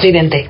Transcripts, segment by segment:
Somos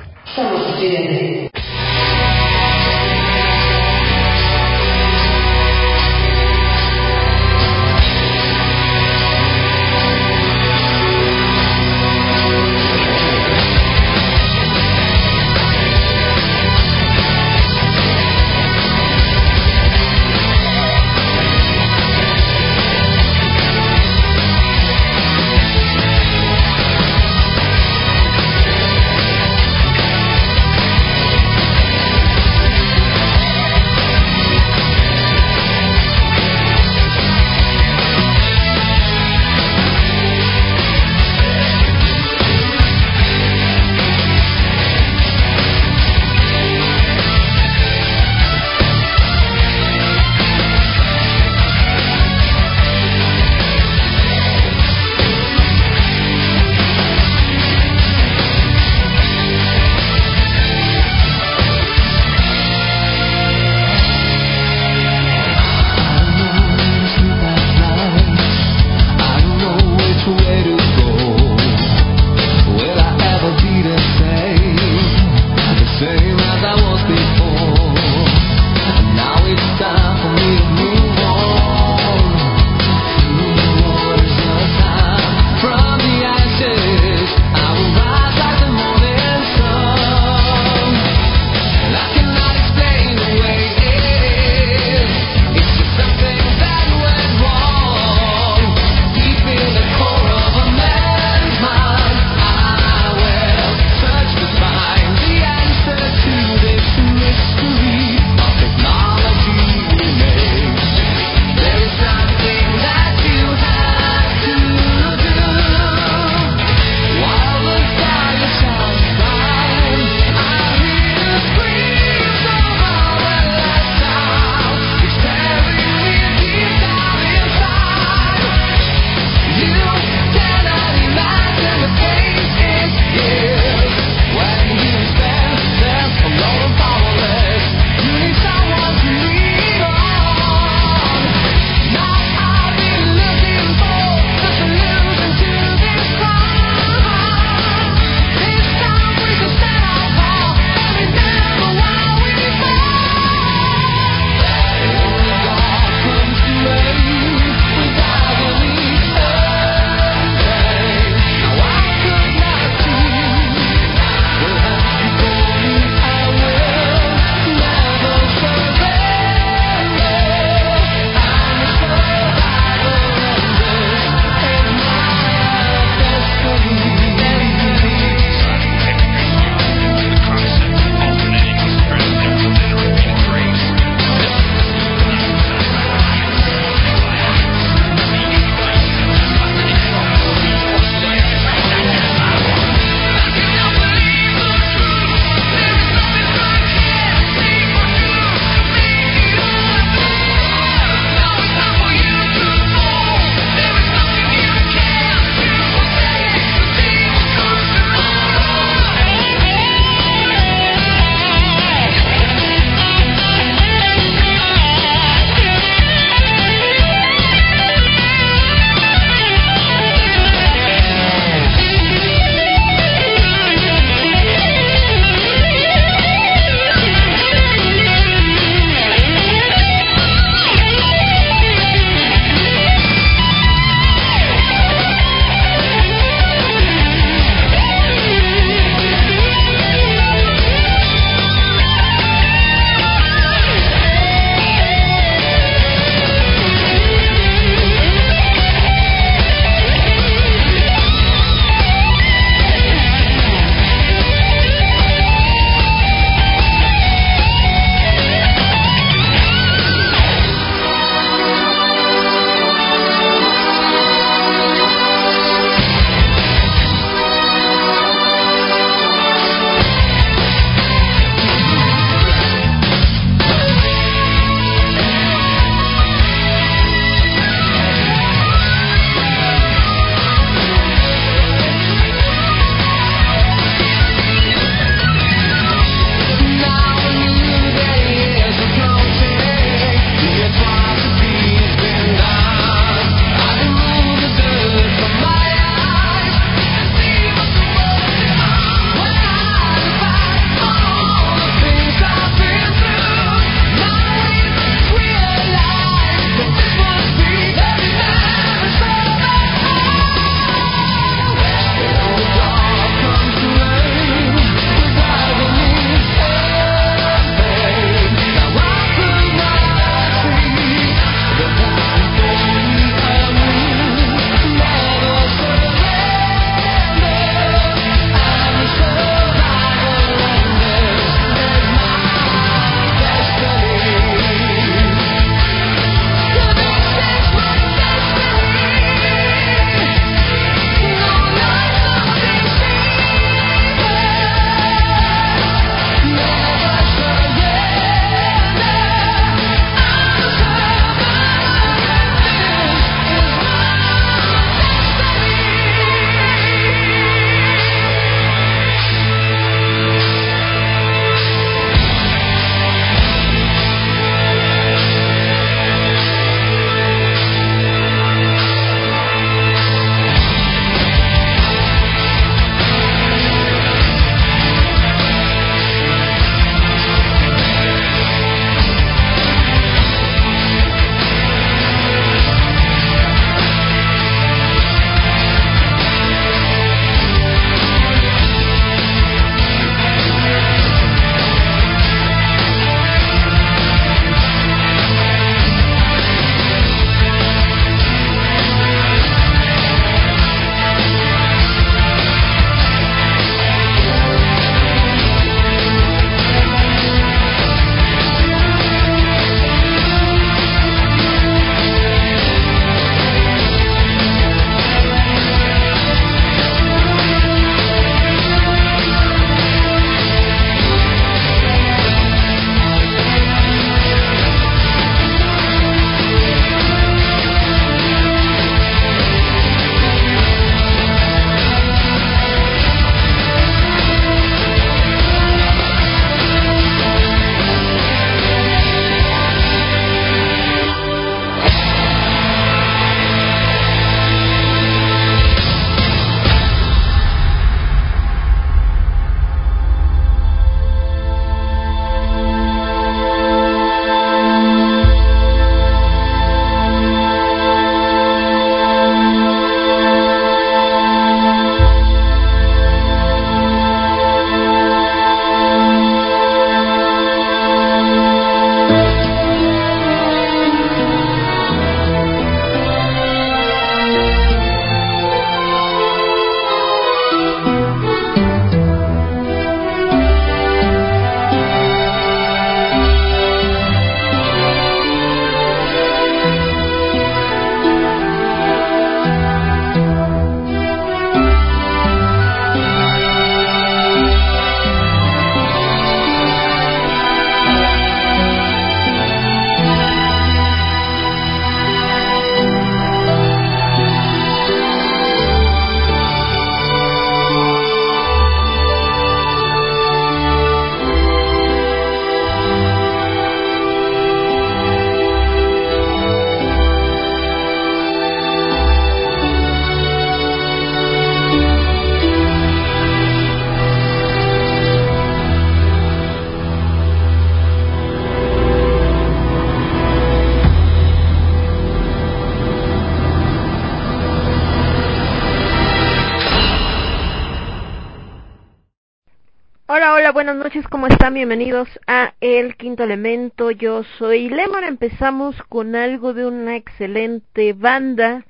Bienvenidos a El Quinto Elemento. Yo soy Lemon. Empezamos con algo de una excelente banda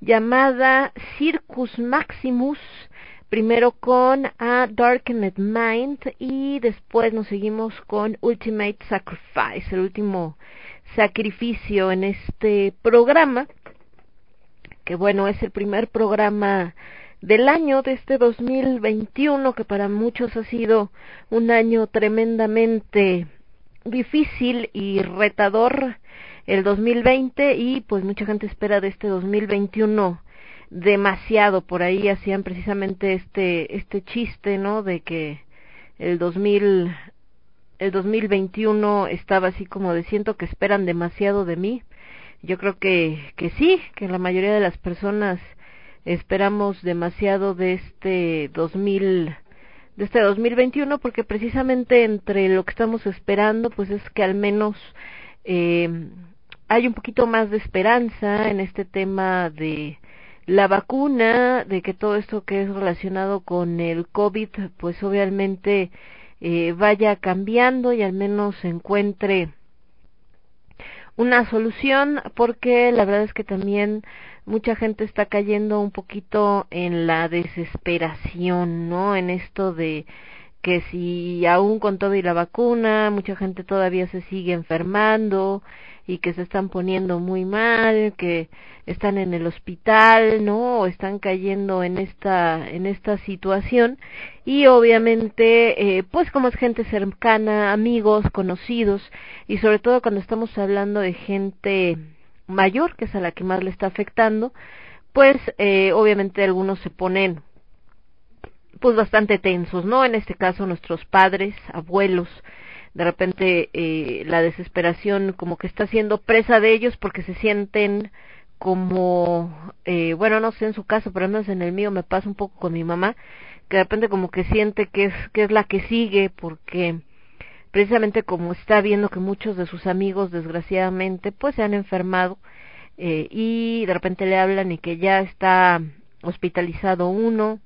llamada Circus Maximus. Primero con A Darkened Mind y después nos seguimos con Ultimate Sacrifice, el último sacrificio en este programa. Que bueno, es el primer programa del año de este 2021 que para muchos ha sido un año tremendamente difícil y retador el 2020 y pues mucha gente espera de este 2021 demasiado. Por ahí hacían precisamente este este chiste no de que el 2000 el 2021 estaba así como de siento que esperan demasiado de mí yo creo que que sí que la mayoría de las personas esperamos demasiado de este 2000 de este 2021 porque precisamente entre lo que estamos esperando pues es que al menos eh, hay un poquito más de esperanza en este tema de la vacuna, de que todo esto que es relacionado con el COVID pues obviamente eh, vaya cambiando y al menos se encuentre una solución porque la verdad es que también mucha gente está cayendo un poquito en la desesperación, ¿no? En esto de que si aún con todo y la vacuna, mucha gente todavía se sigue enfermando y que se están poniendo muy mal, que están en el hospital, ¿no? O están cayendo en esta en esta situación y obviamente eh, pues como es gente cercana, amigos, conocidos y sobre todo cuando estamos hablando de gente mayor, que es a la que más le está afectando, pues eh, obviamente algunos se ponen pues bastante tensos, ¿no? En este caso nuestros padres, abuelos, de repente eh, la desesperación como que está siendo presa de ellos porque se sienten como, eh, bueno, no sé en su caso, pero al menos en el mío me pasa un poco con mi mamá, que de repente como que siente que es, que es la que sigue porque precisamente como está viendo que muchos de sus amigos desgraciadamente pues se han enfermado eh, y de repente le hablan y que ya está hospitalizado uno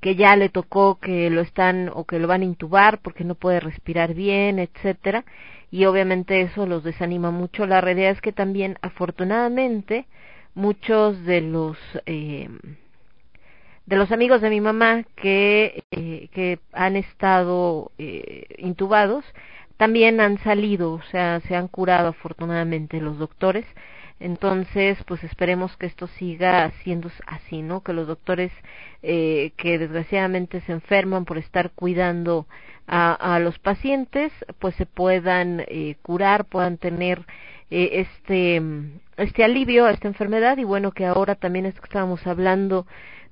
que ya le tocó que lo están o que lo van a intubar porque no puede respirar bien, etcétera, y obviamente eso los desanima mucho. La realidad es que también afortunadamente muchos de los eh, de los amigos de mi mamá que, eh, que han estado eh, intubados también han salido, o sea, se han curado afortunadamente los doctores. Entonces, pues esperemos que esto siga siendo así, ¿no? Que los doctores eh, que desgraciadamente se enferman por estar cuidando a, los pacientes, pues se puedan eh, curar, puedan tener eh, este este alivio a esta enfermedad y bueno que ahora también es que estábamos hablando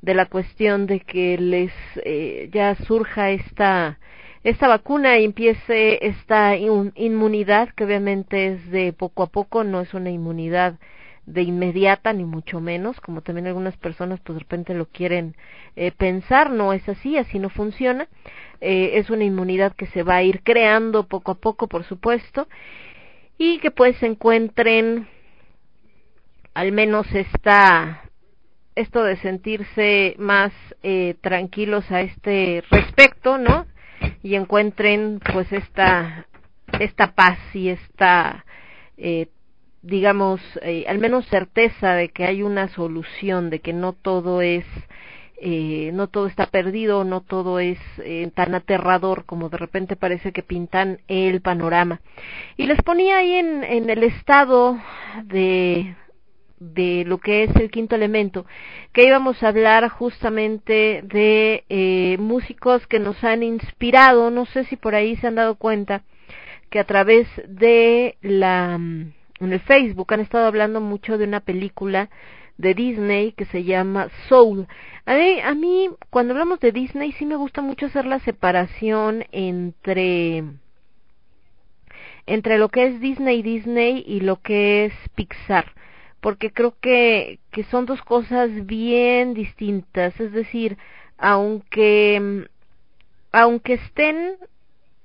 de la cuestión de que les eh, ya surja esta esta vacuna y empiece esta inmunidad que obviamente es de poco a poco, no es una inmunidad de inmediata ni mucho menos, como también algunas personas pues de repente lo quieren eh, pensar, no es así, así no funciona, eh, es una inmunidad que se va a ir creando poco a poco, por supuesto, y que pues se encuentren al menos esta esto de sentirse más eh, tranquilos a este respecto, ¿no? Y encuentren pues esta esta paz y esta eh, digamos eh, al menos certeza de que hay una solución, de que no todo es eh, no todo está perdido, no todo es eh, tan aterrador como de repente parece que pintan el panorama. Y les ponía ahí en, en el estado de, de lo que es el quinto elemento, que íbamos a hablar justamente de eh, músicos que nos han inspirado, no sé si por ahí se han dado cuenta que a través de la en el Facebook han estado hablando mucho de una película de Disney que se llama Soul. A mí, a mí cuando hablamos de Disney sí me gusta mucho hacer la separación entre entre lo que es Disney Disney y lo que es Pixar porque creo que, que son dos cosas bien distintas, es decir, aunque, aunque estén,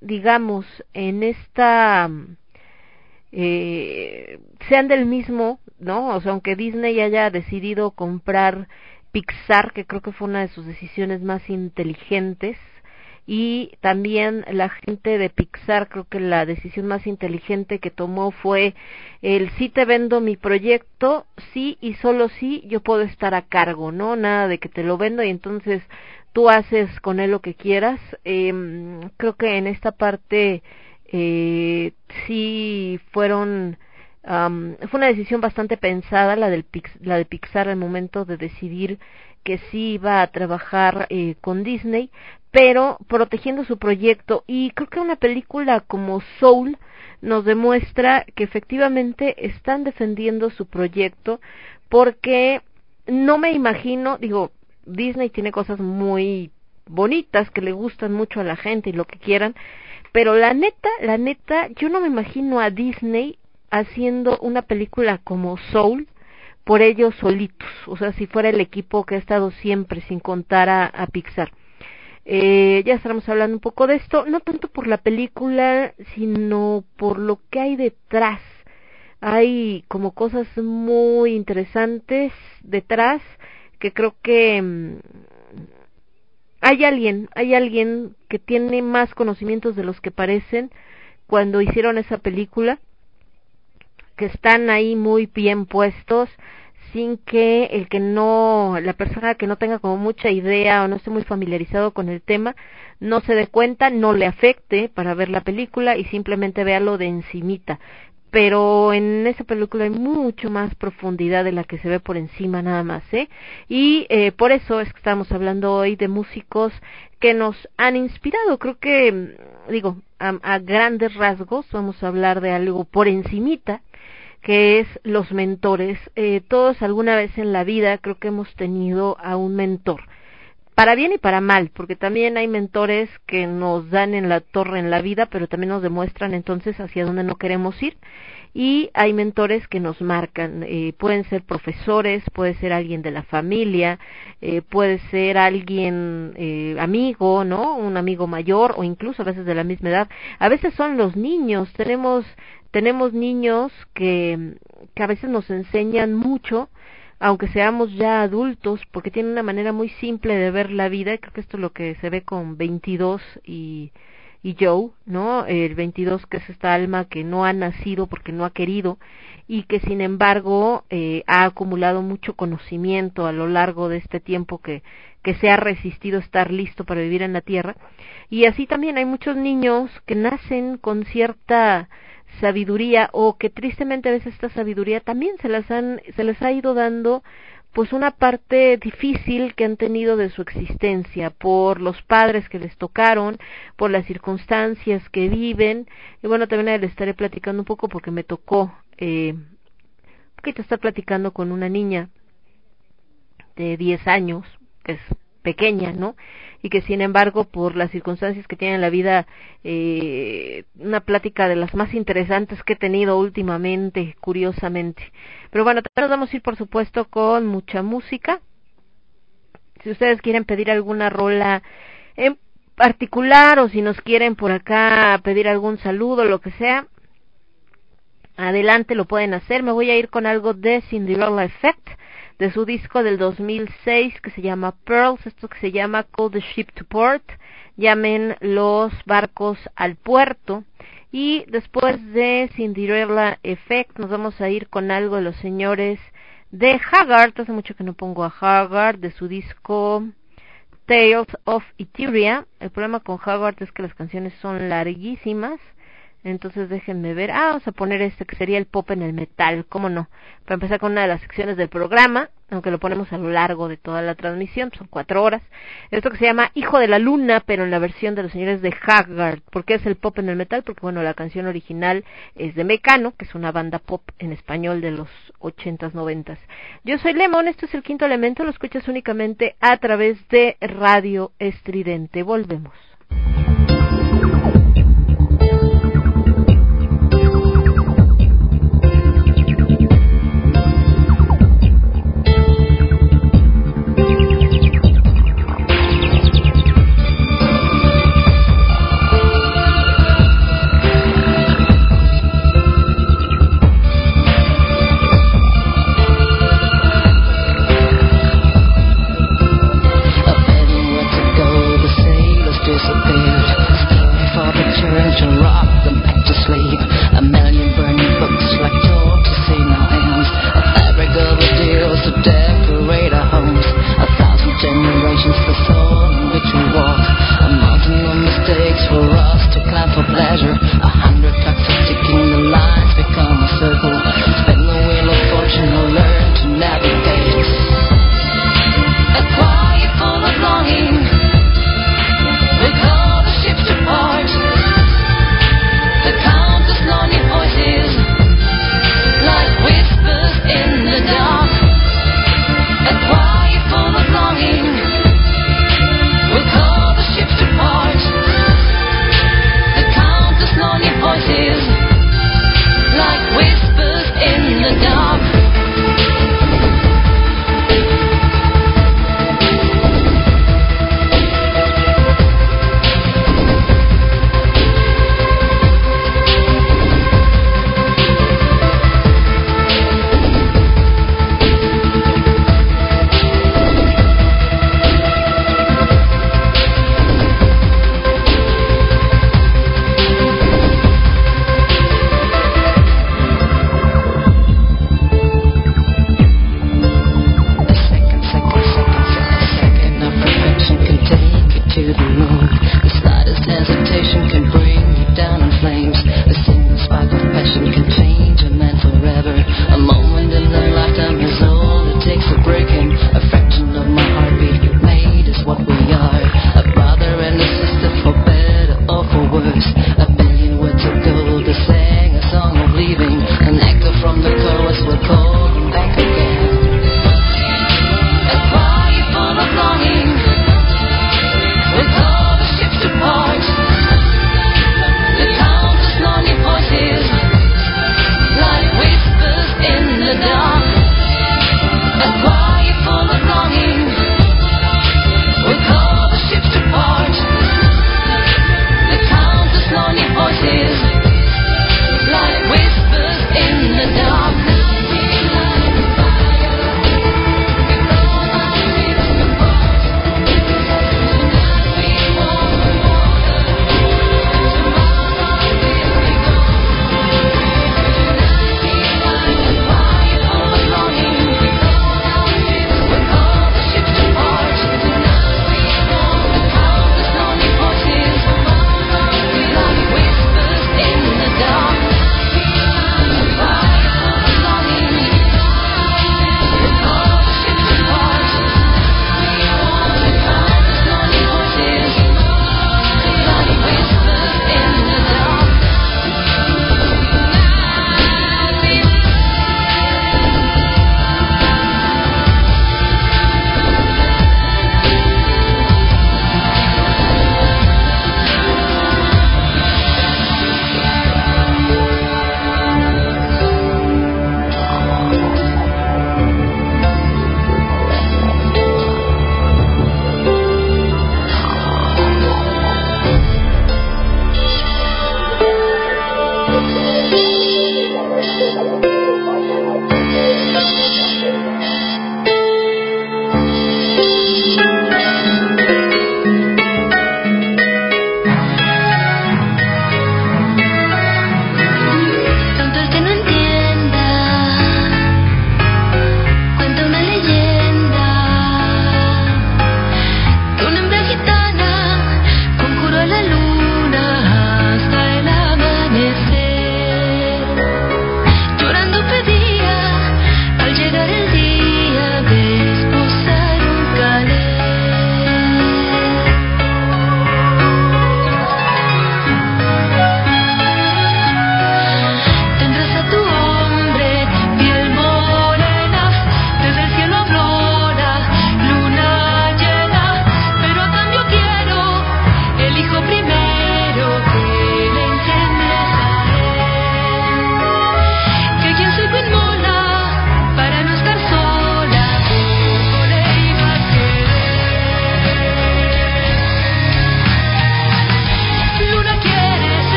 digamos, en esta, eh, sean del mismo, ¿no? O sea, aunque Disney haya decidido comprar Pixar, que creo que fue una de sus decisiones más inteligentes, y también la gente de Pixar creo que la decisión más inteligente que tomó fue el sí te vendo mi proyecto, sí y solo sí yo puedo estar a cargo, ¿no? Nada de que te lo vendo y entonces tú haces con él lo que quieras. Eh, creo que en esta parte eh, sí fueron fue una decisión bastante pensada la del la de Pixar al momento de decidir que sí iba a trabajar eh, con Disney, pero protegiendo su proyecto. Y creo que una película como Soul nos demuestra que efectivamente están defendiendo su proyecto porque no me imagino, digo, Disney tiene cosas muy bonitas que le gustan mucho a la gente y lo que quieran, pero la neta, la neta, yo no me imagino a Disney haciendo una película como Soul por ellos solitos, o sea, si fuera el equipo que ha estado siempre sin contar a, Pixar. Eh, ya estaremos hablando un poco de esto, no tanto por la película, sino por lo que hay detrás. Hay como cosas muy interesantes detrás que creo que mm, hay alguien, hay alguien que tiene más conocimientos de los que parecen cuando hicieron esa película, que están ahí muy bien puestos, sin que el que no, la persona que no tenga como mucha idea o no esté muy familiarizado con el tema, no se dé cuenta, no le afecte para ver la película y simplemente vea lo de encimita. Pero en esa película hay mucho más profundidad de la que se ve por encima nada más, ¿eh? Y eh, por eso es que estamos hablando hoy de músicos que nos han inspirado. Creo que, digo, a, a grandes rasgos vamos a hablar de algo por encimita, que es los mentores. Eh, todos alguna vez en la vida creo que hemos tenido a un mentor, para bien y para mal, porque también hay mentores que nos dan en la torre en la vida, pero también nos demuestran entonces hacia dónde no queremos ir. Y hay mentores que nos marcan, eh, pueden ser profesores, puede ser alguien de la familia, eh, puede ser alguien eh, amigo, ¿no? Un amigo mayor o incluso a veces de la misma edad. A veces son los niños, tenemos tenemos niños que, que a veces nos enseñan mucho, aunque seamos ya adultos, porque tienen una manera muy simple de ver la vida, creo que esto es lo que se ve con 22 y, y Joe, ¿no? El 22 que es esta alma que no ha nacido porque no ha querido y que sin embargo eh, ha acumulado mucho conocimiento a lo largo de este tiempo que, que se ha resistido a estar listo para vivir en la tierra. Y así también hay muchos niños que nacen con cierta sabiduría o que tristemente a veces esta sabiduría también se las han se les ha ido dando pues una parte difícil que han tenido de su existencia por los padres que les tocaron, por las circunstancias que viven. Y bueno también les estaré platicando un poco porque me tocó eh, un poquito estar platicando con una niña de 10 años que es pequeña, ¿no? y que sin embargo por las circunstancias que tiene en la vida eh, una plática de las más interesantes que he tenido últimamente curiosamente. Pero bueno nos vamos a ir por supuesto con mucha música. Si ustedes quieren pedir alguna rola en particular o si nos quieren por acá pedir algún saludo lo que sea adelante lo pueden hacer. Me voy a ir con algo de Cinderella Effect de su disco del 2006 que se llama Pearls, esto que se llama Call the Ship to Port, llamen los barcos al puerto. Y después de Cinderella Effect nos vamos a ir con algo de los señores de Haggard, hace mucho que no pongo a Haggard, de su disco Tales of Etheria. El problema con Haggard es que las canciones son larguísimas entonces déjenme ver. Ah, vamos a poner este que sería el pop en el metal, ¿cómo no? Para empezar con una de las secciones del programa, aunque lo ponemos a lo largo de toda la transmisión, son cuatro horas. Esto que se llama Hijo de la Luna, pero en la versión de los señores de Haggard. ¿Por qué es el pop en el metal? Porque bueno, la canción original es de Mecano, que es una banda pop en español de los ochentas, noventas. Yo soy Lemon, esto es el quinto elemento, lo escuchas únicamente a través de Radio Estridente. Volvemos.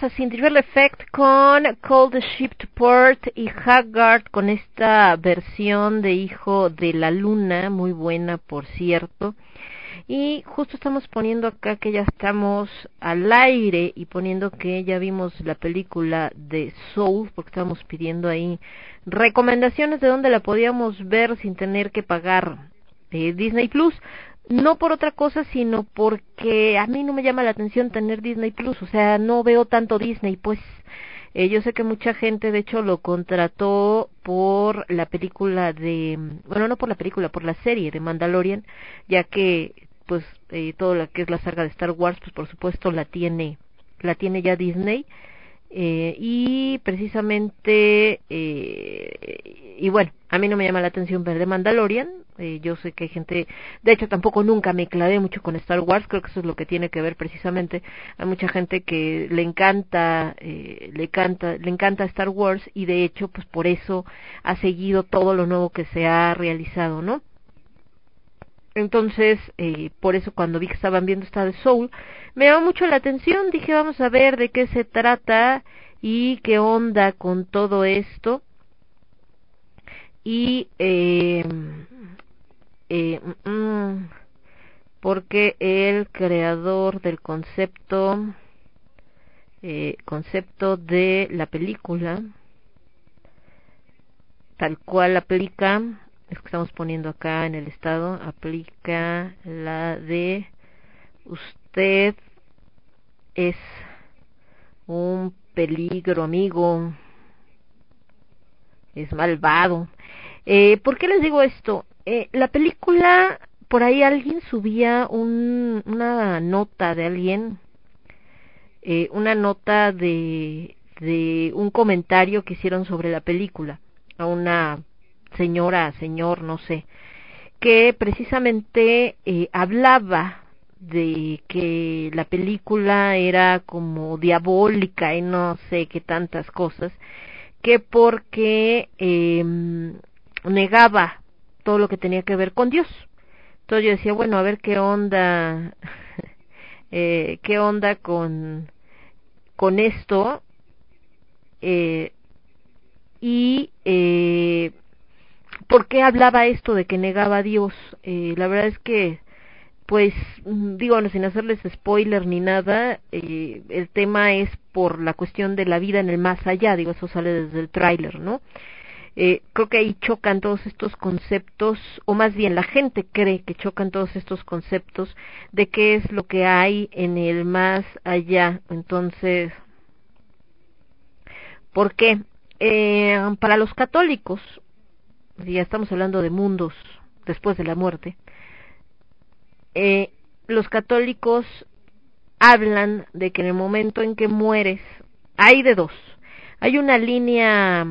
Escuchamos a Cinderella Effect con the Ship Port y Haggard con esta versión de Hijo de la Luna, muy buena por cierto. Y justo estamos poniendo acá que ya estamos al aire y poniendo que ya vimos la película de Soul, porque estábamos pidiendo ahí recomendaciones de dónde la podíamos ver sin tener que pagar eh, Disney Plus no por otra cosa, sino porque a mí no me llama la atención tener Disney Plus, o sea, no veo tanto Disney, pues eh, yo sé que mucha gente, de hecho, lo contrató por la película de, bueno, no por la película, por la serie de Mandalorian, ya que, pues, eh, todo lo que es la saga de Star Wars, pues, por supuesto, la tiene, la tiene ya Disney. Eh, y precisamente eh, y bueno a mí no me llama la atención ver de Mandalorian eh, yo sé que hay gente de hecho tampoco nunca me clavé mucho con Star Wars creo que eso es lo que tiene que ver precisamente hay mucha gente que le encanta eh, le encanta le encanta Star Wars y de hecho pues por eso ha seguido todo lo nuevo que se ha realizado no entonces, eh, por eso cuando vi que estaban viendo esta de Soul, me llamó mucho la atención, dije vamos a ver de qué se trata y qué onda con todo esto. Y, eh, eh, mm, mm, porque el creador del concepto, eh, concepto de la película, tal cual aplica es que estamos poniendo acá en el estado, aplica la de usted es un peligro, amigo, es malvado. Eh, ¿Por qué les digo esto? Eh, la película, por ahí alguien subía un, una nota de alguien, eh, una nota de, de un comentario que hicieron sobre la película a una señora, señor, no sé, que precisamente eh, hablaba de que la película era como diabólica y no sé qué tantas cosas, que porque eh, negaba todo lo que tenía que ver con Dios. Entonces yo decía, bueno, a ver qué onda, eh, qué onda con, con esto. Eh, y eh, ¿Por qué hablaba esto de que negaba a Dios? Eh, la verdad es que, pues, digo, sin hacerles spoiler ni nada, eh, el tema es por la cuestión de la vida en el más allá, digo, eso sale desde el tráiler, ¿no? Eh, creo que ahí chocan todos estos conceptos, o más bien la gente cree que chocan todos estos conceptos de qué es lo que hay en el más allá. Entonces, ¿por qué? Eh, para los católicos, ya estamos hablando de mundos después de la muerte, eh, los católicos hablan de que en el momento en que mueres, hay de dos. Hay una línea,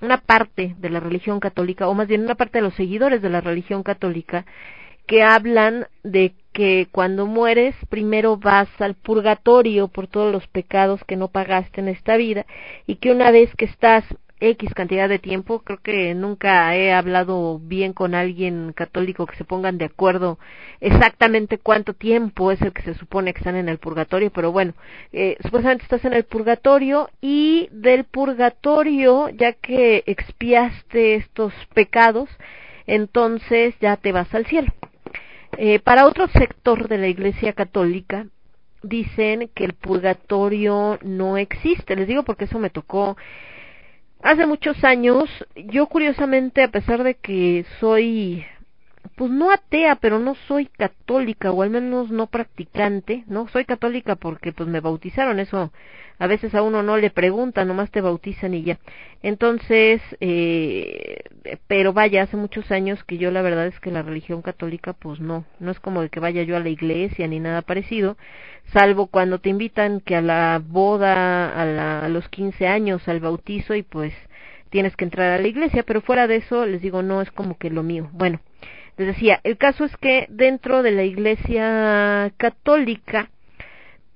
una parte de la religión católica, o más bien una parte de los seguidores de la religión católica, que hablan de que cuando mueres primero vas al purgatorio por todos los pecados que no pagaste en esta vida y que una vez que estás X cantidad de tiempo. Creo que nunca he hablado bien con alguien católico que se pongan de acuerdo exactamente cuánto tiempo es el que se supone que están en el purgatorio, pero bueno, eh, supuestamente estás en el purgatorio y del purgatorio, ya que expiaste estos pecados, entonces ya te vas al cielo. Eh, para otro sector de la Iglesia Católica, dicen que el purgatorio no existe. Les digo porque eso me tocó hace muchos años, yo curiosamente, a pesar de que soy, pues no atea, pero no soy católica, o al menos no practicante, ¿no? Soy católica porque pues me bautizaron, eso a veces a uno no le preguntan, nomás te bautizan y ya. Entonces, eh, pero vaya, hace muchos años que yo la verdad es que la religión católica pues no, no es como de que vaya yo a la iglesia ni nada parecido, salvo cuando te invitan que a la boda, a, la, a los 15 años, al bautizo y pues tienes que entrar a la iglesia, pero fuera de eso les digo no es como que lo mío. Bueno, les decía, el caso es que dentro de la iglesia católica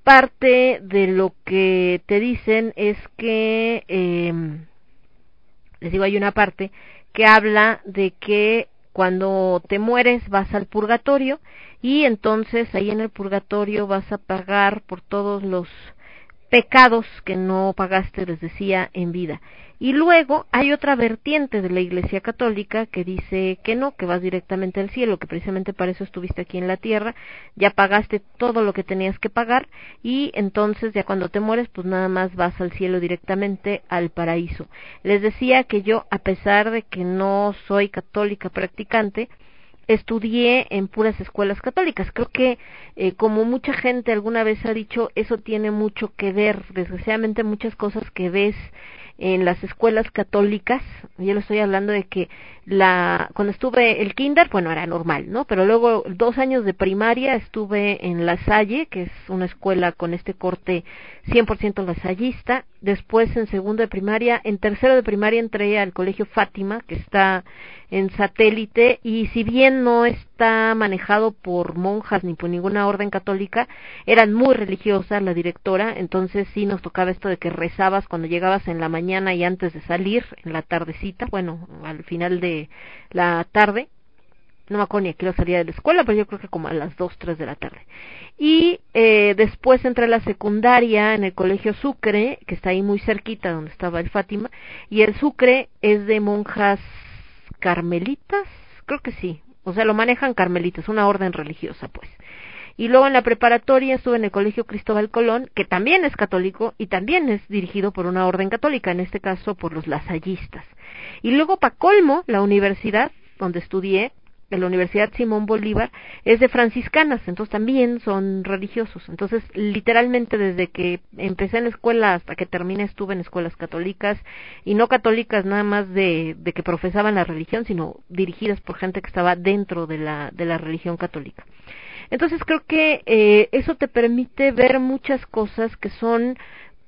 parte de lo que te dicen es que, eh, les digo, hay una parte que habla de que cuando te mueres vas al purgatorio y entonces ahí en el purgatorio vas a pagar por todos los pecados que no pagaste, les decía, en vida. Y luego hay otra vertiente de la Iglesia Católica que dice que no, que vas directamente al cielo, que precisamente para eso estuviste aquí en la tierra, ya pagaste todo lo que tenías que pagar y entonces ya cuando te mueres pues nada más vas al cielo directamente al paraíso. Les decía que yo, a pesar de que no soy católica practicante, estudié en puras escuelas católicas. Creo que, eh, como mucha gente alguna vez ha dicho, eso tiene mucho que ver. Desgraciadamente, muchas cosas que ves en las escuelas católicas, yo le estoy hablando de que la cuando estuve el kinder, bueno, era normal, ¿no? Pero luego dos años de primaria estuve en La Salle, que es una escuela con este corte 100% lasallista. Después en segundo de primaria, en tercero de primaria entré al colegio Fátima, que está en satélite y si bien no está manejado por monjas ni por ninguna orden católica, eran muy religiosas la directora, entonces sí nos tocaba esto de que rezabas cuando llegabas en la mañana y antes de salir, en la tardecita, bueno, al final de la tarde, no me acuerdo ni a qué salía de la escuela, pero yo creo que como a las dos, tres de la tarde. Y eh, después entré a la secundaria en el colegio Sucre, que está ahí muy cerquita donde estaba el Fátima, y el Sucre es de monjas carmelitas, creo que sí, o sea, lo manejan carmelitas, una orden religiosa, pues. Y luego en la preparatoria estuve en el Colegio Cristóbal Colón, que también es católico y también es dirigido por una orden católica, en este caso por los lasallistas. Y luego, para colmo, la universidad donde estudié de la Universidad Simón Bolívar es de franciscanas, entonces también son religiosos. Entonces, literalmente desde que empecé en la escuela hasta que terminé estuve en escuelas católicas y no católicas nada más de, de que profesaban la religión, sino dirigidas por gente que estaba dentro de la, de la religión católica. Entonces creo que eh, eso te permite ver muchas cosas que son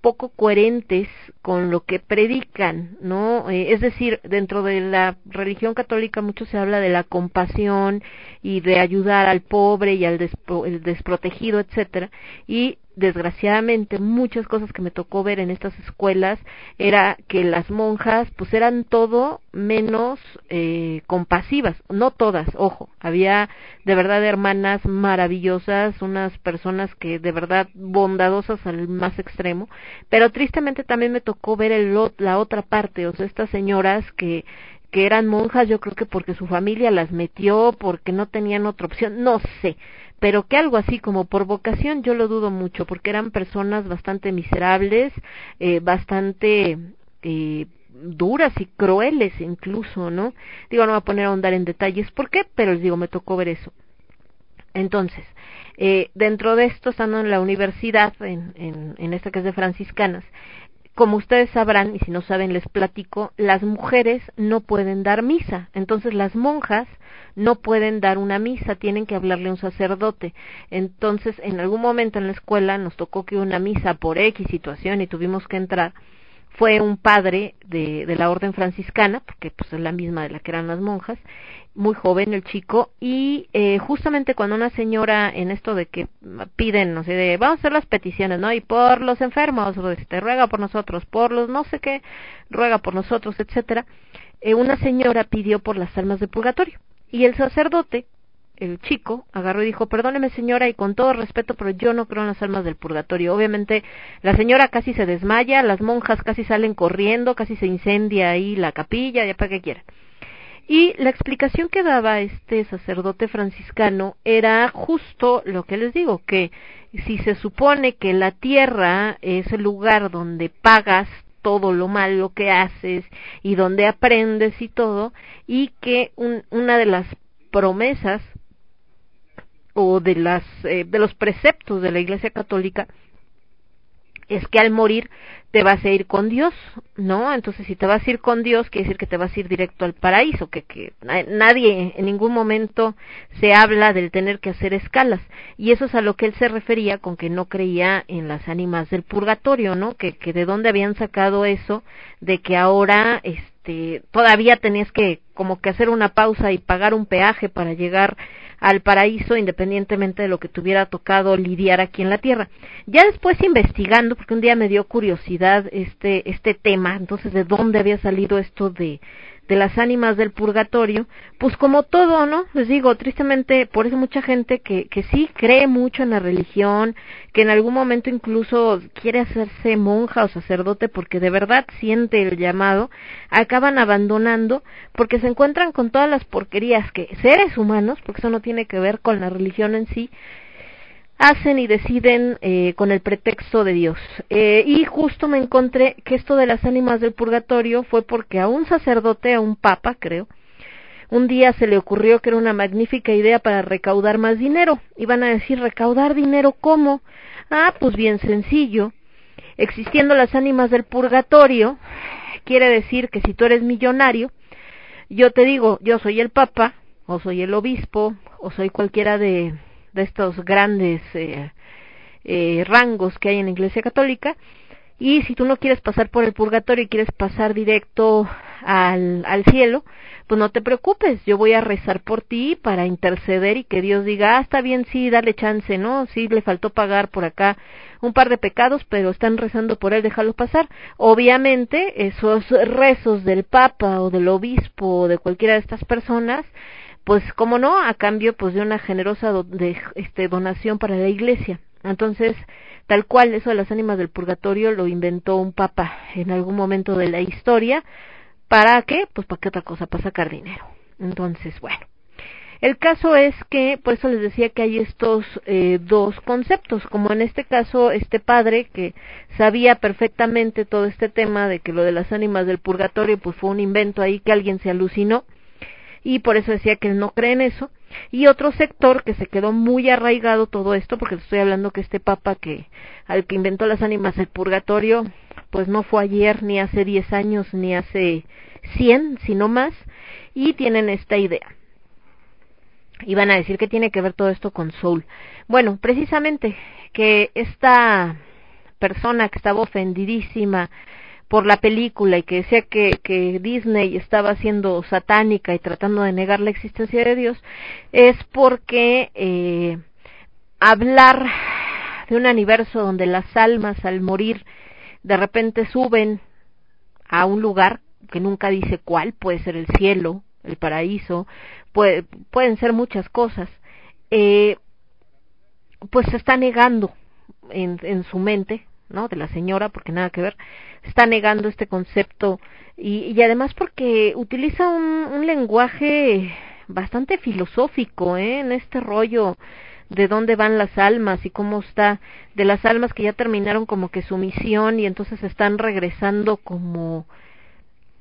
poco coherentes con lo que predican, ¿no? Eh, es decir, dentro de la religión católica mucho se habla de la compasión y de ayudar al pobre y al el desprotegido, etcétera, y desgraciadamente muchas cosas que me tocó ver en estas escuelas era que las monjas pues eran todo menos eh, compasivas, no todas, ojo, había de verdad hermanas maravillosas, unas personas que de verdad bondadosas al más extremo, pero tristemente también me tocó ver el, la otra parte, o sea, estas señoras que que eran monjas, yo creo que porque su familia las metió, porque no tenían otra opción, no sé, pero que algo así como por vocación yo lo dudo mucho, porque eran personas bastante miserables, eh, bastante eh, duras y crueles incluso, ¿no? Digo, no voy a poner a ahondar en detalles por qué, pero les digo, me tocó ver eso. Entonces, eh, dentro de esto, estando en la universidad, en, en, en esta que es de franciscanas, como ustedes sabrán, y si no saben les platico, las mujeres no pueden dar misa. Entonces las monjas no pueden dar una misa, tienen que hablarle a un sacerdote. Entonces, en algún momento en la escuela nos tocó que una misa por X situación y tuvimos que entrar fue un padre de, de la orden franciscana, porque pues es la misma de la que eran las monjas, muy joven el chico, y eh, justamente cuando una señora en esto de que piden, no sé, de vamos a hacer las peticiones, ¿no? Y por los enfermos, este, ruega por nosotros, por los no sé qué, ruega por nosotros, etcétera, eh, una señora pidió por las almas de purgatorio, y el sacerdote el chico agarró y dijo, perdóneme señora, y con todo respeto, pero yo no creo en las almas del purgatorio. Obviamente, la señora casi se desmaya, las monjas casi salen corriendo, casi se incendia ahí la capilla, ya para qué quiera. Y la explicación que daba este sacerdote franciscano era justo lo que les digo, que si se supone que la tierra es el lugar donde pagas todo lo malo que haces y donde aprendes y todo, y que una de las promesas o de las eh, de los preceptos de la Iglesia Católica es que al morir te vas a ir con Dios, ¿no? Entonces, si te vas a ir con Dios, quiere decir que te vas a ir directo al paraíso, que, que nadie en ningún momento se habla del tener que hacer escalas. Y eso es a lo que él se refería con que no creía en las ánimas del purgatorio, ¿no? Que, que de dónde habían sacado eso, de que ahora, este, todavía tenías que como que hacer una pausa y pagar un peaje para llegar al paraíso independientemente de lo que tuviera tocado lidiar aquí en la tierra. Ya después investigando, porque un día me dio curiosidad este, este tema, entonces de dónde había salido esto de, de las ánimas del purgatorio, pues como todo, ¿no? Les digo, tristemente, por eso mucha gente que, que sí cree mucho en la religión, que en algún momento incluso quiere hacerse monja o sacerdote porque de verdad siente el llamado, acaban abandonando porque se encuentran con todas las porquerías que seres humanos, porque eso no tiene que ver con la religión en sí, hacen y deciden eh, con el pretexto de Dios. Eh, y justo me encontré que esto de las ánimas del purgatorio fue porque a un sacerdote, a un papa, creo, un día se le ocurrió que era una magnífica idea para recaudar más dinero. Iban a decir, ¿recaudar dinero cómo? Ah, pues bien sencillo. Existiendo las ánimas del purgatorio, quiere decir que si tú eres millonario, yo te digo, yo soy el papa, o soy el obispo, o soy cualquiera de de estos grandes eh, eh, rangos que hay en la Iglesia Católica. Y si tú no quieres pasar por el purgatorio y quieres pasar directo al, al cielo, pues no te preocupes, yo voy a rezar por ti para interceder y que Dios diga, ah, está bien, sí, dale chance, ¿no? Sí, le faltó pagar por acá un par de pecados, pero están rezando por él, déjalo pasar. Obviamente, esos rezos del Papa o del Obispo o de cualquiera de estas personas, pues como no, a cambio pues de una generosa este, donación para la iglesia. Entonces, tal cual, eso de las ánimas del purgatorio lo inventó un papa en algún momento de la historia. ¿Para qué? Pues para qué otra cosa, para sacar dinero. Entonces, bueno. El caso es que, por eso les decía que hay estos eh, dos conceptos, como en este caso este padre que sabía perfectamente todo este tema de que lo de las ánimas del purgatorio pues fue un invento ahí que alguien se alucinó y por eso decía que no cree en eso. Y otro sector que se quedó muy arraigado todo esto, porque estoy hablando que este papa que al que inventó las ánimas del purgatorio, pues no fue ayer, ni hace diez años, ni hace cien, sino más, y tienen esta idea. Y van a decir que tiene que ver todo esto con Soul. Bueno, precisamente que esta persona que estaba ofendidísima por la película y que decía que, que Disney estaba siendo satánica y tratando de negar la existencia de Dios, es porque eh, hablar de un universo donde las almas al morir de repente suben a un lugar que nunca dice cuál, puede ser el cielo, el paraíso, puede, pueden ser muchas cosas, eh, pues se está negando en, en su mente, ¿no? De la señora, porque nada que ver, está negando este concepto y, y además porque utiliza un, un lenguaje bastante filosófico ¿eh? en este rollo de dónde van las almas y cómo está de las almas que ya terminaron como que su misión y entonces están regresando como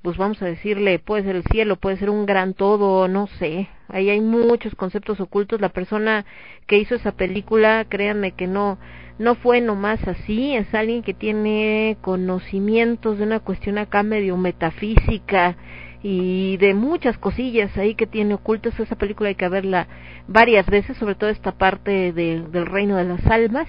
pues vamos a decirle puede ser el cielo puede ser un gran todo no sé ahí hay muchos conceptos ocultos la persona que hizo esa película créanme que no no fue nomás así, es alguien que tiene conocimientos de una cuestión acá medio metafísica y de muchas cosillas ahí que tiene ocultas. Esa película hay que verla varias veces, sobre todo esta parte del reino de las almas.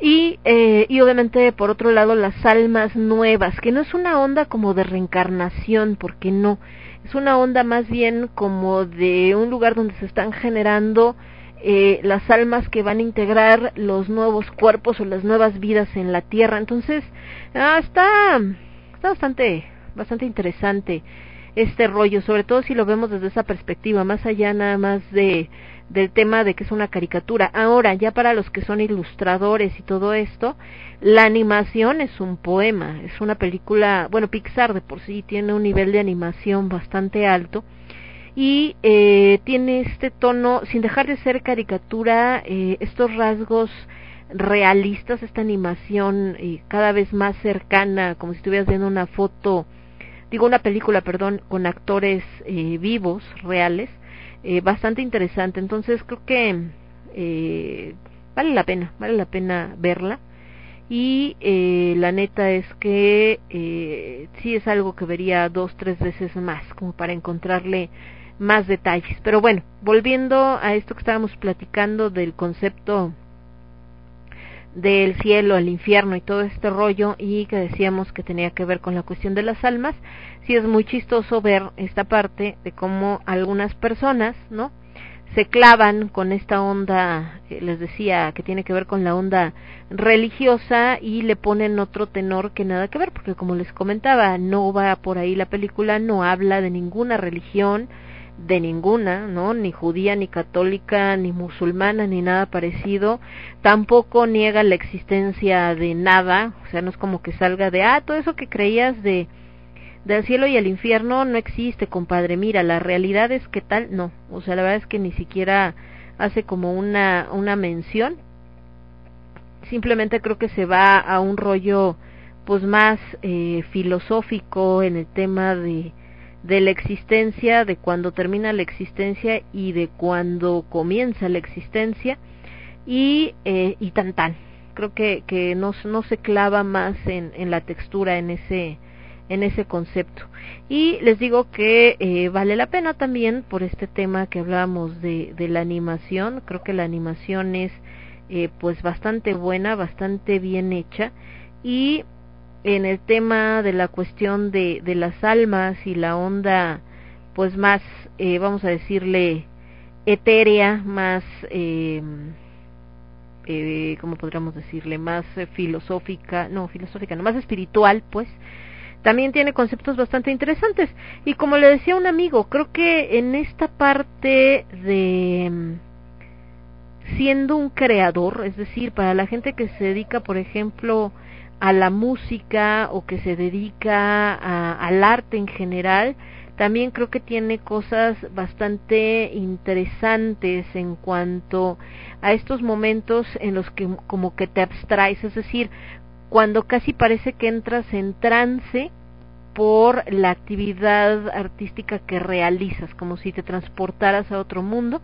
Y, eh, y obviamente por otro lado las almas nuevas, que no es una onda como de reencarnación, porque no, es una onda más bien como de un lugar donde se están generando eh, las almas que van a integrar los nuevos cuerpos o las nuevas vidas en la tierra. Entonces, ah, está, está bastante, bastante interesante este rollo, sobre todo si lo vemos desde esa perspectiva, más allá nada más de del tema de que es una caricatura. Ahora, ya para los que son ilustradores y todo esto, la animación es un poema, es una película, bueno, Pixar de por sí tiene un nivel de animación bastante alto y eh, tiene este tono, sin dejar de ser caricatura, eh, estos rasgos realistas, esta animación eh, cada vez más cercana, como si estuvieras viendo una foto, digo una película, perdón, con actores eh, vivos, reales, bastante interesante. Entonces creo que vale la pena, vale la pena verla. Y eh, la neta es que sí es algo que vería dos, tres veces más, como para encontrarle más detalles. Pero bueno, volviendo a esto que estábamos platicando del concepto del cielo, el infierno y todo este rollo y que decíamos que tenía que ver con la cuestión de las almas, sí es muy chistoso ver esta parte de cómo algunas personas, ¿no? se clavan con esta onda, eh, les decía, que tiene que ver con la onda religiosa y le ponen otro tenor que nada que ver, porque como les comentaba, no va por ahí la película, no habla de ninguna religión, de ninguna, ¿no? Ni judía, ni católica, ni musulmana, ni nada parecido. Tampoco niega la existencia de nada, o sea, no es como que salga de, ah, todo eso que creías de del cielo y el infierno no existe, compadre. Mira, la realidad es que tal, no. O sea, la verdad es que ni siquiera hace como una, una mención. Simplemente creo que se va a un rollo pues más eh, filosófico en el tema de, de la existencia, de cuando termina la existencia y de cuando comienza la existencia y, eh, y tan tan. Creo que, que no, no se clava más en, en la textura, en ese, en ese concepto. Y les digo que eh, vale la pena también por este tema que hablábamos de, de la animación. Creo que la animación es eh, pues bastante buena, bastante bien hecha. Y en el tema de la cuestión de, de las almas y la onda pues más, eh, vamos a decirle, etérea, más... Eh, eh, ¿cómo podríamos decirle? Más eh, filosófica, no, filosófica, no, más espiritual, pues, también tiene conceptos bastante interesantes. Y como le decía un amigo, creo que en esta parte de mm, siendo un creador, es decir, para la gente que se dedica, por ejemplo, a la música o que se dedica a, al arte en general, también creo que tiene cosas bastante interesantes en cuanto a estos momentos en los que como que te abstraes, es decir, cuando casi parece que entras en trance por la actividad artística que realizas, como si te transportaras a otro mundo.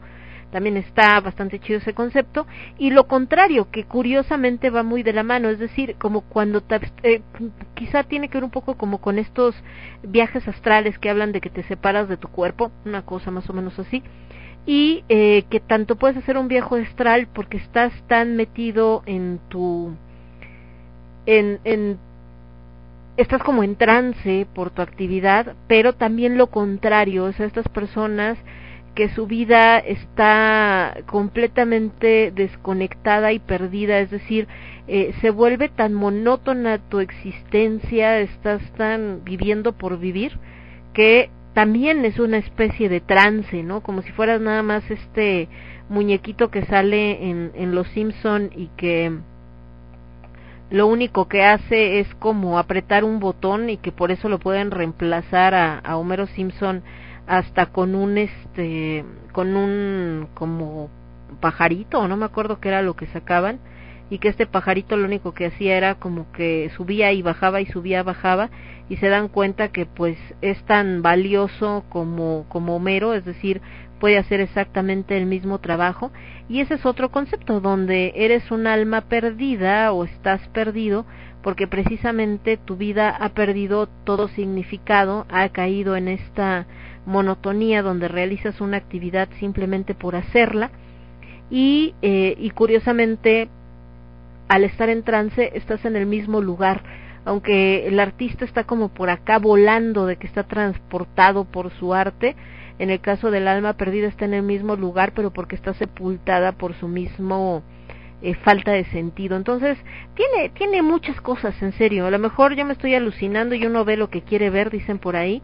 También está bastante chido ese concepto. Y lo contrario, que curiosamente va muy de la mano, es decir, como cuando eh, quizá tiene que ver un poco como con estos viajes astrales que hablan de que te separas de tu cuerpo, una cosa más o menos así. Y eh, que tanto puedes hacer un viaje astral porque estás tan metido en tu en, en estás como en trance por tu actividad, pero también lo contrario, o sea, estas personas que su vida está completamente desconectada y perdida, es decir, eh, se vuelve tan monótona tu existencia, estás tan viviendo por vivir, que también es una especie de trance, ¿no? Como si fueras nada más este muñequito que sale en, en Los Simpson y que lo único que hace es como apretar un botón y que por eso lo pueden reemplazar a, a Homero Simpson hasta con un este con un como pajarito no me acuerdo qué era lo que sacaban y que este pajarito lo único que hacía era como que subía y bajaba y subía bajaba y se dan cuenta que pues es tan valioso como como Homero es decir puede hacer exactamente el mismo trabajo y ese es otro concepto donde eres un alma perdida o estás perdido porque precisamente tu vida ha perdido todo significado, ha caído en esta monotonía donde realizas una actividad simplemente por hacerla y, eh, y curiosamente al estar en trance estás en el mismo lugar aunque el artista está como por acá volando de que está transportado por su arte en el caso del alma perdida está en el mismo lugar, pero porque está sepultada por su mismo eh, falta de sentido. Entonces, tiene, tiene muchas cosas, en serio. A lo mejor yo me estoy alucinando y uno ve lo que quiere ver, dicen por ahí.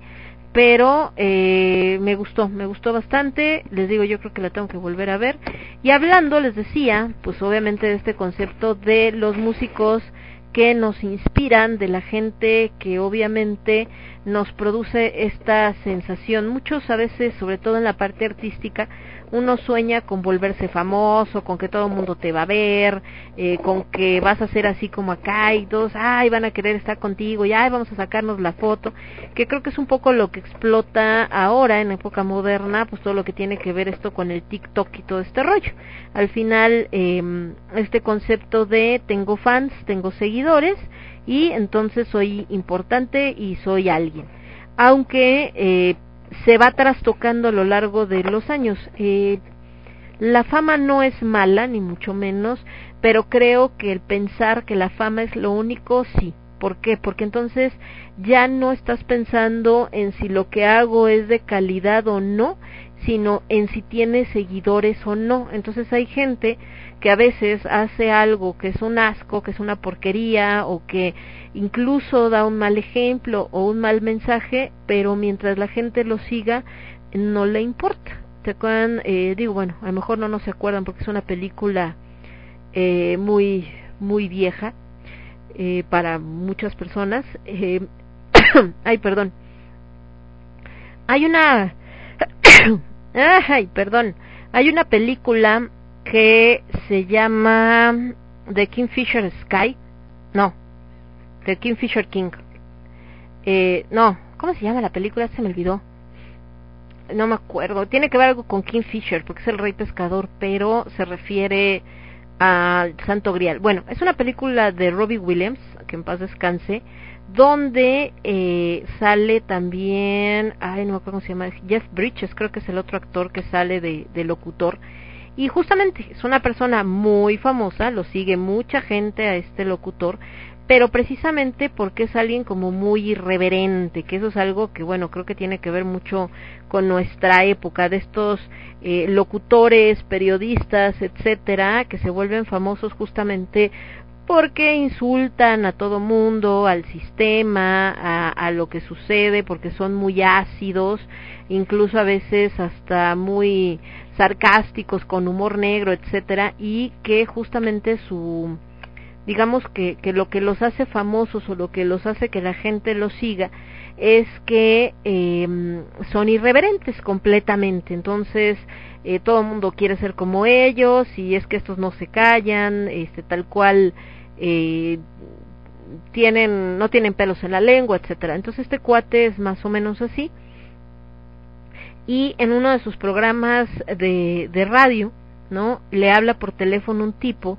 Pero eh, me gustó, me gustó bastante. Les digo, yo creo que la tengo que volver a ver. Y hablando, les decía, pues obviamente de este concepto de los músicos que nos inspiran, de la gente que obviamente nos produce esta sensación. Muchos a veces, sobre todo en la parte artística, uno sueña con volverse famoso, con que todo el mundo te va a ver, eh, con que vas a ser así como acá y ay, van a querer estar contigo y ay, vamos a sacarnos la foto, que creo que es un poco lo que explota ahora en época moderna, pues todo lo que tiene que ver esto con el TikTok y todo este rollo. Al final, eh, este concepto de tengo fans, tengo seguidores y entonces soy importante y soy alguien. Aunque eh, se va trastocando a lo largo de los años. Eh, la fama no es mala, ni mucho menos, pero creo que el pensar que la fama es lo único, sí. ¿Por qué? Porque entonces ya no estás pensando en si lo que hago es de calidad o no, sino en si tiene seguidores o no. Entonces hay gente que a veces hace algo que es un asco, que es una porquería o que incluso da un mal ejemplo o un mal mensaje, pero mientras la gente lo siga no le importa. ¿Se acuerdan? Eh, digo, bueno, a lo mejor no, no se acuerdan porque es una película eh, muy, muy vieja eh, para muchas personas. Eh, ay, perdón. Hay una... ay, perdón. Hay una película que se llama The Kingfisher Sky. No, The Kingfisher King. Eh, no, ¿cómo se llama la película? Se me olvidó. No me acuerdo. Tiene que ver algo con Kingfisher, porque es el rey pescador, pero se refiere al Santo Grial. Bueno, es una película de Robbie Williams, que en paz descanse, donde eh, sale también, ay, no me acuerdo cómo se llama, Jeff Bridges, creo que es el otro actor que sale de, de locutor. Y justamente es una persona muy famosa, lo sigue mucha gente a este locutor, pero precisamente porque es alguien como muy irreverente, que eso es algo que, bueno, creo que tiene que ver mucho con nuestra época, de estos eh, locutores, periodistas, etcétera, que se vuelven famosos justamente porque insultan a todo mundo, al sistema, a, a, lo que sucede, porque son muy ácidos, incluso a veces hasta muy sarcásticos, con humor negro, etcétera, y que justamente su digamos que, que lo que los hace famosos o lo que los hace que la gente los siga es que eh, son irreverentes completamente. Entonces, eh, todo el mundo quiere ser como ellos y es que estos no se callan, este, tal cual eh, tienen, no tienen pelos en la lengua, etcétera. Entonces, este cuate es más o menos así. Y en uno de sus programas de, de radio, ¿no? Le habla por teléfono un tipo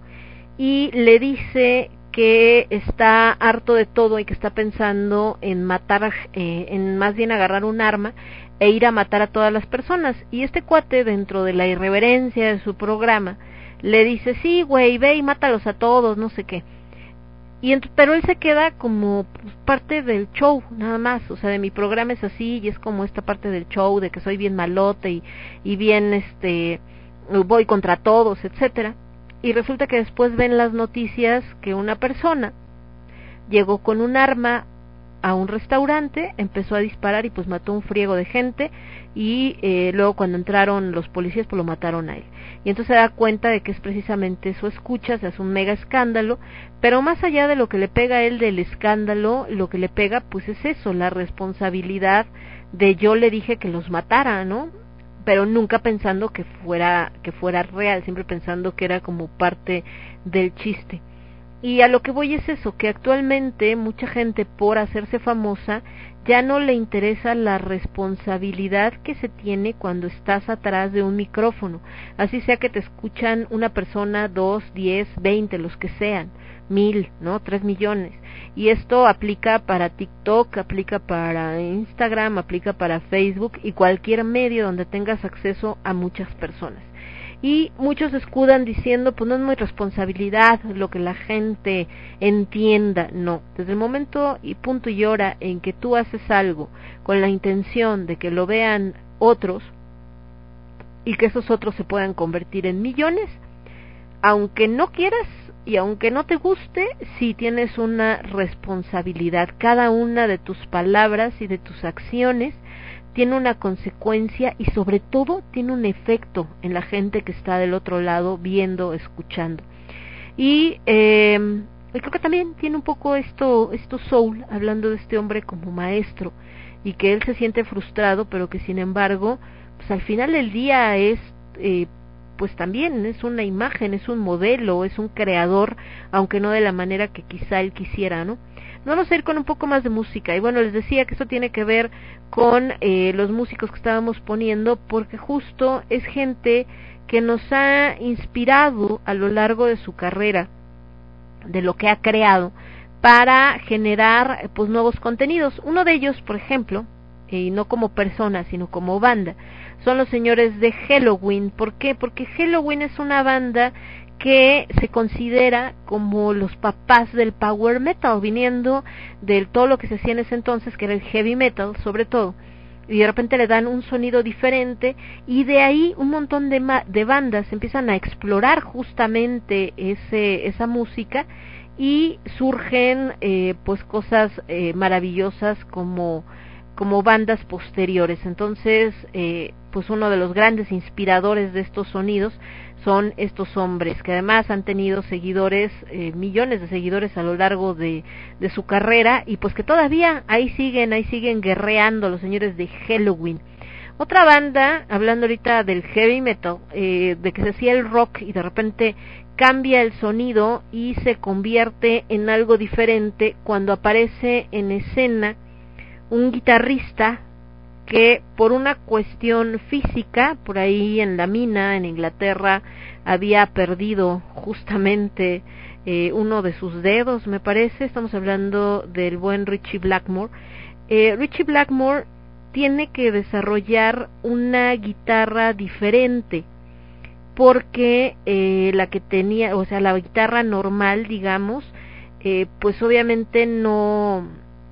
y le dice que está harto de todo y que está pensando en matar, eh, en más bien agarrar un arma e ir a matar a todas las personas. Y este cuate, dentro de la irreverencia de su programa, le dice, sí, güey, ve y mátalos a todos, no sé qué. Y pero él se queda como pues, parte del show, nada más. O sea, de mi programa es así y es como esta parte del show de que soy bien malote y, y bien, este, voy contra todos, etcétera y resulta que después ven las noticias que una persona llegó con un arma a un restaurante, empezó a disparar y pues mató un friego de gente y eh, luego cuando entraron los policías pues lo mataron a él. Y entonces se da cuenta de que es precisamente eso escucha, se hace un mega escándalo, pero más allá de lo que le pega a él del escándalo, lo que le pega pues es eso, la responsabilidad de yo le dije que los matara, ¿no? pero nunca pensando que fuera que fuera real, siempre pensando que era como parte del chiste. Y a lo que voy es eso, que actualmente mucha gente por hacerse famosa ya no le interesa la responsabilidad que se tiene cuando estás atrás de un micrófono, así sea que te escuchan una persona, dos, diez, veinte, los que sean, mil, ¿no? Tres millones. Y esto aplica para TikTok, aplica para Instagram, aplica para Facebook y cualquier medio donde tengas acceso a muchas personas. Y muchos escudan diciendo, pues no es mi responsabilidad lo que la gente entienda. No, desde el momento y punto y hora en que tú haces algo con la intención de que lo vean otros y que esos otros se puedan convertir en millones, aunque no quieras, y aunque no te guste, sí tienes una responsabilidad. Cada una de tus palabras y de tus acciones tiene una consecuencia y sobre todo tiene un efecto en la gente que está del otro lado viendo, escuchando. Y eh, creo que también tiene un poco esto, esto soul, hablando de este hombre como maestro y que él se siente frustrado, pero que sin embargo, pues al final del día es eh, pues también es una imagen, es un modelo, es un creador, aunque no de la manera que quizá él quisiera, ¿no? Vamos a ir con un poco más de música. Y bueno, les decía que esto tiene que ver con eh, los músicos que estábamos poniendo, porque justo es gente que nos ha inspirado a lo largo de su carrera, de lo que ha creado, para generar pues nuevos contenidos. Uno de ellos, por ejemplo, y no como persona, sino como banda, son los señores de Halloween. ¿Por qué? Porque Halloween es una banda que se considera como los papás del power metal, viniendo de todo lo que se hacía en ese entonces, que era el heavy metal sobre todo. y de repente le dan un sonido diferente y de ahí un montón de, de bandas empiezan a explorar justamente ese, esa música y surgen eh, pues cosas eh, maravillosas como como bandas posteriores entonces eh, pues uno de los grandes inspiradores de estos sonidos son estos hombres que además han tenido seguidores eh, millones de seguidores a lo largo de, de su carrera y pues que todavía ahí siguen ahí siguen guerreando los señores de Halloween. Otra banda, hablando ahorita del heavy metal, eh, de que se hacía el rock y de repente cambia el sonido y se convierte en algo diferente cuando aparece en escena un guitarrista que por una cuestión física, por ahí en la mina, en Inglaterra, había perdido justamente eh, uno de sus dedos, me parece, estamos hablando del buen Richie Blackmore. Eh, Richie Blackmore tiene que desarrollar una guitarra diferente porque eh, la que tenía, o sea, la guitarra normal, digamos, eh, pues obviamente no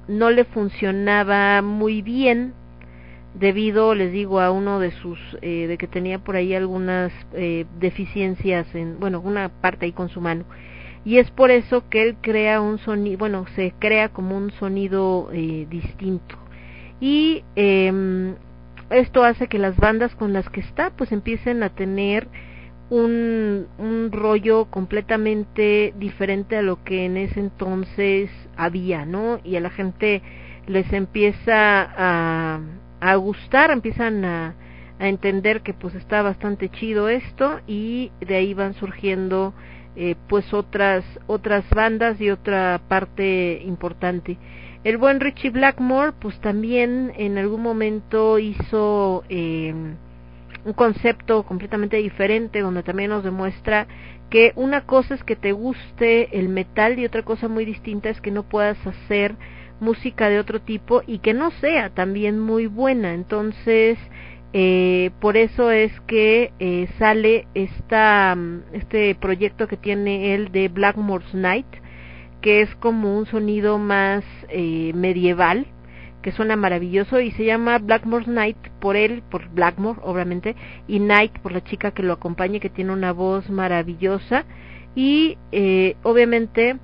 no le funcionaba muy bien debido, les digo, a uno de sus, eh, de que tenía por ahí algunas eh, deficiencias en, bueno, una parte ahí con su mano. Y es por eso que él crea un sonido, bueno, se crea como un sonido eh, distinto. Y eh, esto hace que las bandas con las que está, pues empiecen a tener un, un rollo completamente diferente a lo que en ese entonces había, ¿no? Y a la gente les empieza a, a gustar, empiezan a, a entender que pues está bastante chido esto y de ahí van surgiendo eh, pues otras otras bandas y otra parte importante. El buen Richie Blackmore pues también en algún momento hizo eh, un concepto completamente diferente donde también nos demuestra que una cosa es que te guste el metal y otra cosa muy distinta es que no puedas hacer música de otro tipo y que no sea también muy buena. Entonces, eh, por eso es que eh, sale esta, mm, este proyecto que tiene él de Blackmore's Night, que es como un sonido más eh, medieval, que suena maravilloso y se llama Blackmore's Night por él, por Blackmore, obviamente, y Night por la chica que lo acompaña, que tiene una voz maravillosa. Y eh, obviamente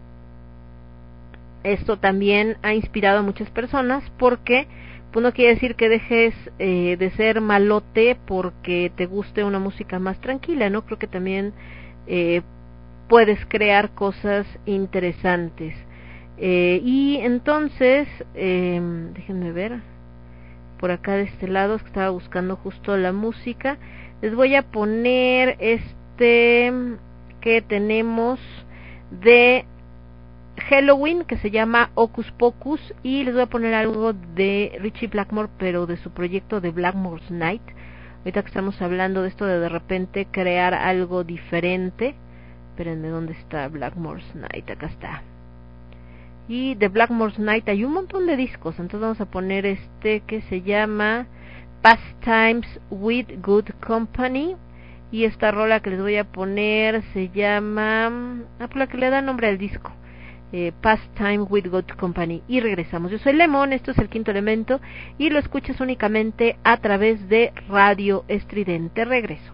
esto también ha inspirado a muchas personas porque pues no quiere decir que dejes eh, de ser malote porque te guste una música más tranquila, ¿no? Creo que también eh, puedes crear cosas interesantes. Eh, y entonces, eh, déjenme ver, por acá de este lado, que estaba buscando justo la música, les voy a poner este que tenemos de Halloween que se llama Ocus Pocus y les voy a poner algo de Richie Blackmore pero de su proyecto de Blackmore's Night. Ahorita que estamos hablando de esto de de repente crear algo diferente espérenme dónde está Blackmore's Night acá está. Y de Blackmore's Night hay un montón de discos entonces vamos a poner este que se llama Pastimes with Good Company y esta rola que les voy a poner se llama ah, por la que le da nombre al disco eh, Pastime with Good Company. Y regresamos. Yo soy Lemon, esto es el quinto elemento y lo escuchas únicamente a través de Radio Estridente. Regreso.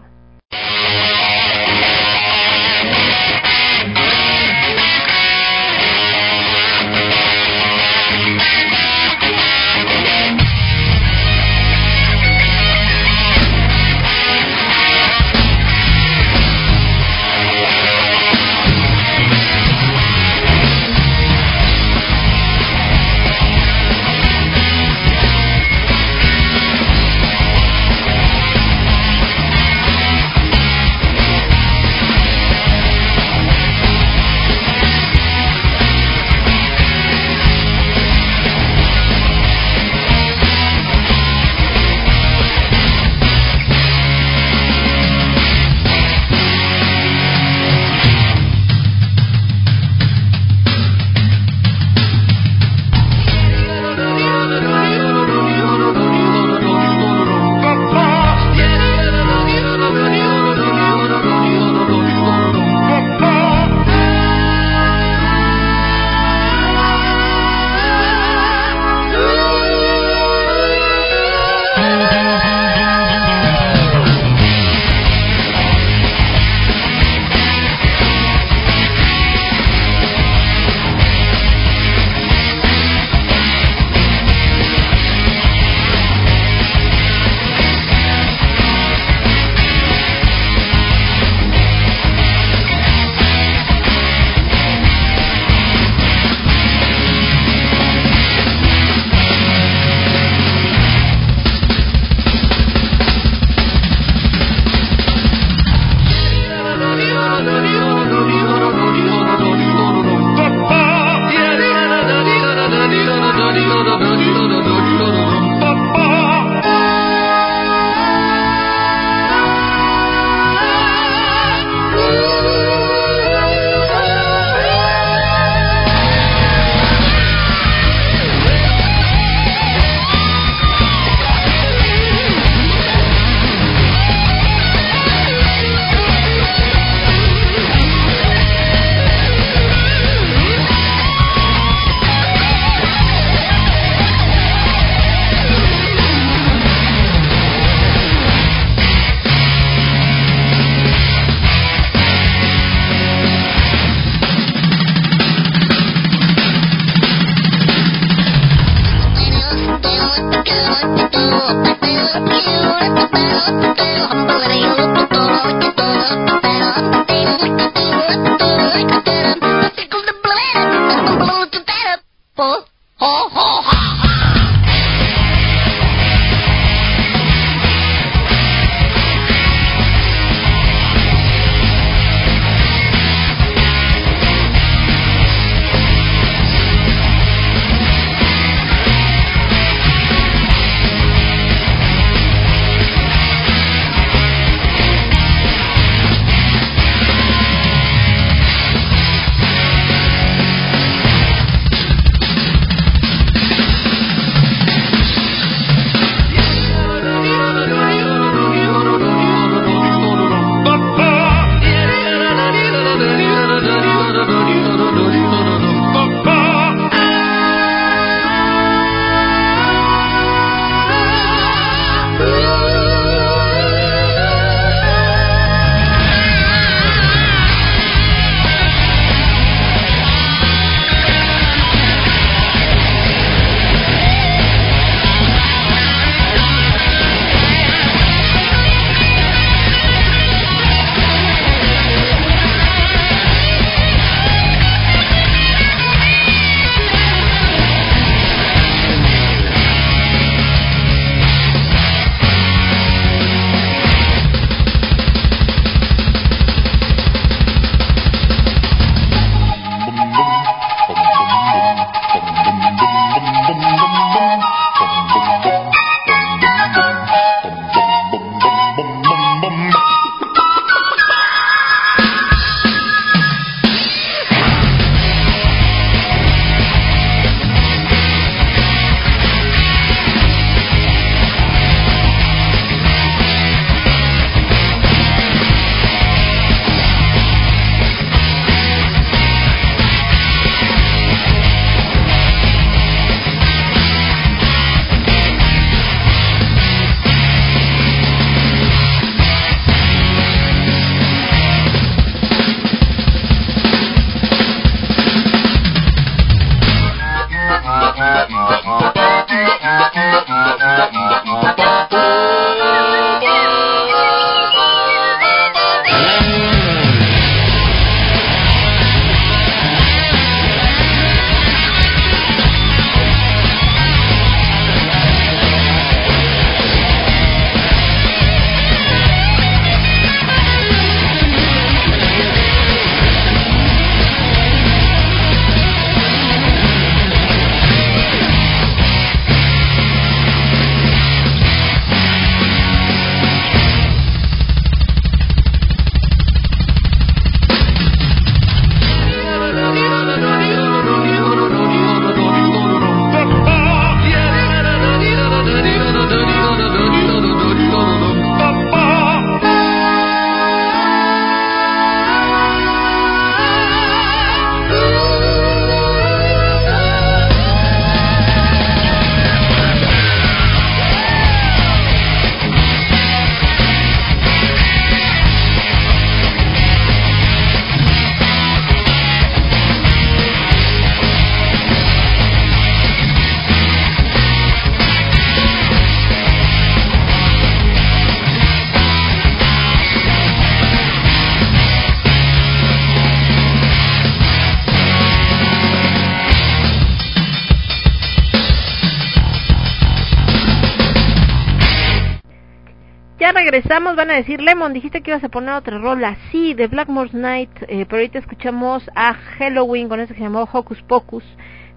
Van a decir, Lemon, dijiste que ibas a poner otra rola. Sí, de Blackmore's Night, eh, pero ahorita escuchamos a Halloween con ese que se llamó Hocus Pocus,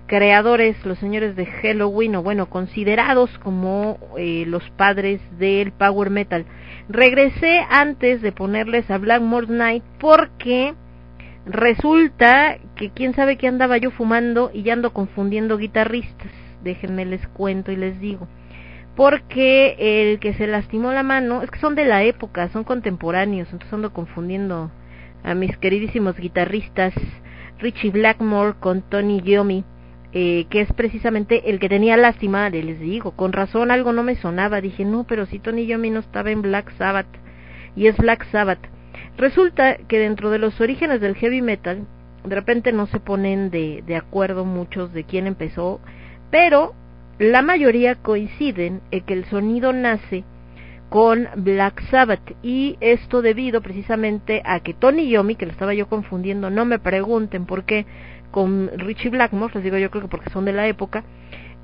creadores, los señores de Halloween, o bueno, considerados como eh, los padres del power metal. Regresé antes de ponerles a Blackmore's Night porque resulta que quién sabe qué andaba yo fumando y ya ando confundiendo guitarristas. Déjenme les cuento y les digo porque el que se lastimó la mano, es que son de la época, son contemporáneos, entonces ando confundiendo a mis queridísimos guitarristas Richie Blackmore con Tony Yomi, eh, que es precisamente el que tenía lástima, les digo, con razón algo no me sonaba, dije, no, pero si Tony Yomi no estaba en Black Sabbath, y es Black Sabbath. Resulta que dentro de los orígenes del heavy metal, de repente no se ponen de, de acuerdo muchos de quién empezó, pero la mayoría coinciden en que el sonido nace con Black Sabbath y esto debido precisamente a que Tony Yomi, que lo estaba yo confundiendo, no me pregunten por qué, con Richie Blackmore, les digo yo creo que porque son de la época,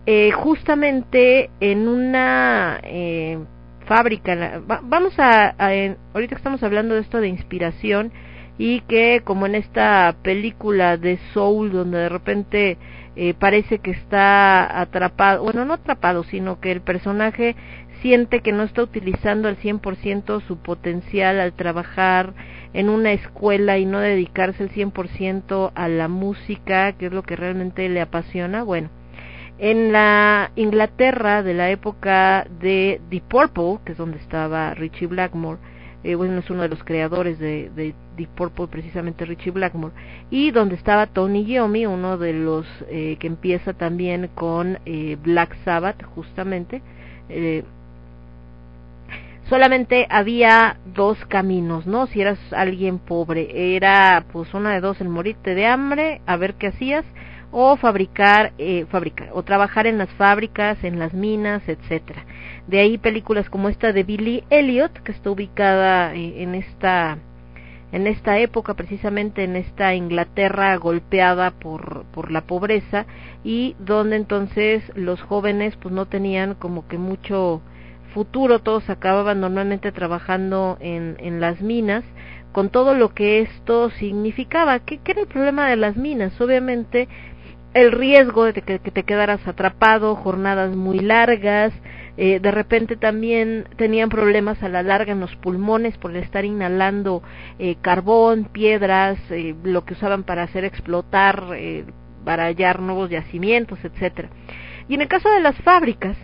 eh, justamente en una eh, fábrica, vamos a, ahorita estamos hablando de esto de inspiración y que como en esta película de Soul donde de repente eh, parece que está atrapado, bueno, no atrapado, sino que el personaje siente que no está utilizando al 100% su potencial al trabajar en una escuela y no dedicarse al 100% a la música, que es lo que realmente le apasiona. Bueno, en la Inglaterra de la época de Deep Purple, que es donde estaba Richie Blackmore, eh, bueno, es uno de los creadores de, de, Deep Purple, precisamente Richie Blackmore, y donde estaba Tony Iommi, uno de los eh, que empieza también con eh, Black Sabbath, justamente, eh, solamente había dos caminos, ¿no? Si eras alguien pobre, era pues una de dos, el morirte de hambre, a ver qué hacías, o fabricar, eh, fabricar, o trabajar en las fábricas, en las minas, etcétera. De ahí películas como esta de Billy Elliot, que está ubicada eh, en esta en esta época, precisamente en esta Inglaterra golpeada por, por la pobreza y donde entonces los jóvenes pues no tenían como que mucho futuro, todos acababan normalmente trabajando en, en las minas, con todo lo que esto significaba. ¿Qué, ¿Qué, era el problema de las minas? Obviamente el riesgo de que, te quedaras atrapado, jornadas muy largas, eh, de repente también tenían problemas a la larga en los pulmones por estar inhalando eh, carbón, piedras, eh, lo que usaban para hacer explotar, eh, para hallar nuevos yacimientos, etcétera. Y en el caso de las fábricas,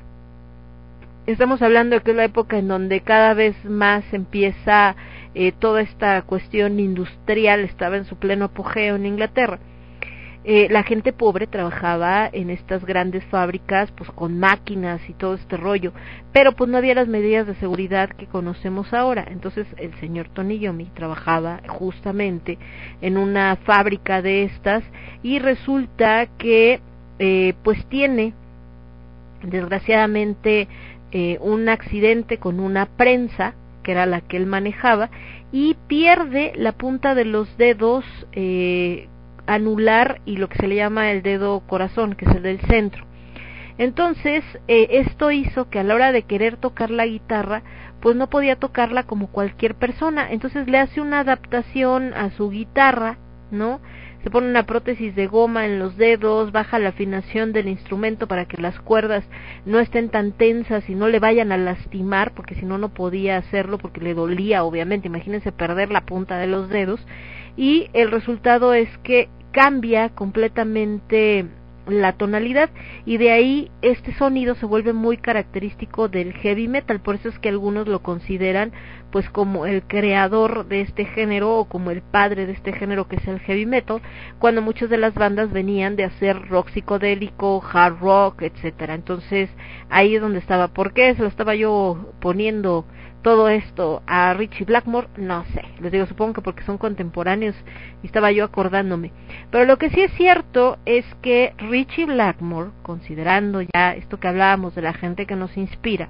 estamos hablando de que es la época en donde cada vez más empieza eh, toda esta cuestión industrial, estaba en su pleno apogeo en Inglaterra. Eh, la gente pobre trabajaba en estas grandes fábricas pues con máquinas y todo este rollo, pero pues no había las medidas de seguridad que conocemos ahora. Entonces el señor Tony Yomi trabajaba justamente en una fábrica de estas y resulta que eh, pues tiene desgraciadamente eh, un accidente con una prensa, que era la que él manejaba, y pierde la punta de los dedos eh, anular y lo que se le llama el dedo corazón, que es el del centro. Entonces, eh, esto hizo que a la hora de querer tocar la guitarra, pues no podía tocarla como cualquier persona. Entonces le hace una adaptación a su guitarra, ¿no? se pone una prótesis de goma en los dedos, baja la afinación del instrumento para que las cuerdas no estén tan tensas y no le vayan a lastimar, porque si no, no podía hacerlo porque le dolía, obviamente. Imagínense perder la punta de los dedos. Y el resultado es que cambia completamente la tonalidad y de ahí este sonido se vuelve muy característico del heavy metal, por eso es que algunos lo consideran pues como el creador de este género o como el padre de este género que es el heavy metal, cuando muchas de las bandas venían de hacer rock psicodélico, hard rock, etcétera. Entonces, ahí es donde estaba. ¿Por qué se lo estaba yo poniendo todo esto a Richie Blackmore, no sé, les digo, supongo que porque son contemporáneos y estaba yo acordándome. Pero lo que sí es cierto es que Richie Blackmore, considerando ya esto que hablábamos de la gente que nos inspira,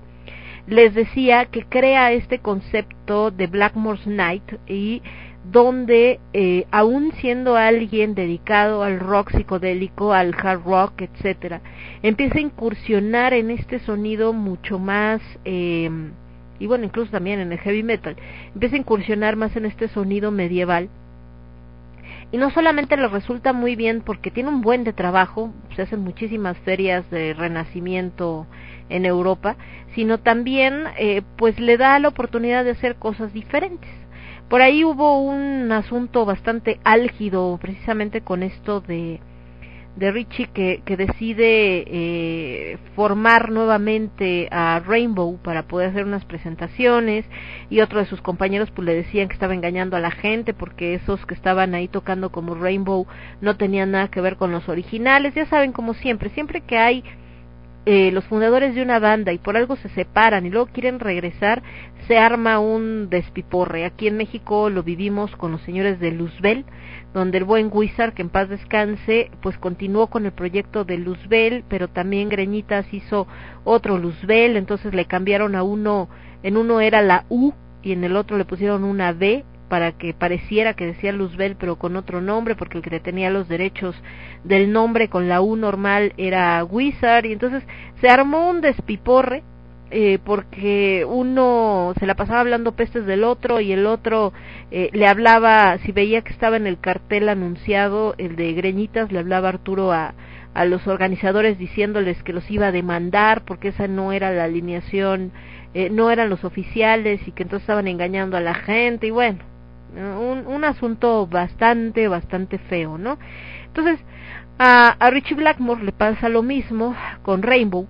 les decía que crea este concepto de Blackmore's Night y donde eh, aún siendo alguien dedicado al rock psicodélico, al hard rock, etcétera, empieza a incursionar en este sonido mucho más eh, y bueno, incluso también en el heavy metal, empieza a incursionar más en este sonido medieval. Y no solamente le resulta muy bien porque tiene un buen de trabajo, se hacen muchísimas ferias de renacimiento en Europa, sino también eh, pues le da la oportunidad de hacer cosas diferentes. Por ahí hubo un asunto bastante álgido precisamente con esto de de Richie que, que decide eh, formar nuevamente a Rainbow para poder hacer unas presentaciones y otro de sus compañeros pues le decían que estaba engañando a la gente porque esos que estaban ahí tocando como Rainbow no tenían nada que ver con los originales ya saben como siempre siempre que hay eh, los fundadores de una banda y por algo se separan y luego quieren regresar, se arma un despiporre. Aquí en México lo vivimos con los señores de Luzbel, donde el buen Wizard, que en paz descanse, pues continuó con el proyecto de Luzbel, pero también Greñitas hizo otro Luzbel, entonces le cambiaron a uno, en uno era la U y en el otro le pusieron una B para que pareciera que decía Luzbel pero con otro nombre porque el que tenía los derechos del nombre con la U normal era Wizard y entonces se armó un despiporre eh, porque uno se la pasaba hablando pestes del otro y el otro eh, le hablaba, si veía que estaba en el cartel anunciado, el de Greñitas, le hablaba Arturo a, a los organizadores diciéndoles que los iba a demandar porque esa no era la alineación, eh, no eran los oficiales y que entonces estaban engañando a la gente y bueno, un, un asunto bastante, bastante feo, ¿no? Entonces, a, a Richie Blackmore le pasa lo mismo con Rainbow,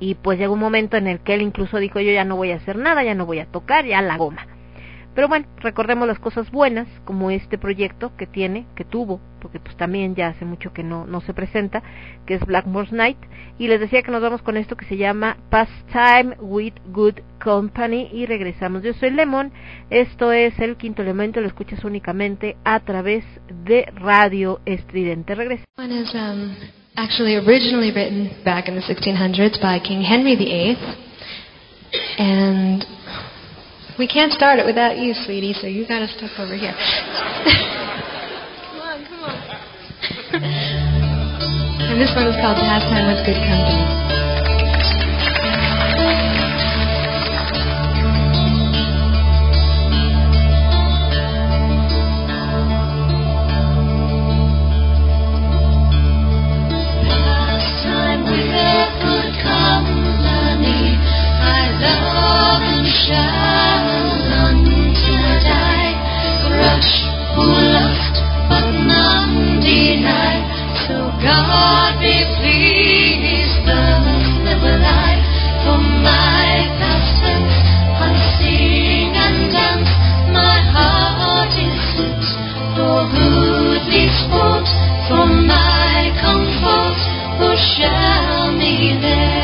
y pues llegó un momento en el que él incluso dijo yo ya no voy a hacer nada, ya no voy a tocar, ya la goma. Pero bueno, recordemos las cosas buenas, como este proyecto que tiene, que tuvo, porque pues también ya hace mucho que no, no se presenta, que es Blackmore's Night, y les decía que nos vamos con esto que se llama Pastime with Good Company, y regresamos. Yo soy Lemon, esto es el quinto elemento, lo escuchas únicamente a través de Radio Estridente. Regresa. Actually originally written back in the 1600s by King Henry VIII. And we can't start it without you, sweetie, so you gotta step over here. come on, come on. and this one is called Pastime with Good Company. For my comfort, who shall me there?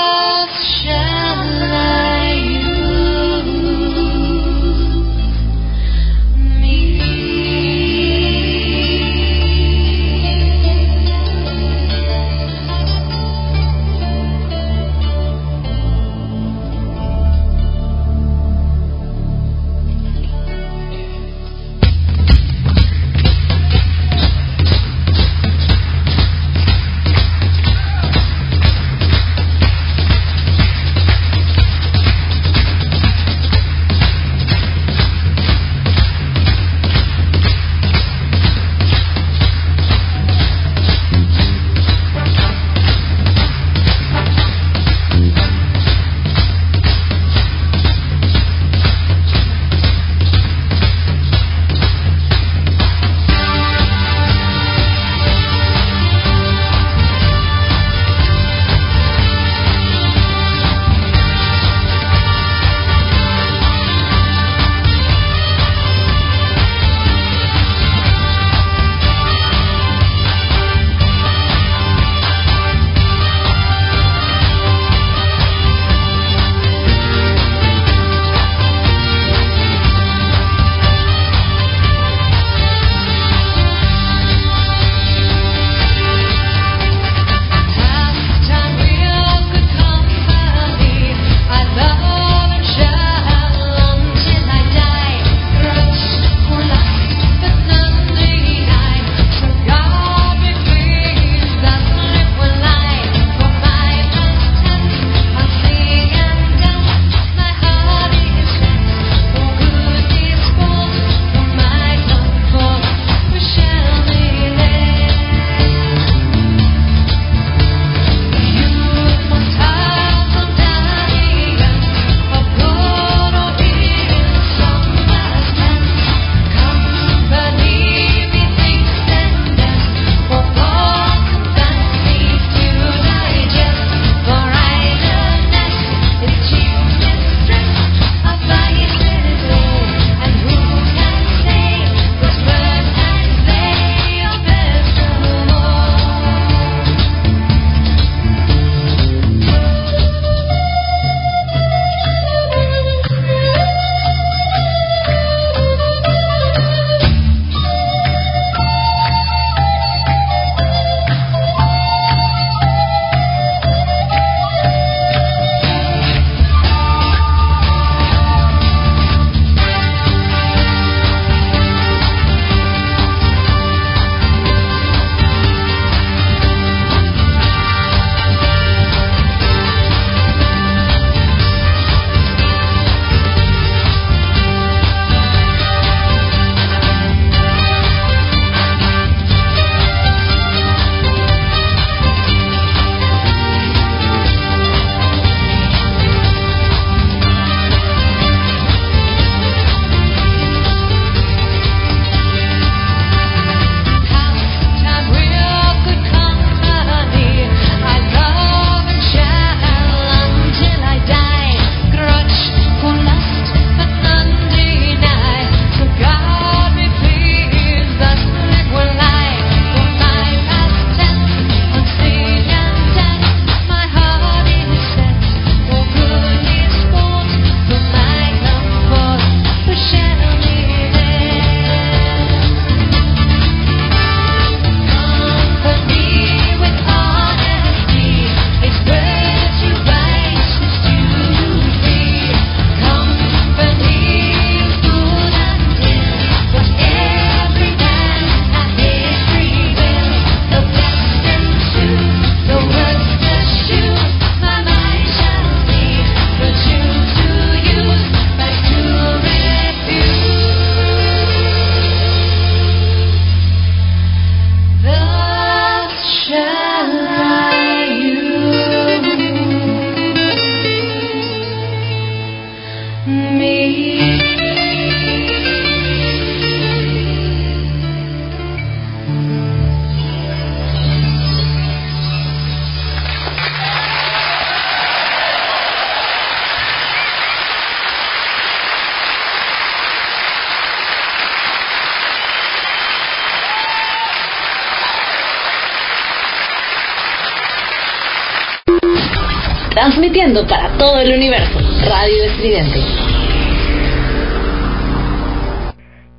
Para todo el universo. Radio Estridente.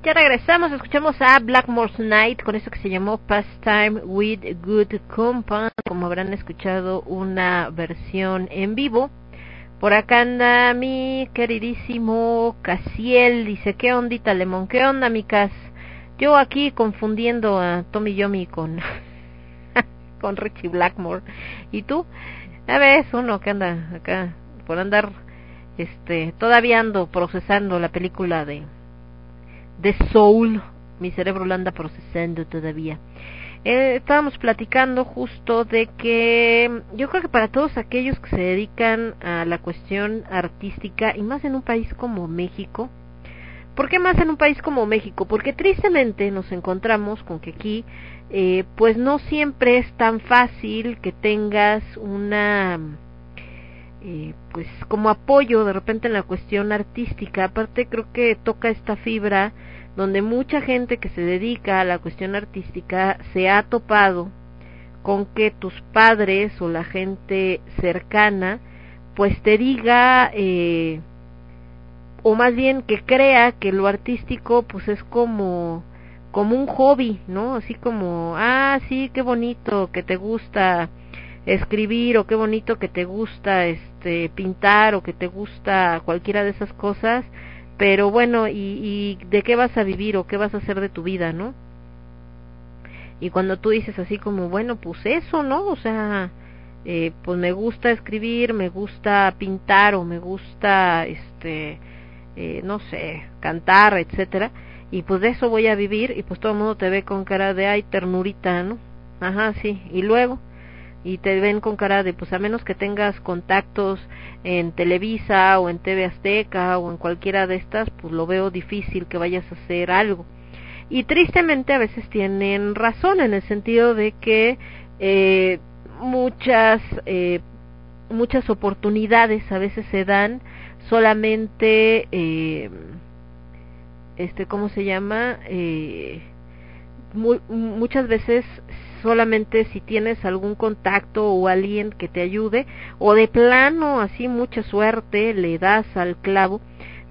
Ya regresamos, escuchamos a Blackmore's Night con eso que se llamó Pastime with Good Company. Como habrán escuchado una versión en vivo. Por acá anda mi queridísimo Casiel, dice, ¿qué ondita, Lemon? ¿Qué onda, mi Cas? Yo aquí confundiendo a Tommy Yomi con, con Richie Blackmore. ¿Y tú? A ver, uno que anda acá por andar, este, todavía ando procesando la película de, de Soul. Mi cerebro lo anda procesando todavía. Eh, estábamos platicando justo de que yo creo que para todos aquellos que se dedican a la cuestión artística y más en un país como México, ¿por qué más en un país como México? Porque tristemente nos encontramos con que aquí eh, pues no siempre es tan fácil que tengas una eh, pues como apoyo de repente en la cuestión artística. Aparte creo que toca esta fibra donde mucha gente que se dedica a la cuestión artística se ha topado con que tus padres o la gente cercana pues te diga eh, o más bien que crea que lo artístico pues es como como un hobby, ¿no? Así como, ah, sí, qué bonito que te gusta escribir o qué bonito que te gusta este pintar o que te gusta cualquiera de esas cosas, pero bueno, ¿y, y de qué vas a vivir o qué vas a hacer de tu vida, ¿no? Y cuando tú dices así como, bueno, pues eso, ¿no? O sea, eh, pues me gusta escribir, me gusta pintar o me gusta, este, eh, no sé, cantar, etcétera y pues de eso voy a vivir y pues todo el mundo te ve con cara de ay ternurita, ¿no? Ajá, sí, y luego y te ven con cara de pues a menos que tengas contactos en Televisa o en TV Azteca o en cualquiera de estas, pues lo veo difícil que vayas a hacer algo. Y tristemente a veces tienen razón en el sentido de que eh, muchas eh, muchas oportunidades a veces se dan solamente eh, este cómo se llama eh, muchas veces solamente si tienes algún contacto o alguien que te ayude o de plano así mucha suerte le das al clavo.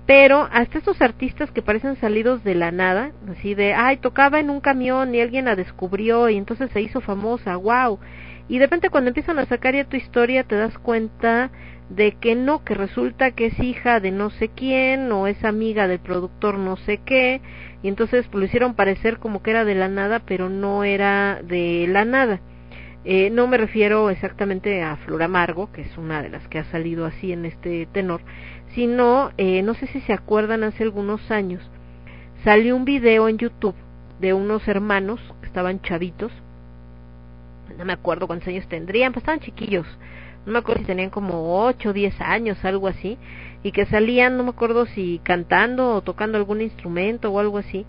Pero hasta estos artistas que parecen salidos de la nada así de ay tocaba en un camión y alguien la descubrió y entonces se hizo famosa wow y de repente cuando empiezan a sacar ya tu historia te das cuenta de que no, que resulta que es hija de no sé quién o es amiga del productor no sé qué, y entonces pues, lo hicieron parecer como que era de la nada, pero no era de la nada. Eh, no me refiero exactamente a Flor Amargo, que es una de las que ha salido así en este tenor, sino, eh, no sé si se acuerdan, hace algunos años salió un video en YouTube de unos hermanos que estaban chavitos, no me acuerdo cuántos años tendrían, pues estaban chiquillos, no me acuerdo si tenían como 8 o 10 años, algo así, y que salían, no me acuerdo si cantando o tocando algún instrumento o algo así.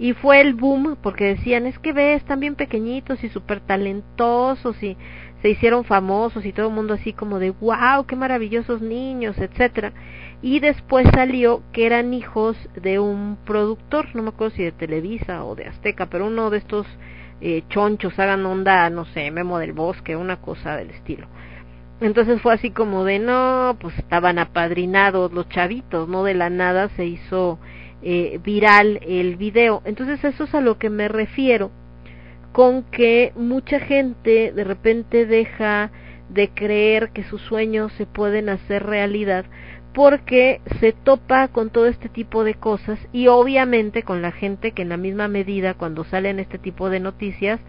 Y fue el boom porque decían, es que ves, están bien pequeñitos y súper talentosos y se hicieron famosos y todo el mundo así como de, wow, qué maravillosos niños, etcétera. Y después salió que eran hijos de un productor, no me acuerdo si de Televisa o de Azteca, pero uno de estos eh, chonchos hagan onda, no sé, Memo del Bosque, una cosa del estilo. Entonces fue así como de no, pues estaban apadrinados los chavitos, no de la nada se hizo eh, viral el video. Entonces eso es a lo que me refiero con que mucha gente de repente deja de creer que sus sueños se pueden hacer realidad porque se topa con todo este tipo de cosas y obviamente con la gente que en la misma medida cuando salen este tipo de noticias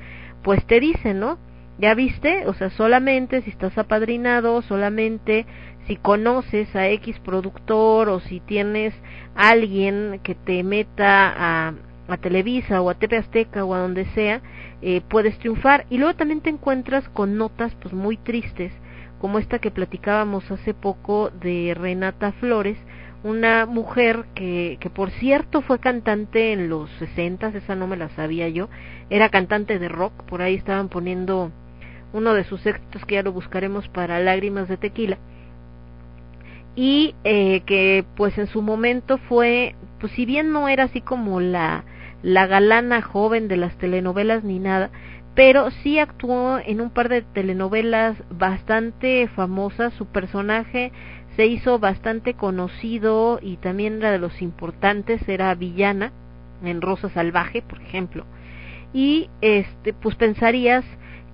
pues te dicen, ¿no? ¿Ya viste? O sea, solamente si estás apadrinado, solamente si conoces a X productor o si tienes alguien que te meta a, Televisa o a TV Azteca o a donde sea, eh, puedes triunfar. Y luego también te encuentras con notas pues muy tristes, como esta que platicábamos hace poco de Renata Flores, una mujer que, que por cierto fue cantante en los sesentas, esa no me la sabía yo, era cantante de rock, por ahí estaban poniendo uno de sus éxitos que ya lo buscaremos para Lágrimas de Tequila y eh, que pues en su momento fue pues si bien no era así como la la galana joven de las telenovelas ni nada pero sí actuó en un par de telenovelas bastante famosas, su personaje se hizo bastante conocido y también era de los importantes, era villana en Rosa Salvaje, por ejemplo. Y este pues pensarías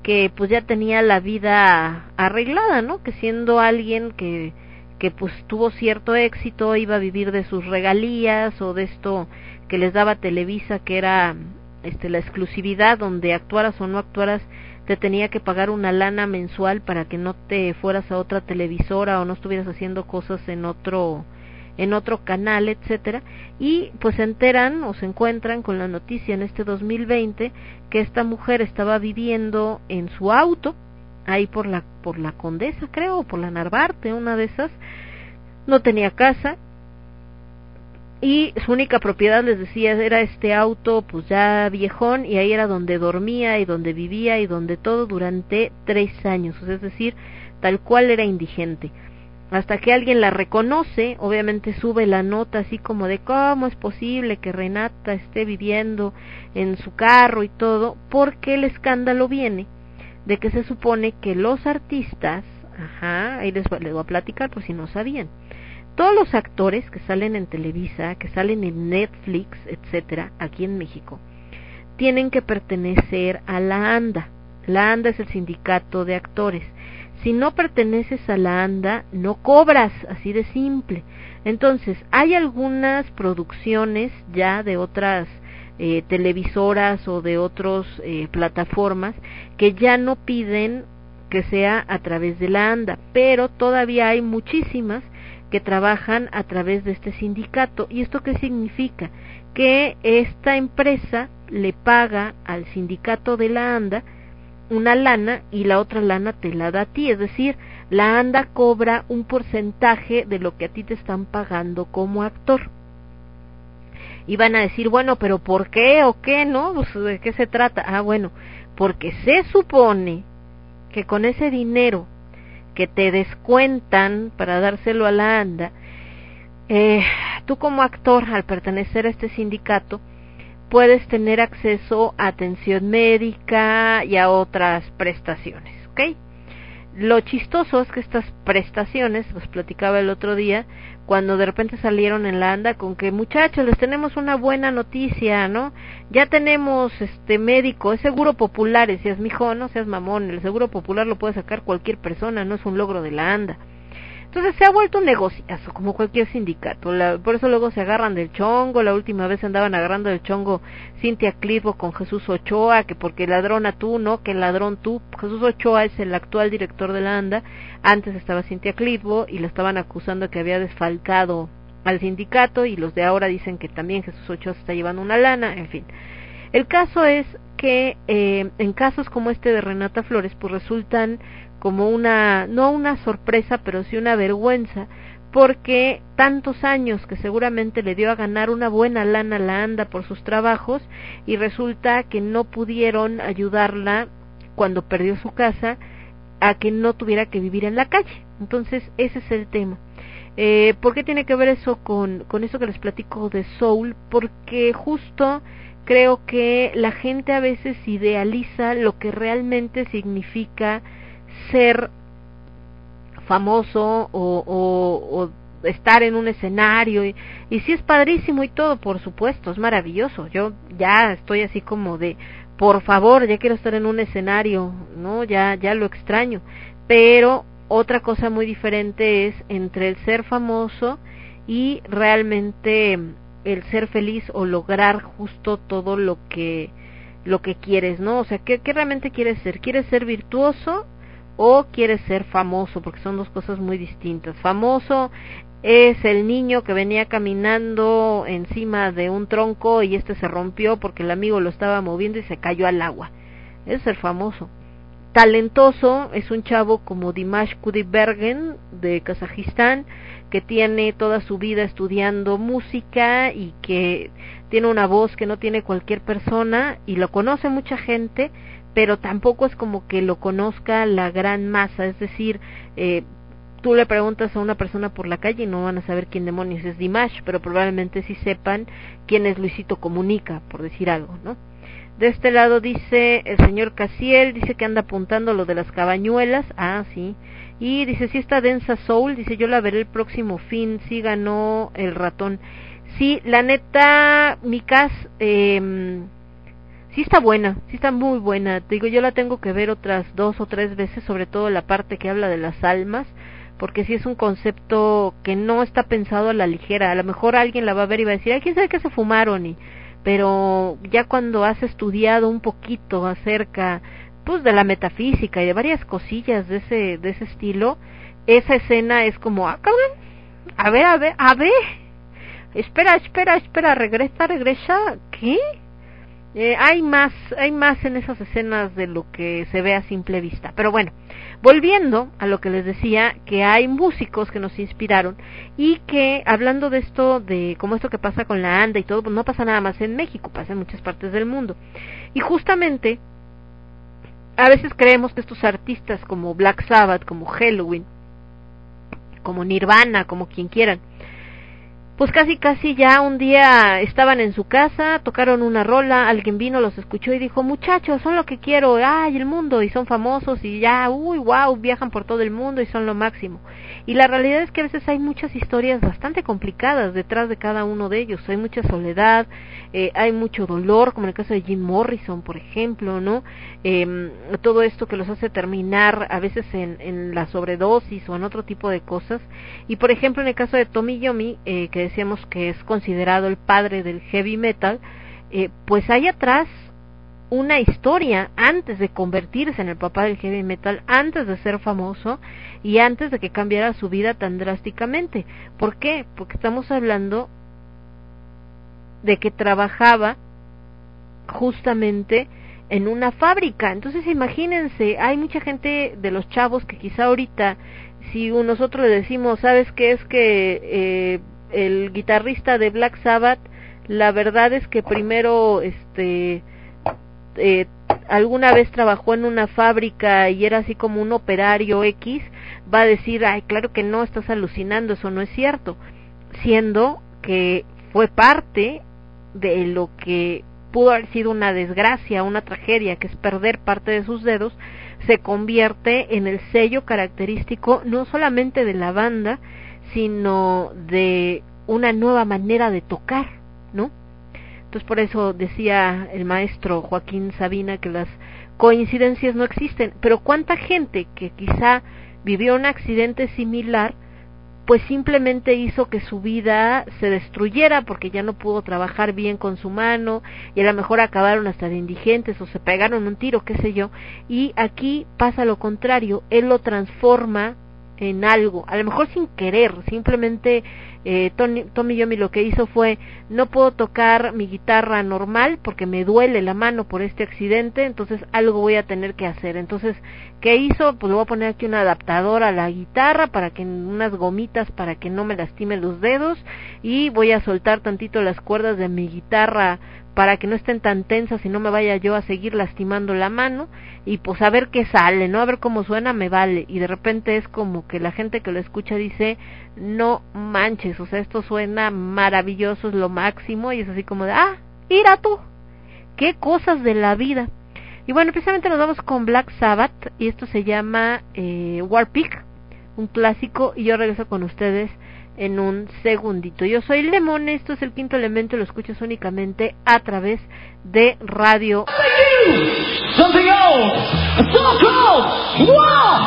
que pues ya tenía la vida arreglada, ¿no? Que siendo alguien que que pues tuvo cierto éxito, iba a vivir de sus regalías o de esto que les daba Televisa, que era este la exclusividad donde actuaras o no actuaras te tenía que pagar una lana mensual para que no te fueras a otra televisora o no estuvieras haciendo cosas en otro en otro canal, etcétera, y pues se enteran o se encuentran con la noticia en este 2020 que esta mujer estaba viviendo en su auto ahí por la por la Condesa, creo, o por la Narvarte, una de esas. No tenía casa y su única propiedad, les decía, era este auto pues ya viejón y ahí era donde dormía y donde vivía y donde todo durante tres años, es decir, tal cual era indigente. Hasta que alguien la reconoce, obviamente sube la nota así como de cómo es posible que Renata esté viviendo en su carro y todo, porque el escándalo viene de que se supone que los artistas, ajá, ahí les, les voy a platicar por si no sabían, todos los actores que salen en Televisa, que salen en Netflix, etcétera, aquí en México, tienen que pertenecer a la ANDA. La ANDA es el sindicato de actores. Si no perteneces a la ANDA, no cobras, así de simple. Entonces, hay algunas producciones ya de otras eh, televisoras o de otras eh, plataformas que ya no piden que sea a través de la ANDA, pero todavía hay muchísimas que trabajan a través de este sindicato. ¿Y esto qué significa? Que esta empresa le paga al sindicato de la ANDA una lana y la otra lana te la da a ti, es decir, la ANDA cobra un porcentaje de lo que a ti te están pagando como actor. Y van a decir, bueno, pero ¿por qué o qué, no? Pues, ¿De qué se trata? Ah, bueno, porque se supone que con ese dinero que te descuentan para dárselo a la ANDA, eh, tú como actor, al pertenecer a este sindicato, puedes tener acceso a atención médica y a otras prestaciones, ¿ok? Lo chistoso es que estas prestaciones, los platicaba el otro día, cuando de repente salieron en la anda con que muchachos les tenemos una buena noticia, ¿no? Ya tenemos este médico, es seguro popular, y es mijo, no seas mamón, el seguro popular lo puede sacar cualquier persona, no es un logro de la anda. Entonces se ha vuelto un negociazo, como cualquier sindicato. por eso luego se agarran del chongo. La última vez andaban agarrando del chongo Cintia Clivo con Jesús Ochoa, que porque ladrona tú, no, que ladrón tú. Jesús Ochoa es el actual director de la ANDA. Antes estaba Cintia Clivo y le estaban acusando que había desfalcado al sindicato y los de ahora dicen que también Jesús Ochoa se está llevando una lana, en fin. El caso es que eh, en casos como este de Renata Flores, pues resultan como una, no una sorpresa, pero sí una vergüenza, porque tantos años que seguramente le dio a ganar una buena lana a la ANDA por sus trabajos y resulta que no pudieron ayudarla cuando perdió su casa a que no tuviera que vivir en la calle. Entonces, ese es el tema. Eh, ¿Por qué tiene que ver eso con, con eso que les platico de Soul? Porque justo creo que la gente a veces idealiza lo que realmente significa ser famoso o, estar en un escenario y, y sí es padrísimo y todo, por supuesto, es maravilloso. Yo ya estoy así como de, por favor, ya quiero estar en un escenario, ¿no? Ya, ya lo extraño. Pero otra cosa muy diferente es entre el ser famoso y realmente el ser feliz o lograr justo todo lo que lo que quieres, ¿no? O sea, ¿qué, qué realmente quieres ser? ¿Quieres ser virtuoso o quieres ser famoso, porque son dos cosas muy distintas. Famoso es el niño que venía caminando encima de un tronco y este se rompió porque el amigo lo estaba moviendo y se cayó al agua. Es ser famoso. Talentoso es un chavo como Dimash Kudibergen de Kazajistán que tiene toda su vida estudiando música y que tiene una voz que no tiene cualquier persona y lo conoce mucha gente pero tampoco es como que lo conozca la gran masa, es decir, eh, tú le preguntas a una persona por la calle y no van a saber quién demonios es Dimash, pero probablemente sí sepan quién es Luisito Comunica, por decir algo, ¿no? De este lado dice el señor Casiel, dice que anda apuntando lo de las cabañuelas. Ah, sí. Y dice, si está densa Soul, dice, yo la veré el próximo fin, sí ganó el ratón. Sí, la neta, mi eh, sí está buena, sí está muy buena. Te digo, yo la tengo que ver otras dos o tres veces, sobre todo la parte que habla de las almas, porque sí es un concepto que no está pensado a la ligera. A lo mejor alguien la va a ver y va a decir, ay, quién sabe qué se fumaron, y, pero ya cuando has estudiado un poquito acerca pues de la metafísica y de varias cosillas de ese de ese estilo esa escena es como ah cabrón a ver a ver a ver espera espera espera regresa regresa qué eh, hay más hay más en esas escenas de lo que se ve a simple vista. Pero bueno volviendo a lo que les decía que hay músicos que nos inspiraron y que hablando de esto de como esto que pasa con la anda y todo pues no pasa nada más en México pasa en muchas partes del mundo. Y justamente a veces creemos que estos artistas como Black Sabbath, como Halloween, como Nirvana, como quien quieran, pues casi casi ya un día estaban en su casa, tocaron una rola, alguien vino, los escuchó y dijo, muchachos, son lo que quiero, ay, el mundo, y son famosos y ya, uy, wow, viajan por todo el mundo y son lo máximo. Y la realidad es que a veces hay muchas historias bastante complicadas detrás de cada uno de ellos, hay mucha soledad, eh, hay mucho dolor, como en el caso de Jim Morrison, por ejemplo, ¿no? Eh, todo esto que los hace terminar a veces en, en la sobredosis o en otro tipo de cosas. Y por ejemplo, en el caso de Tommy Yomi, eh, que decíamos que es considerado el padre del heavy metal, eh, pues hay atrás una historia antes de convertirse en el papá del heavy metal, antes de ser famoso y antes de que cambiara su vida tan drásticamente. ¿Por qué? Porque estamos hablando de que trabajaba justamente en una fábrica. Entonces imagínense, hay mucha gente de los chavos que quizá ahorita, si nosotros le decimos, ¿sabes qué es que eh, el guitarrista de Black Sabbath, la verdad es que primero, este, eh, alguna vez trabajó en una fábrica y era así como un operario X, va a decir, ay, claro que no, estás alucinando, eso no es cierto, siendo que fue parte de lo que pudo haber sido una desgracia, una tragedia, que es perder parte de sus dedos, se convierte en el sello característico no solamente de la banda, sino de una nueva manera de tocar, ¿no? Entonces por eso decía el maestro Joaquín Sabina que las coincidencias no existen, pero cuánta gente que quizá vivió un accidente similar, pues simplemente hizo que su vida se destruyera porque ya no pudo trabajar bien con su mano y a lo mejor acabaron hasta de indigentes o se pegaron un tiro, qué sé yo. Y aquí pasa lo contrario, él lo transforma en algo, a lo mejor sin querer, simplemente eh, Tony, Tommy Yomi lo que hizo fue no puedo tocar mi guitarra normal porque me duele la mano por este accidente, entonces algo voy a tener que hacer. Entonces, ¿qué hizo? Pues le voy a poner aquí un adaptador a la guitarra para que unas gomitas para que no me lastime los dedos y voy a soltar tantito las cuerdas de mi guitarra para que no estén tan tensas y no me vaya yo a seguir lastimando la mano y pues a ver qué sale, ¿no? A ver cómo suena, me vale. Y de repente es como que la gente que lo escucha dice, no manches, o sea, esto suena maravilloso, es lo máximo y es así como de, ah, ira tú, qué cosas de la vida. Y bueno, precisamente nos vamos con Black Sabbath y esto se llama eh, War un clásico y yo regreso con ustedes en un segundito. Yo soy Lemón, esto es el quinto elemento, lo escuchas únicamente a través de radio. Something wow.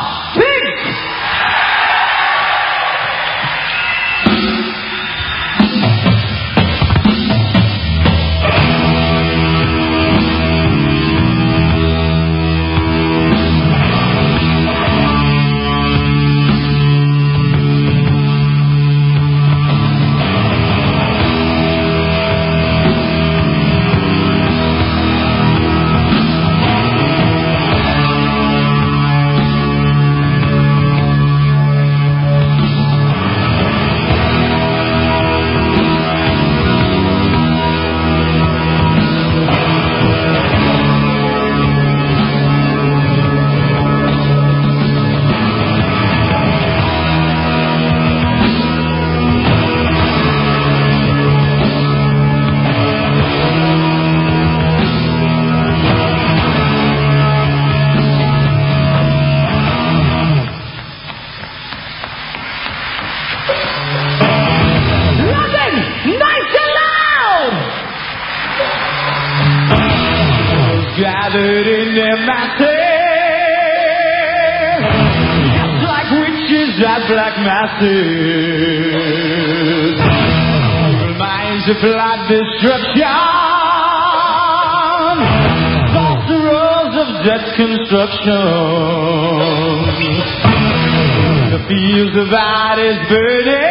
Death construction. The fields of is burning.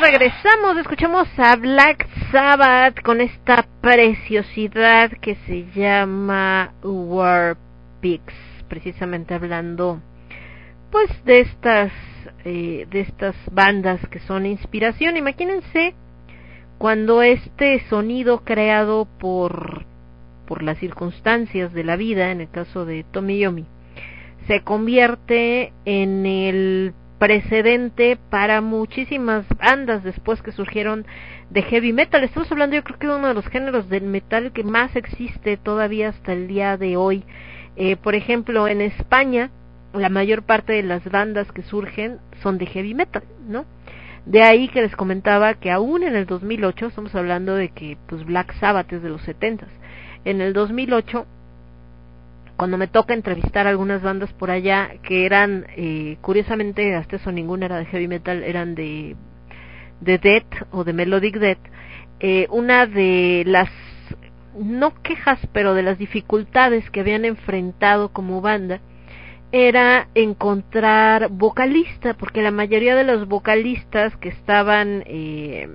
Regresamos, escuchamos a Black Sabbath con esta preciosidad que se llama War Pigs, precisamente hablando pues de estas eh, de estas bandas que son inspiración. Imagínense cuando este sonido creado por por las circunstancias de la vida, en el caso de Tommy Yomi, se convierte en el precedente para muchísimas bandas después que surgieron de heavy metal. Estamos hablando yo creo que de uno de los géneros del metal que más existe todavía hasta el día de hoy. Eh, por ejemplo, en España la mayor parte de las bandas que surgen son de heavy metal, ¿no? De ahí que les comentaba que aún en el 2008, estamos hablando de que pues Black Sabbath es de los 70 en el 2008 cuando me toca entrevistar algunas bandas por allá que eran, eh, curiosamente, hasta eso ninguna era de heavy metal, eran de, de death o de melodic death, eh, una de las, no quejas, pero de las dificultades que habían enfrentado como banda, era encontrar vocalista, porque la mayoría de los vocalistas que estaban, eh,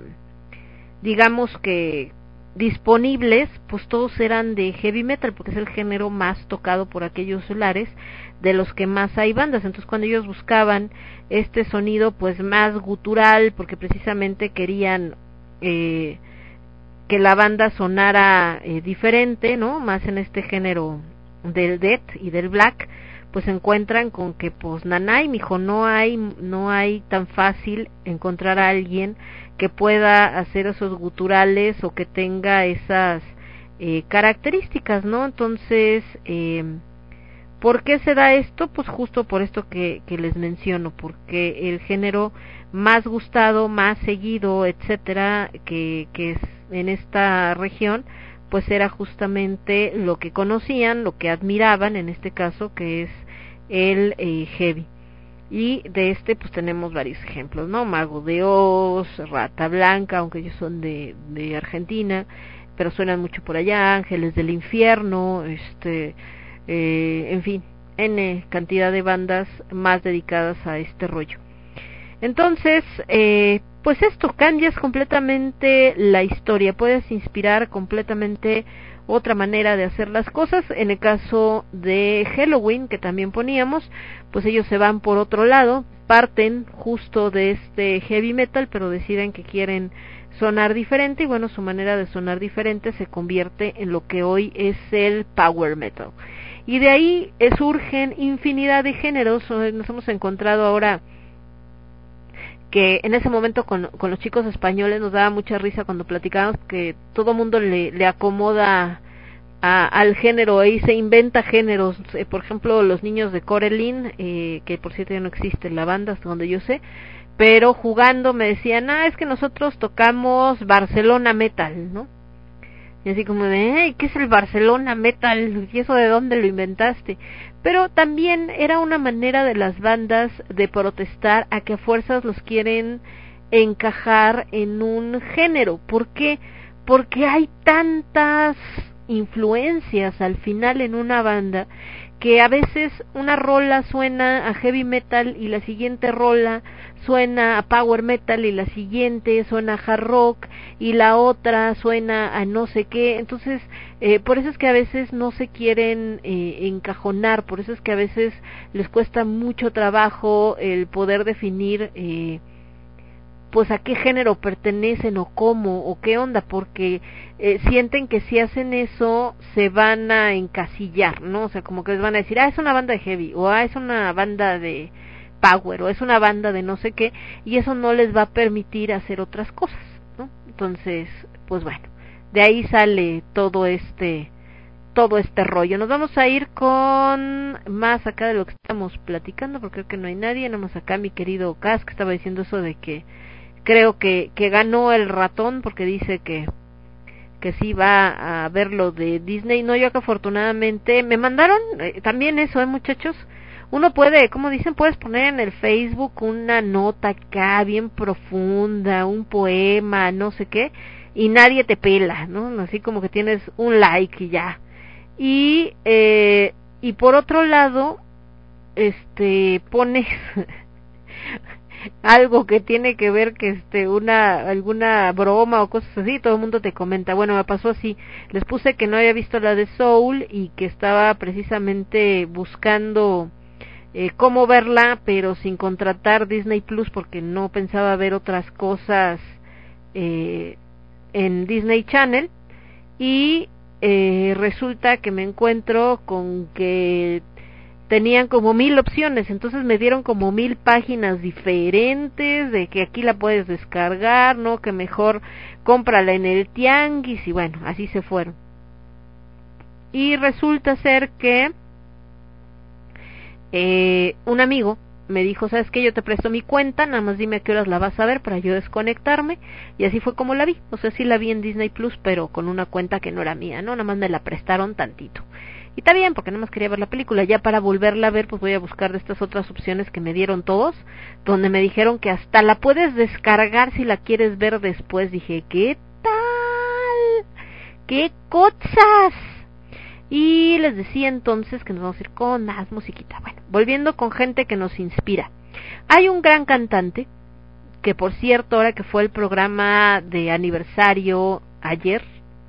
digamos que disponibles, pues todos eran de heavy metal, porque es el género más tocado por aquellos solares, de los que más hay bandas. Entonces, cuando ellos buscaban este sonido, pues más gutural, porque precisamente querían eh, que la banda sonara eh, diferente, ¿no? Más en este género del death y del black, pues se encuentran con que, pues, nanay, mijo, no hay, no hay tan fácil encontrar a alguien que pueda hacer esos guturales o que tenga esas eh, características, ¿no? Entonces, eh, ¿por qué se da esto? Pues justo por esto que, les menciono, porque el género más gustado, más seguido, etcétera, que, que es en esta región, pues era justamente lo que conocían, lo que admiraban, en este caso, que es el eh, heavy. Y de este pues tenemos varios ejemplos, ¿no? Mago de Oz, Rata Blanca, aunque ellos son de, de Argentina, pero suenan mucho por allá, Ángeles del Infierno, este, eh, en fin, N cantidad de bandas más dedicadas a este rollo. Entonces, eh, pues esto, cambias completamente la historia, puedes inspirar completamente otra manera de hacer las cosas. En el caso de Halloween, que también poníamos, pues ellos se van por otro lado, parten justo de este heavy metal, pero deciden que quieren sonar diferente y bueno, su manera de sonar diferente se convierte en lo que hoy es el power metal. Y de ahí eh, surgen infinidad de géneros, nos hemos encontrado ahora que en ese momento con, con los chicos españoles nos daba mucha risa cuando platicábamos que todo mundo le, le acomoda a, al género y se inventa géneros. Eh, por ejemplo, los niños de Corelin, eh, que por cierto ya no existe la banda, hasta donde yo sé, pero jugando me decían, ah, es que nosotros tocamos Barcelona Metal, ¿no? Y así como de, ¿qué es el Barcelona Metal? ¿Y eso de dónde lo inventaste? Pero también era una manera de las bandas de protestar a que a fuerzas los quieren encajar en un género. ¿Por qué? Porque hay tantas influencias al final en una banda que a veces una rola suena a heavy metal y la siguiente rola suena a power metal y la siguiente suena a hard rock y la otra suena a no sé qué. Entonces eh, por eso es que a veces no se quieren eh, encajonar por eso es que a veces les cuesta mucho trabajo el poder definir eh, pues a qué género pertenecen o cómo o qué onda porque eh, sienten que si hacen eso se van a encasillar no o sea como que les van a decir ah es una banda de heavy o ah es una banda de power o es una banda de no sé qué y eso no les va a permitir hacer otras cosas no entonces pues bueno de ahí sale todo este todo este rollo. Nos vamos a ir con más acá de lo que estamos platicando, porque creo que no hay nadie, nada más acá mi querido Cas que estaba diciendo eso de que creo que, que ganó el ratón porque dice que que sí va a ver lo de Disney. No, yo que afortunadamente me mandaron eh, también eso, ¿eh, muchachos? Uno puede, como dicen, puedes poner en el Facebook una nota acá bien profunda, un poema, no sé qué, y nadie te pela, ¿no? Así como que tienes un like y ya. Y, eh, y por otro lado, este, pones algo que tiene que ver que este una alguna broma o cosas así, todo el mundo te comenta. Bueno, me pasó así. Les puse que no había visto la de Soul y que estaba precisamente buscando eh, cómo verla, pero sin contratar Disney Plus porque no pensaba ver otras cosas eh, en Disney Channel y eh, resulta que me encuentro con que tenían como mil opciones, entonces me dieron como mil páginas diferentes de que aquí la puedes descargar, no, que mejor cómprala en el tianguis y bueno, así se fueron. Y resulta ser que eh, un amigo me dijo, ¿sabes qué? Yo te presto mi cuenta, nada más dime a qué horas la vas a ver para yo desconectarme. Y así fue como la vi. O sea, sí la vi en Disney Plus, pero con una cuenta que no era mía, ¿no? Nada más me la prestaron tantito. Y está bien, porque nada más quería ver la película. Ya para volverla a ver, pues voy a buscar de estas otras opciones que me dieron todos, donde me dijeron que hasta la puedes descargar si la quieres ver después. Dije, ¿qué tal? ¿Qué cosas? Y les decía entonces que nos vamos a ir con más musiquita. Bueno, volviendo con gente que nos inspira. Hay un gran cantante, que por cierto, ahora que fue el programa de aniversario ayer,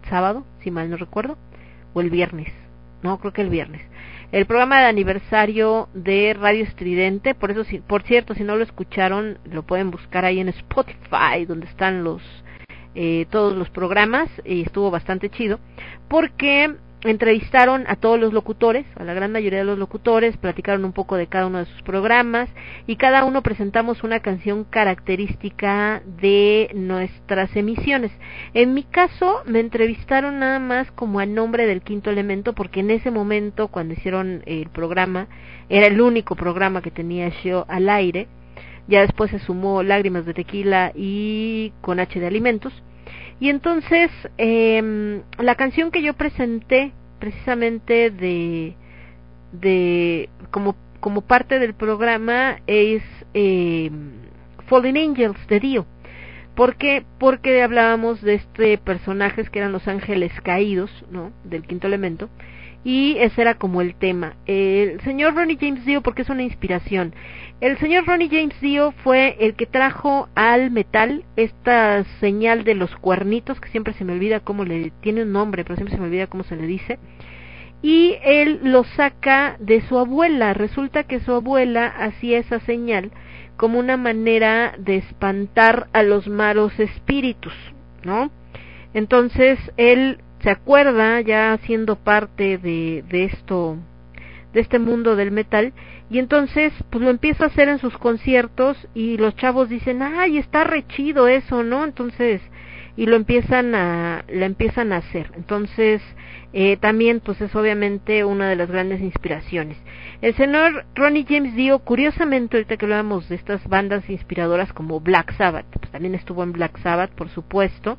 sábado, si mal no recuerdo, o el viernes, no, creo que el viernes. El programa de aniversario de Radio Estridente, por eso, si, por cierto, si no lo escucharon, lo pueden buscar ahí en Spotify, donde están los eh, todos los programas, y estuvo bastante chido, porque entrevistaron a todos los locutores, a la gran mayoría de los locutores, platicaron un poco de cada uno de sus programas y cada uno presentamos una canción característica de nuestras emisiones. En mi caso me entrevistaron nada más como a nombre del quinto elemento porque en ese momento cuando hicieron el programa era el único programa que tenía yo al aire. Ya después se sumó Lágrimas de Tequila y Con H de Alimentos y entonces, eh, la canción que yo presenté precisamente de, de como, como parte del programa es eh, Fallen Angels de Dio. ¿Por qué? Porque hablábamos de este personajes que eran los ángeles caídos, ¿no? Del quinto elemento y ese era como el tema. El señor Ronnie James Dio, porque es una inspiración. El señor Ronnie James Dio fue el que trajo al metal esta señal de los cuernitos, que siempre se me olvida cómo le tiene un nombre, pero siempre se me olvida cómo se le dice. Y él lo saca de su abuela. Resulta que su abuela hacía esa señal como una manera de espantar a los malos espíritus, ¿no? Entonces él se acuerda ya siendo parte de, de esto, de este mundo del metal, y entonces pues lo empieza a hacer en sus conciertos y los chavos dicen, ay, está rechido eso, ¿no? Entonces, y lo empiezan a, lo empiezan a hacer. Entonces, eh, también pues es obviamente una de las grandes inspiraciones. El señor Ronnie James Dio, curiosamente, ahorita que hablamos de estas bandas inspiradoras como Black Sabbath, pues también estuvo en Black Sabbath, por supuesto,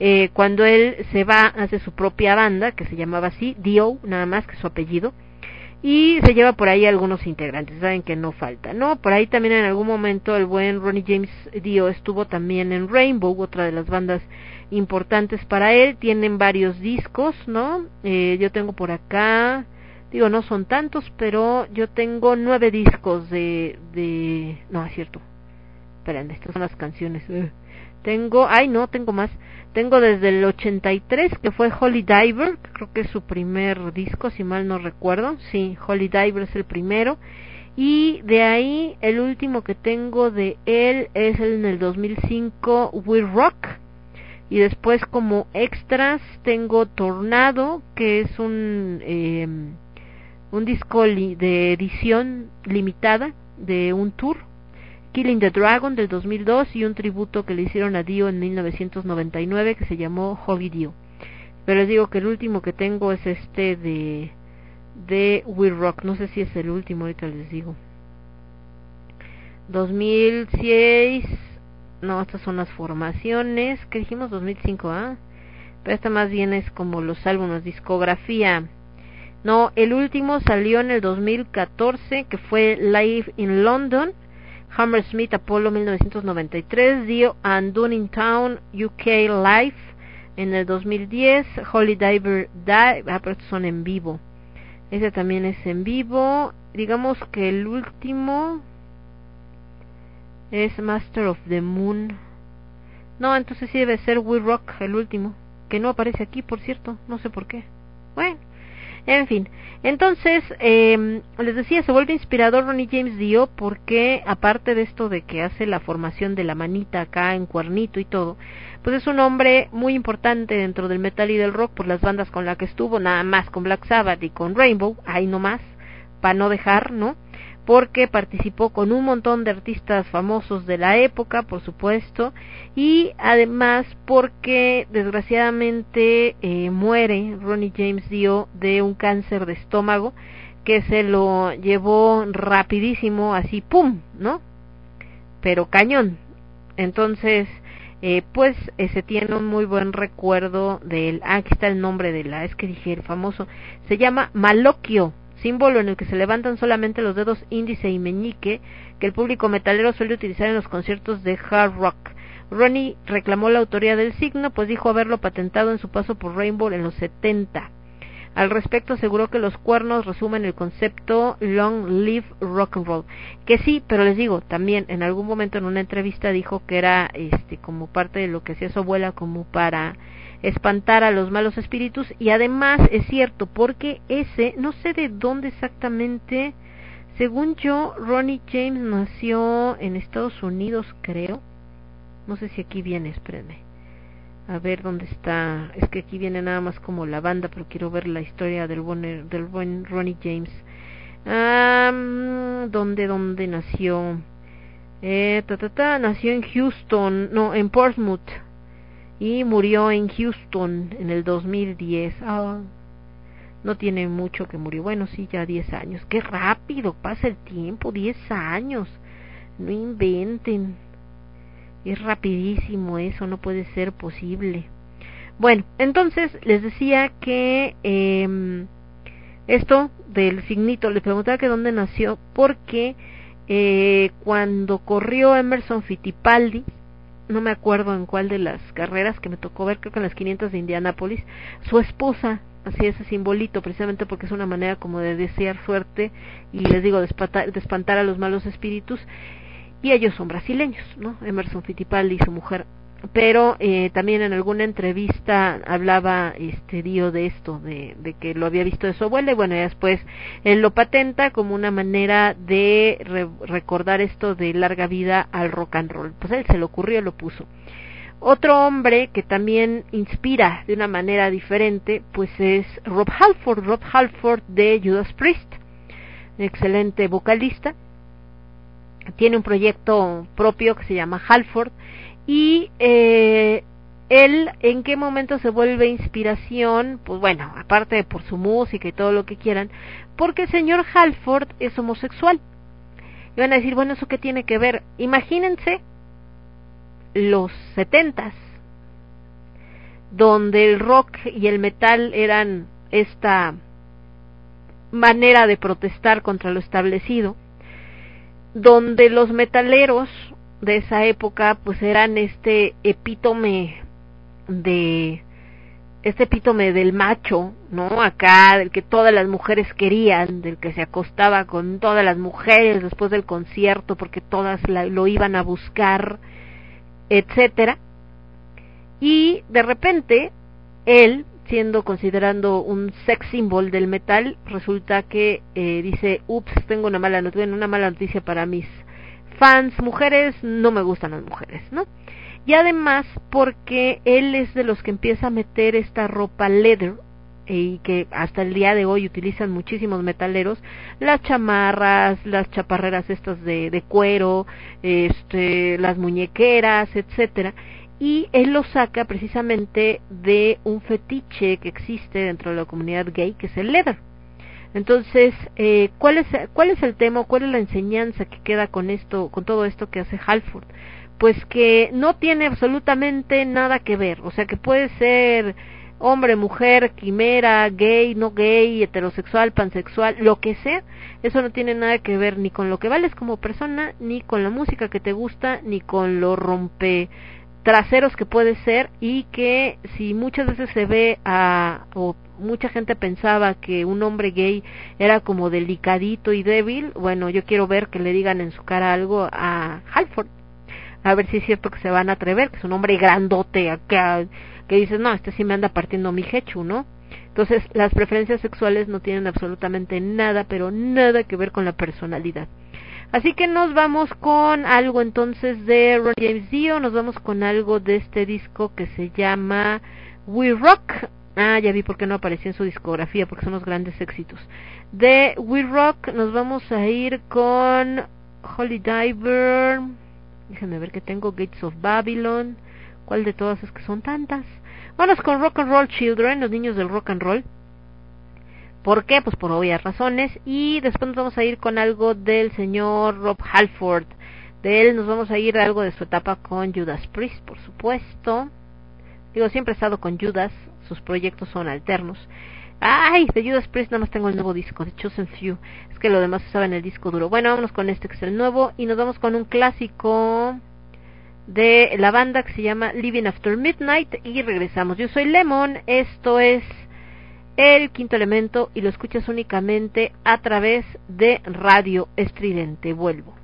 eh, cuando él se va, hace su propia banda, que se llamaba así, Dio, nada más que su apellido, y se lleva por ahí algunos integrantes, saben que no falta, ¿no? Por ahí también en algún momento el buen Ronnie James Dio estuvo también en Rainbow, otra de las bandas importantes para él, tienen varios discos, ¿no? Eh, yo tengo por acá, digo, no son tantos, pero yo tengo nueve discos de, de, no, es cierto, esperen, estas son las canciones, tengo, ay no, tengo más, tengo desde el 83, que fue Holy Diver, creo que es su primer disco, si mal no recuerdo. Sí, Holy Diver es el primero. Y de ahí, el último que tengo de él es el en el 2005, We Rock. Y después, como extras, tengo Tornado, que es un, eh, un disco de edición limitada de un tour Killing the Dragon del 2002 y un tributo que le hicieron a Dio en 1999 que se llamó Holy Dio. Pero les digo que el último que tengo es este de de We Rock, no sé si es el último, ahorita les digo. 2006, no, estas son las formaciones, que dijimos 2005, ¿ah? Pero esta más bien es como los álbumes, discografía. No, el último salió en el 2014, que fue Live in London Hammersmith Apollo 1993, Dio and Town UK Live en el 2010, Holy Diver Dive, ah, pero estos son en vivo. Ese también es en vivo. Digamos que el último Es Master of the Moon. No, entonces sí debe ser We Rock, el último. Que no aparece aquí, por cierto. No sé por qué. Bueno. En fin, entonces, eh, les decía, se vuelve inspirador Ronnie James Dio porque, aparte de esto de que hace la formación de la manita acá en cuernito y todo, pues es un hombre muy importante dentro del metal y del rock por las bandas con las que estuvo, nada más con Black Sabbath y con Rainbow, ahí nomás, para no dejar, ¿no? Porque participó con un montón de artistas famosos de la época, por supuesto, y además porque desgraciadamente eh, muere Ronnie James Dio de un cáncer de estómago que se lo llevó rapidísimo, así, ¡pum!, ¿no? Pero cañón. Entonces, eh, pues se tiene un muy buen recuerdo de él. Ah, aquí está el nombre de la, es que dije el famoso, se llama Malocchio símbolo en el que se levantan solamente los dedos índice y meñique, que el público metalero suele utilizar en los conciertos de hard rock. Ronnie reclamó la autoría del signo, pues dijo haberlo patentado en su paso por Rainbow en los 70. Al respecto aseguró que los cuernos resumen el concepto Long Live Rock and Roll, que sí, pero les digo, también en algún momento en una entrevista dijo que era este como parte de lo que hacía su abuela como para espantar a los malos espíritus. Y además es cierto porque ese no sé de dónde exactamente según yo Ronnie James nació en Estados Unidos creo. No sé si aquí viene espérenme a ver dónde está. Es que aquí viene nada más como la banda pero quiero ver la historia del buen del buen Ronnie James. Ah, dónde dónde nació eh, ta, ta, ta, nació en Houston no en Portsmouth y murió en Houston en el 2010. Ah, no tiene mucho que murió. Bueno, sí, ya 10 años. Qué rápido pasa el tiempo, 10 años. No inventen. Es rapidísimo eso, no puede ser posible. Bueno, entonces les decía que eh, esto del signito, le preguntaba que dónde nació, porque eh, cuando corrió Emerson Fittipaldi, no me acuerdo en cuál de las carreras que me tocó ver, creo que en las 500 de Indianápolis, su esposa hacía ese simbolito precisamente porque es una manera como de desear suerte y les digo de espantar, de espantar a los malos espíritus y ellos son brasileños, ¿no? Emerson Fittipaldi y su mujer pero eh, también en alguna entrevista hablaba este Dio de esto, de, que lo había visto de su abuela y bueno, después él lo patenta como una manera de re recordar esto de larga vida al rock and roll. Pues él se le ocurrió lo puso. Otro hombre que también inspira de una manera diferente, pues es Rob Halford, Rob Halford de Judas Priest, excelente vocalista. Tiene un proyecto propio que se llama Halford y eh, él en qué momento se vuelve inspiración, pues bueno, aparte de por su música y todo lo que quieran, porque el señor Halford es homosexual. Y van a decir, bueno, ¿eso qué tiene que ver? Imagínense los setentas, donde el rock y el metal eran esta manera de protestar contra lo establecido, donde los metaleros de esa época pues eran este epítome de este epítome del macho, ¿no? Acá, del que todas las mujeres querían, del que se acostaba con todas las mujeres después del concierto porque todas la, lo iban a buscar, etcétera. Y de repente, él, siendo considerando un sex symbol del metal, resulta que eh, dice, ups, tengo una mala noticia, una mala noticia para mis fans mujeres, no me gustan las mujeres, ¿no? Y además porque él es de los que empieza a meter esta ropa leather y que hasta el día de hoy utilizan muchísimos metaleros, las chamarras, las chaparreras estas de, de cuero, este, las muñequeras, etcétera, y él lo saca precisamente de un fetiche que existe dentro de la comunidad gay, que es el leather entonces, eh, ¿cuál, es, ¿cuál es el tema, cuál es la enseñanza que queda con esto, con todo esto que hace Halford? Pues que no tiene absolutamente nada que ver, o sea que puede ser hombre, mujer, quimera, gay, no gay, heterosexual, pansexual, lo que sea, eso no tiene nada que ver ni con lo que vales como persona, ni con la música que te gusta, ni con lo rompe traseros que puede ser y que si muchas veces se ve a o mucha gente pensaba que un hombre gay era como delicadito y débil, bueno, yo quiero ver que le digan en su cara algo a Halford, a ver si es cierto que se van a atrever, que es un hombre grandote que dices, no, este sí me anda partiendo mi hechu, ¿no? Entonces, las preferencias sexuales no tienen absolutamente nada, pero nada que ver con la personalidad. Así que nos vamos con algo entonces de Ron James Dio, nos vamos con algo de este disco que se llama We Rock. Ah, ya vi por qué no apareció en su discografía, porque son los grandes éxitos. De We Rock nos vamos a ir con Holy Diver. Déjenme ver que tengo Gates of Babylon. ¿Cuál de todas es que son tantas? Vamos con Rock and Roll Children, los niños del rock and roll. ¿Por qué? Pues por obvias razones. Y después nos vamos a ir con algo del señor Rob Halford. De él nos vamos a ir a algo de su etapa con Judas Priest, por supuesto. Digo, siempre he estado con Judas, sus proyectos son alternos. Ay, de Judas Priest nada más tengo el nuevo disco, de Chosen Few. Es que lo demás estaba en el disco duro. Bueno, vámonos con este que es el nuevo y nos vamos con un clásico de la banda que se llama Living After Midnight y regresamos. Yo soy Lemon, esto es el quinto elemento y lo escuchas únicamente a través de Radio Estridente. Vuelvo.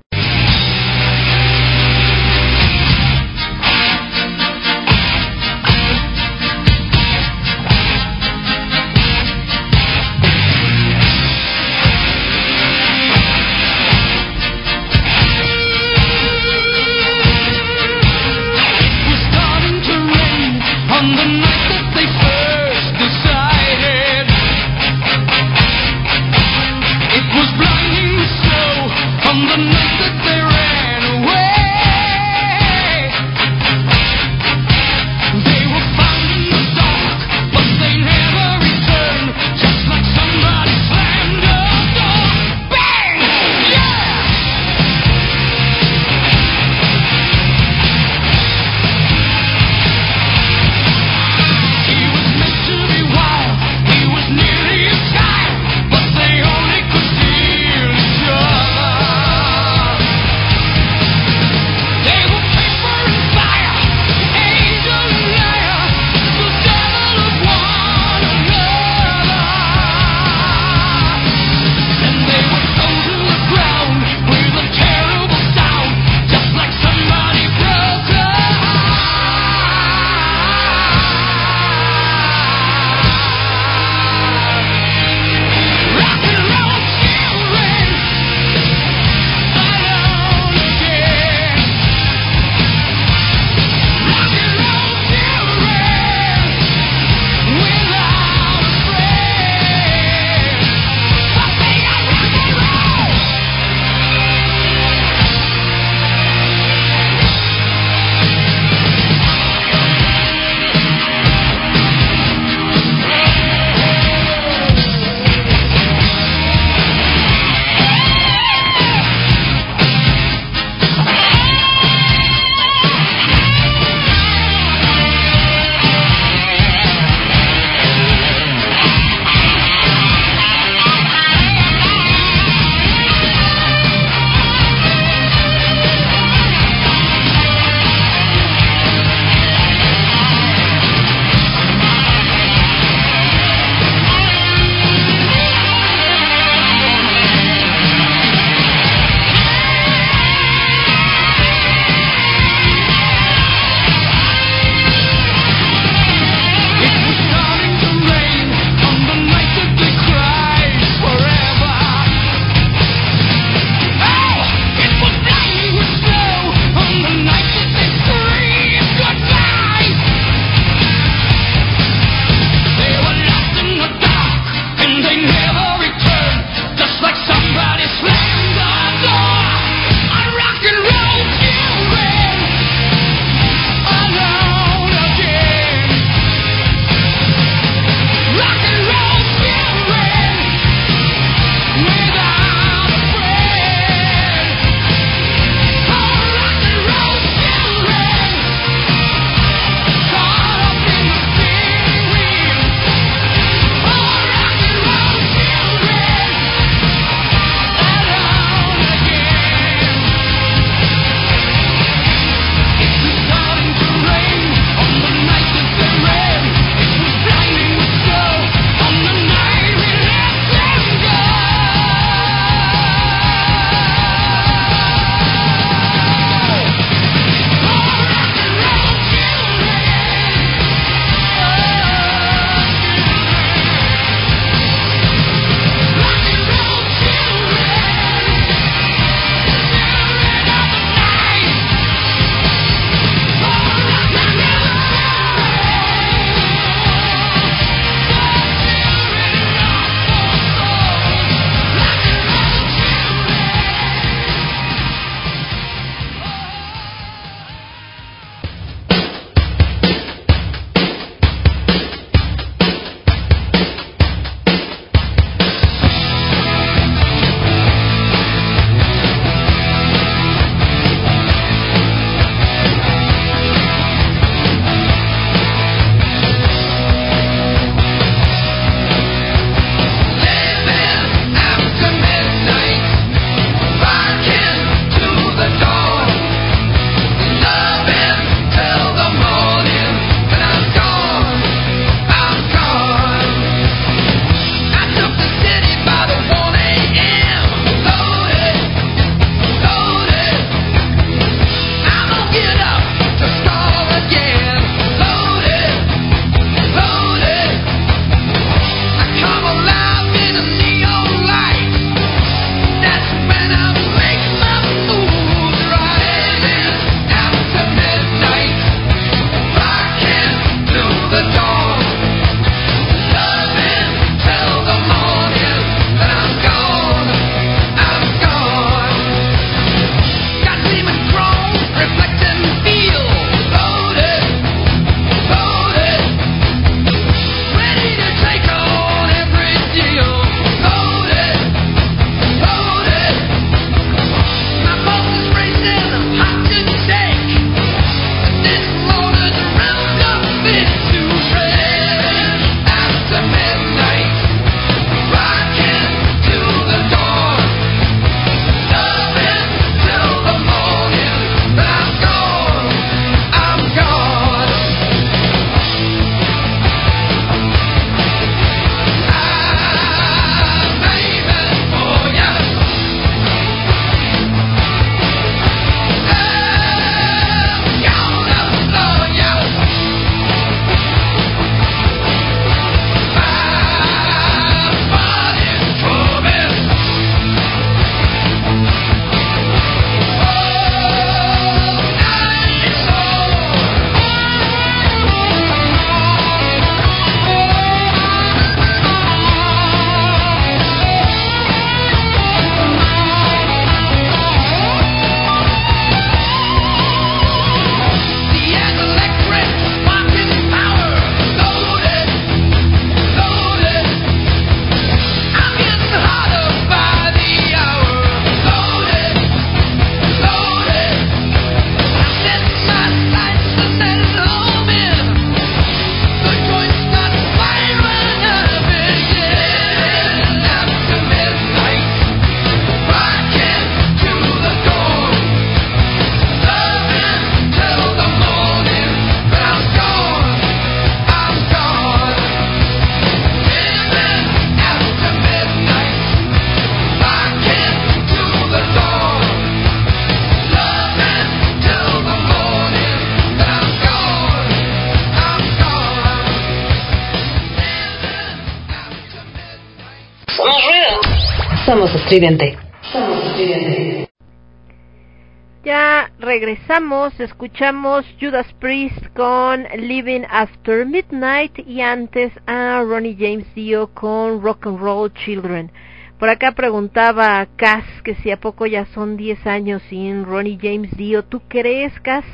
Ya regresamos, escuchamos Judas Priest con Living After Midnight y antes a Ronnie James Dio con Rock and Roll Children. Por acá preguntaba Cass que si a poco ya son 10 años sin Ronnie James Dio. ¿Tú crees, Cass?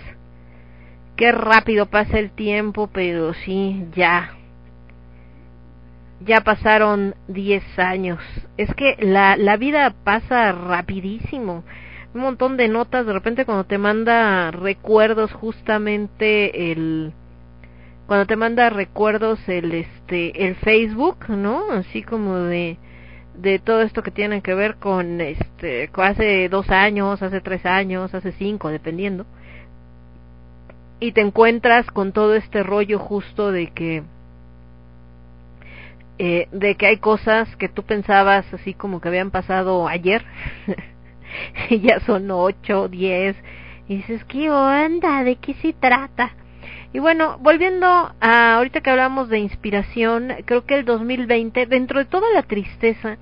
Qué rápido pasa el tiempo, pero sí, ya. Ya pasaron 10 años. Es que la, la vida pasa rapidísimo. Un montón de notas, de repente cuando te manda recuerdos justamente el cuando te manda recuerdos el este el Facebook, ¿no? Así como de de todo esto que tiene que ver con este hace dos años, hace tres años, hace cinco, dependiendo y te encuentras con todo este rollo justo de que eh, de que hay cosas que tú pensabas así como que habían pasado ayer y ya son ocho, diez y dices qué onda, de qué se trata y bueno, volviendo a ahorita que hablamos de inspiración, creo que el 2020, dentro de toda la tristeza,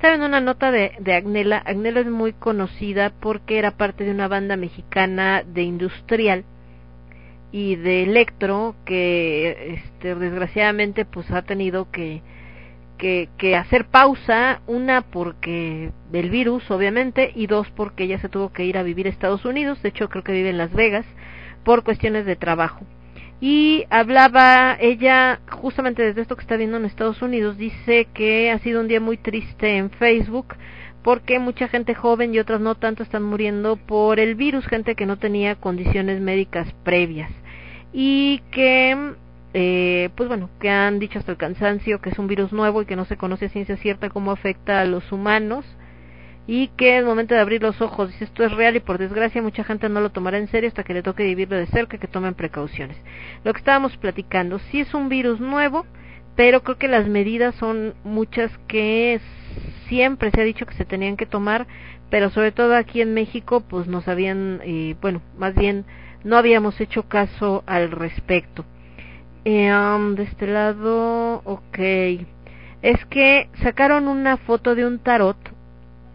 saben una nota de, de Agnela, Agnela es muy conocida porque era parte de una banda mexicana de industrial, y de electro que este, desgraciadamente pues ha tenido que, que, que hacer pausa una porque del virus obviamente y dos porque ella se tuvo que ir a vivir a Estados Unidos de hecho creo que vive en Las Vegas por cuestiones de trabajo. Y hablaba ella justamente desde esto que está viendo en Estados Unidos dice que ha sido un día muy triste en Facebook porque mucha gente joven y otras no tanto están muriendo por el virus, gente que no tenía condiciones médicas previas. Y que eh, pues bueno, que han dicho hasta el cansancio que es un virus nuevo y que no se conoce a ciencia cierta cómo afecta a los humanos. Y que el momento de abrir los ojos. Dice esto es real y por desgracia mucha gente no lo tomará en serio hasta que le toque vivirlo de cerca, que tomen precauciones. Lo que estábamos platicando, sí es un virus nuevo, pero creo que las medidas son muchas que siempre se ha dicho que se tenían que tomar, pero sobre todo aquí en México, pues nos habían, eh, bueno, más bien no habíamos hecho caso al respecto. Eh, um, de este lado, ok. Es que sacaron una foto de un tarot.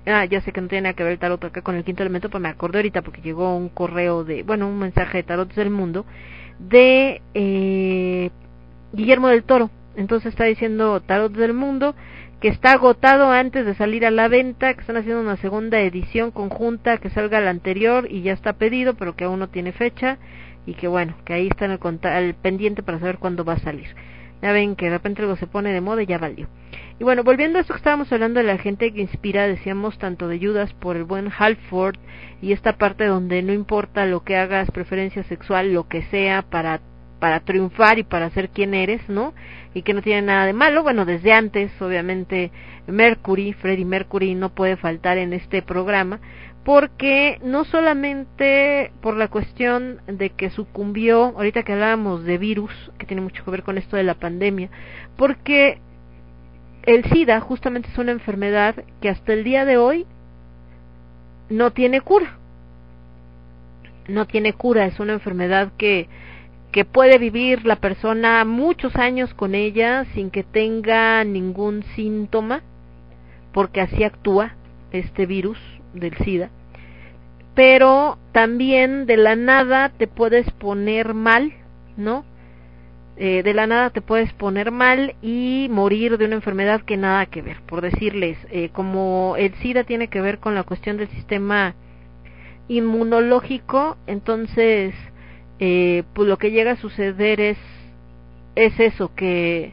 Ah, ya sé que no tiene nada que ver el tarot acá con el quinto elemento, pero me acordé ahorita porque llegó un correo de, bueno, un mensaje de tarot del mundo de eh, Guillermo del Toro. Entonces está diciendo tarot del mundo que está agotado antes de salir a la venta, que están haciendo una segunda edición conjunta que salga la anterior y ya está pedido, pero que aún no tiene fecha y que bueno, que ahí está en el, pendiente para saber cuándo va a salir. Ya ven que de repente algo se pone de moda y ya valió. Y bueno, volviendo a esto que estábamos hablando de la gente que inspira, decíamos tanto de Judas por el buen Halford y esta parte donde no importa lo que hagas, preferencia sexual, lo que sea para para triunfar y para ser quien eres, ¿no? Y que no tiene nada de malo. Bueno, desde antes, obviamente, Mercury, Freddie Mercury no puede faltar en este programa, porque no solamente por la cuestión de que sucumbió, ahorita que hablábamos de virus, que tiene mucho que ver con esto de la pandemia, porque el SIDA justamente es una enfermedad que hasta el día de hoy no tiene cura. No tiene cura, es una enfermedad que que puede vivir la persona muchos años con ella sin que tenga ningún síntoma, porque así actúa este virus del SIDA. Pero también de la nada te puedes poner mal, ¿no? Eh, de la nada te puedes poner mal y morir de una enfermedad que nada que ver. Por decirles, eh, como el SIDA tiene que ver con la cuestión del sistema inmunológico, entonces eh, pues lo que llega a suceder es es eso que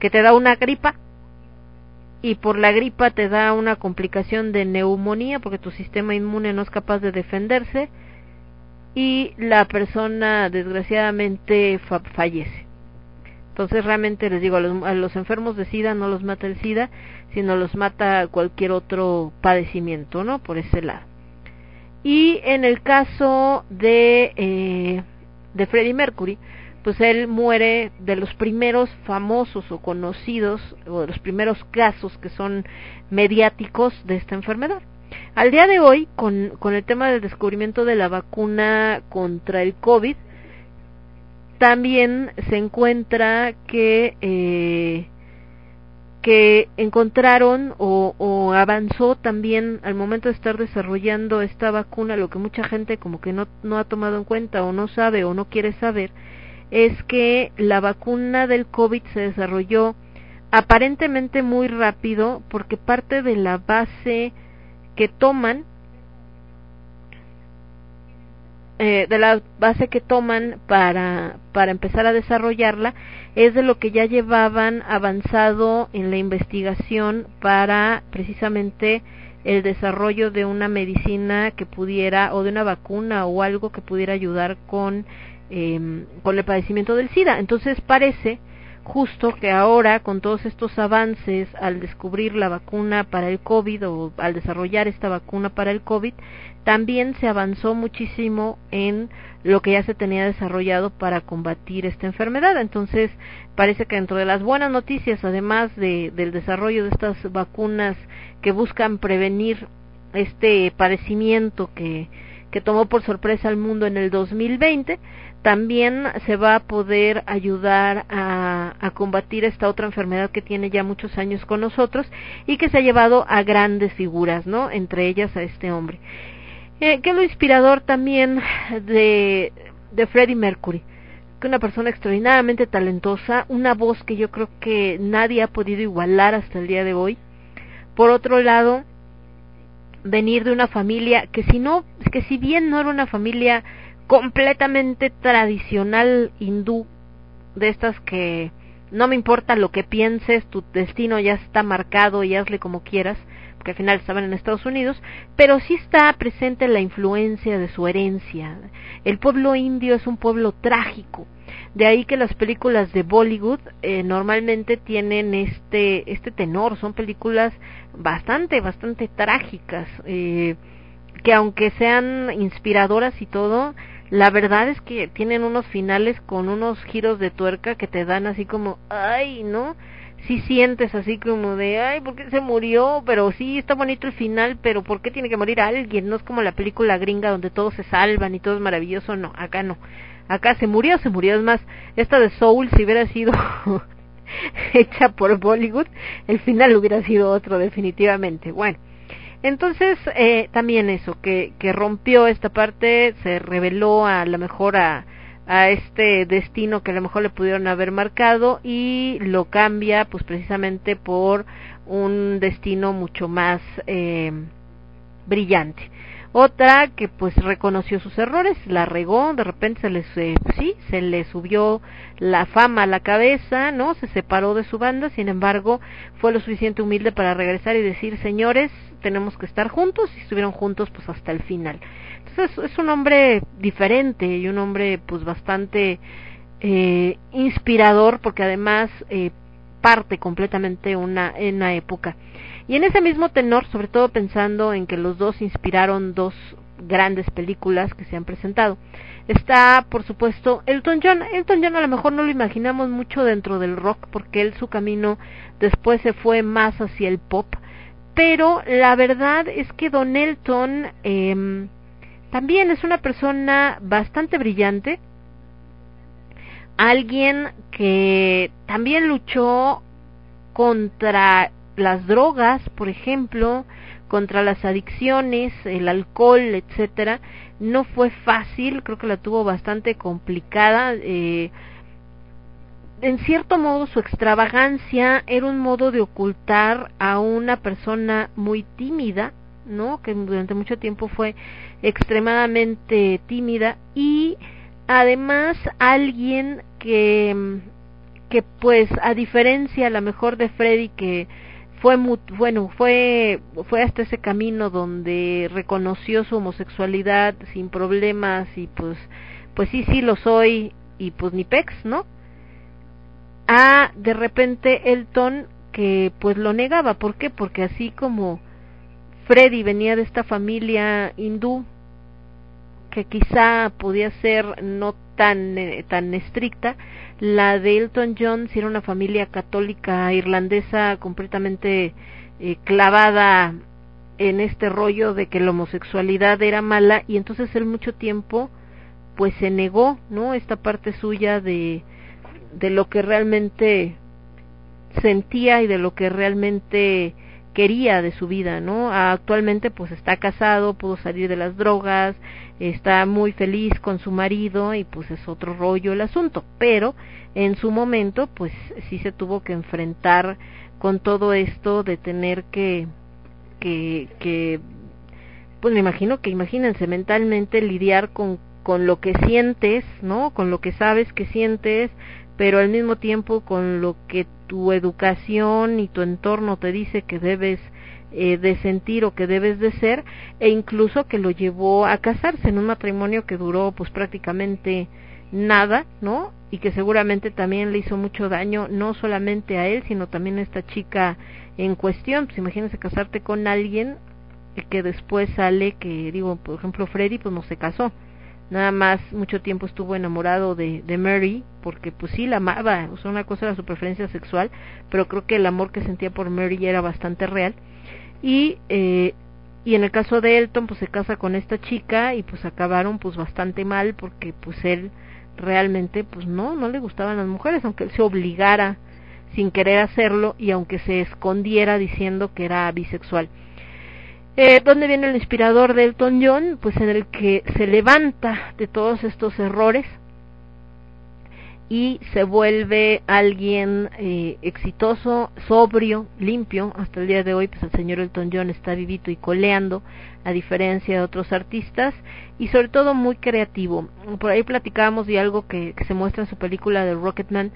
que te da una gripa y por la gripa te da una complicación de neumonía porque tu sistema inmune no es capaz de defenderse y la persona desgraciadamente fallece. Entonces realmente les digo, a los, a los, enfermos de SIDA no los mata el SIDA, sino los mata cualquier otro padecimiento, ¿no? Por ese lado. Y en el caso de eh, de Freddie Mercury, pues él muere de los primeros famosos o conocidos o de los primeros casos que son mediáticos de esta enfermedad. Al día de hoy, con, con el tema del descubrimiento de la vacuna contra el COVID, también se encuentra que, eh, que encontraron o, avanzó también al momento de estar desarrollando esta vacuna, lo que mucha gente como que no, no ha tomado en cuenta o no sabe o no quiere saber, es que la vacuna del COVID se desarrolló aparentemente muy rápido porque parte de la base que toman eh, de la base que toman para, para empezar a desarrollarla es de lo que ya llevaban avanzado en la investigación para precisamente el desarrollo de una medicina que pudiera o de una vacuna o algo que pudiera ayudar con eh, con el padecimiento del SIDA. Entonces parece justo que ahora con todos estos avances al descubrir la vacuna para el COVID o al desarrollar esta vacuna para el COVID, también se avanzó muchísimo en lo que ya se tenía desarrollado para combatir esta enfermedad. Entonces, parece que dentro de las buenas noticias, además de, del desarrollo de estas vacunas que buscan prevenir este padecimiento que, que tomó por sorpresa al mundo en el 2020, también se va a poder ayudar a, combatir esta otra enfermedad que tiene ya muchos años con nosotros y que se ha llevado a grandes figuras, ¿no? Entre ellas a este hombre. Eh, que lo inspirador también de, de Freddie Mercury, que una persona extraordinariamente talentosa, una voz que yo creo que nadie ha podido igualar hasta el día de hoy. Por otro lado, venir de una familia que si no, que si bien no era una familia completamente tradicional hindú, de estas que no me importa lo que pienses, tu destino ya está marcado y hazle como quieras, que al final estaban en Estados Unidos, pero sí está presente la influencia de su herencia. El pueblo indio es un pueblo trágico, de ahí que las películas de Bollywood eh, normalmente tienen este este tenor, son películas bastante bastante trágicas, eh, que aunque sean inspiradoras y todo, la verdad es que tienen unos finales con unos giros de tuerca que te dan así como, ay, ¿no? sí sientes así como de, ay, ¿por qué se murió? Pero sí, está bonito el final, pero ¿por qué tiene que morir alguien? No es como la película gringa donde todos se salvan y todo es maravilloso, no, acá no. Acá se murió, se murió. Es más, esta de Soul, si hubiera sido hecha por Bollywood, el final hubiera sido otro definitivamente. Bueno, entonces eh, también eso, que, que rompió esta parte, se reveló a lo mejor a a este destino que a lo mejor le pudieron haber marcado y lo cambia pues precisamente por un destino mucho más eh, brillante. Otra que pues reconoció sus errores, la regó, de repente se les, eh, sí, se le subió la fama a la cabeza, ¿no? Se separó de su banda, sin embargo, fue lo suficiente humilde para regresar y decir, señores, tenemos que estar juntos, y estuvieron juntos pues hasta el final es, es un hombre diferente y un hombre pues bastante eh, inspirador porque además eh, parte completamente una, en una época. Y en ese mismo tenor, sobre todo pensando en que los dos inspiraron dos grandes películas que se han presentado. Está, por supuesto, Elton John. Elton John a lo mejor no lo imaginamos mucho dentro del rock porque él su camino después se fue más hacia el pop. Pero la verdad es que Don Elton eh, también es una persona bastante brillante, alguien que también luchó contra las drogas, por ejemplo, contra las adicciones, el alcohol, etcétera. No fue fácil, creo que la tuvo bastante complicada. Eh, en cierto modo su extravagancia era un modo de ocultar a una persona muy tímida, ¿no? Que durante mucho tiempo fue extremadamente tímida y además alguien que que pues a diferencia a lo mejor de Freddy que fue bueno fue fue hasta ese camino donde reconoció su homosexualidad sin problemas y pues pues sí sí lo soy y pues ni pex no a de repente Elton que pues lo negaba ¿por qué? porque así como Freddy venía de esta familia hindú que quizá podía ser no tan eh, tan estricta la de Elton John si era una familia católica irlandesa completamente eh, clavada en este rollo de que la homosexualidad era mala y entonces él mucho tiempo pues se negó no esta parte suya de de lo que realmente sentía y de lo que realmente quería de su vida, ¿no? Actualmente pues está casado, pudo salir de las drogas, está muy feliz con su marido y pues es otro rollo el asunto, pero en su momento pues sí se tuvo que enfrentar con todo esto de tener que que que pues me imagino que imagínense mentalmente lidiar con con lo que sientes, ¿no? Con lo que sabes que sientes, pero al mismo tiempo con lo que tu educación y tu entorno te dice que debes eh, de sentir o que debes de ser e incluso que lo llevó a casarse en un matrimonio que duró pues prácticamente nada, ¿no? Y que seguramente también le hizo mucho daño no solamente a él, sino también a esta chica en cuestión. Pues imagínense casarte con alguien que después sale que, digo, por ejemplo, Freddy pues no se casó, nada más mucho tiempo estuvo enamorado de, de Mary porque pues sí la amaba o una cosa era su preferencia sexual pero creo que el amor que sentía por Mary era bastante real. Y eh, y en el caso de Elton pues se casa con esta chica y pues acabaron pues bastante mal porque pues él realmente pues no no le gustaban las mujeres aunque él se obligara sin querer hacerlo y aunque se escondiera diciendo que era bisexual eh, ¿Dónde viene el inspirador de Elton John? Pues en el que se levanta de todos estos errores y se vuelve alguien eh, exitoso, sobrio, limpio. Hasta el día de hoy, pues el señor Elton John está vivito y coleando, a diferencia de otros artistas, y sobre todo muy creativo. Por ahí platicábamos de algo que, que se muestra en su película de Rocketman,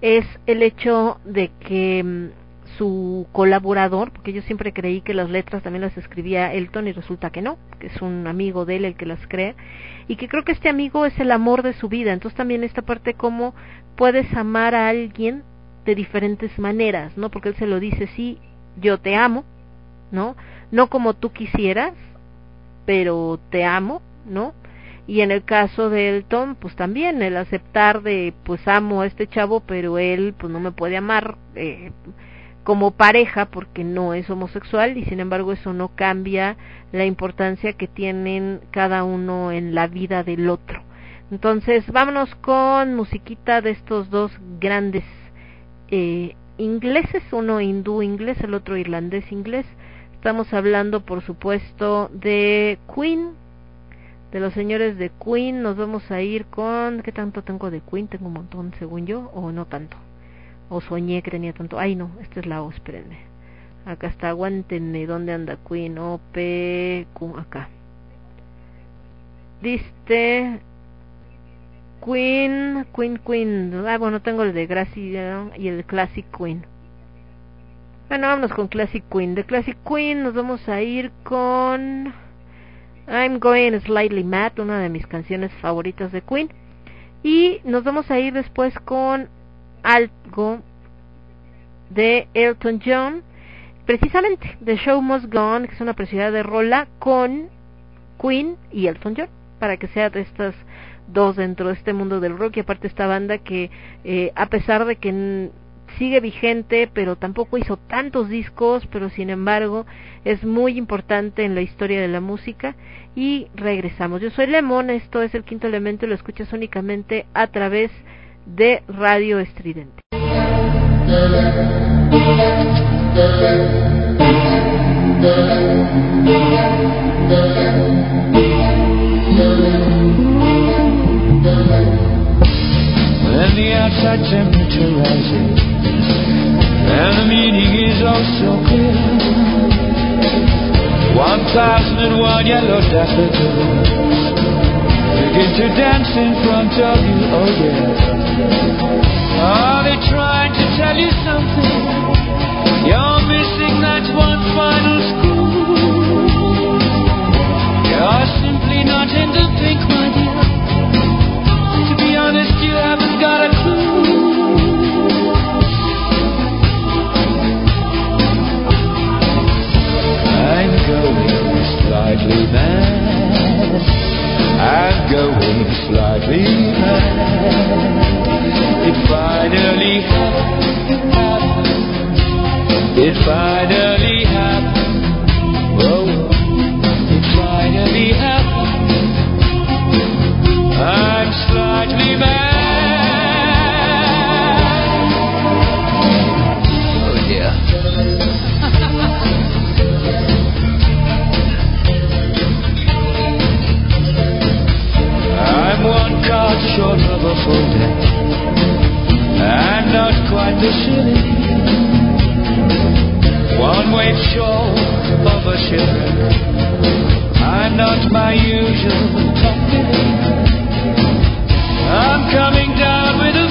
es el hecho de que mm, su colaborador, porque yo siempre creí que las letras también las escribía Elton y resulta que no, que es un amigo de él el que las cree, y que creo que este amigo es el amor de su vida. Entonces también esta parte cómo puedes amar a alguien de diferentes maneras, ¿no? Porque él se lo dice, sí, yo te amo, ¿no? No como tú quisieras, pero te amo, ¿no? Y en el caso de Elton, pues también el aceptar de, pues amo a este chavo, pero él, pues no me puede amar, eh, como pareja porque no es homosexual y sin embargo eso no cambia la importancia que tienen cada uno en la vida del otro. Entonces vámonos con musiquita de estos dos grandes eh, ingleses, uno hindú inglés, el otro irlandés inglés. Estamos hablando por supuesto de Queen, de los señores de Queen. Nos vamos a ir con... ¿Qué tanto tengo de Queen? Tengo un montón según yo o no tanto o soñé que tenía tanto. Ay, no, esta es la O, espérenme. Acá está, aguántenme. ¿Dónde anda Queen? O, P, Q, acá. Dice Queen, Queen, Queen. Ah, bueno, tengo el de Gracia y el Classic Queen. Bueno, vámonos con Classic Queen. De Classic Queen nos vamos a ir con I'm Going Slightly Mad, una de mis canciones favoritas de Queen. Y nos vamos a ir después con algo de Elton John, precisamente The Show Must Go On, que es una preciosidad de rola con Queen y Elton John, para que sea de estas dos dentro de este mundo del rock. Y aparte esta banda que eh, a pesar de que sigue vigente pero tampoco hizo tantos discos pero sin embargo es muy importante en la historia de la música. Y regresamos. Yo soy Lemon esto es el quinto elemento y lo escuchas únicamente a través de Radio Estridente. When the outside temperature rises and the meaning is also clear. One thousand and one yellow daffodils begin to dance in front of you, oh yeah. Are they trying to tell you something? You're missing that one final screw. You're simply not in the pink, my dear. To be honest, you haven't got a clue. I'm going slightly mad. I'm going slightly mad. It finally happened. It finally happened. Oh, Whoa, it finally happened. I'm slightly mad. short of a. I'm not quite the silly one-way show of a shipwreck. I'm not my usual. I'm coming down with a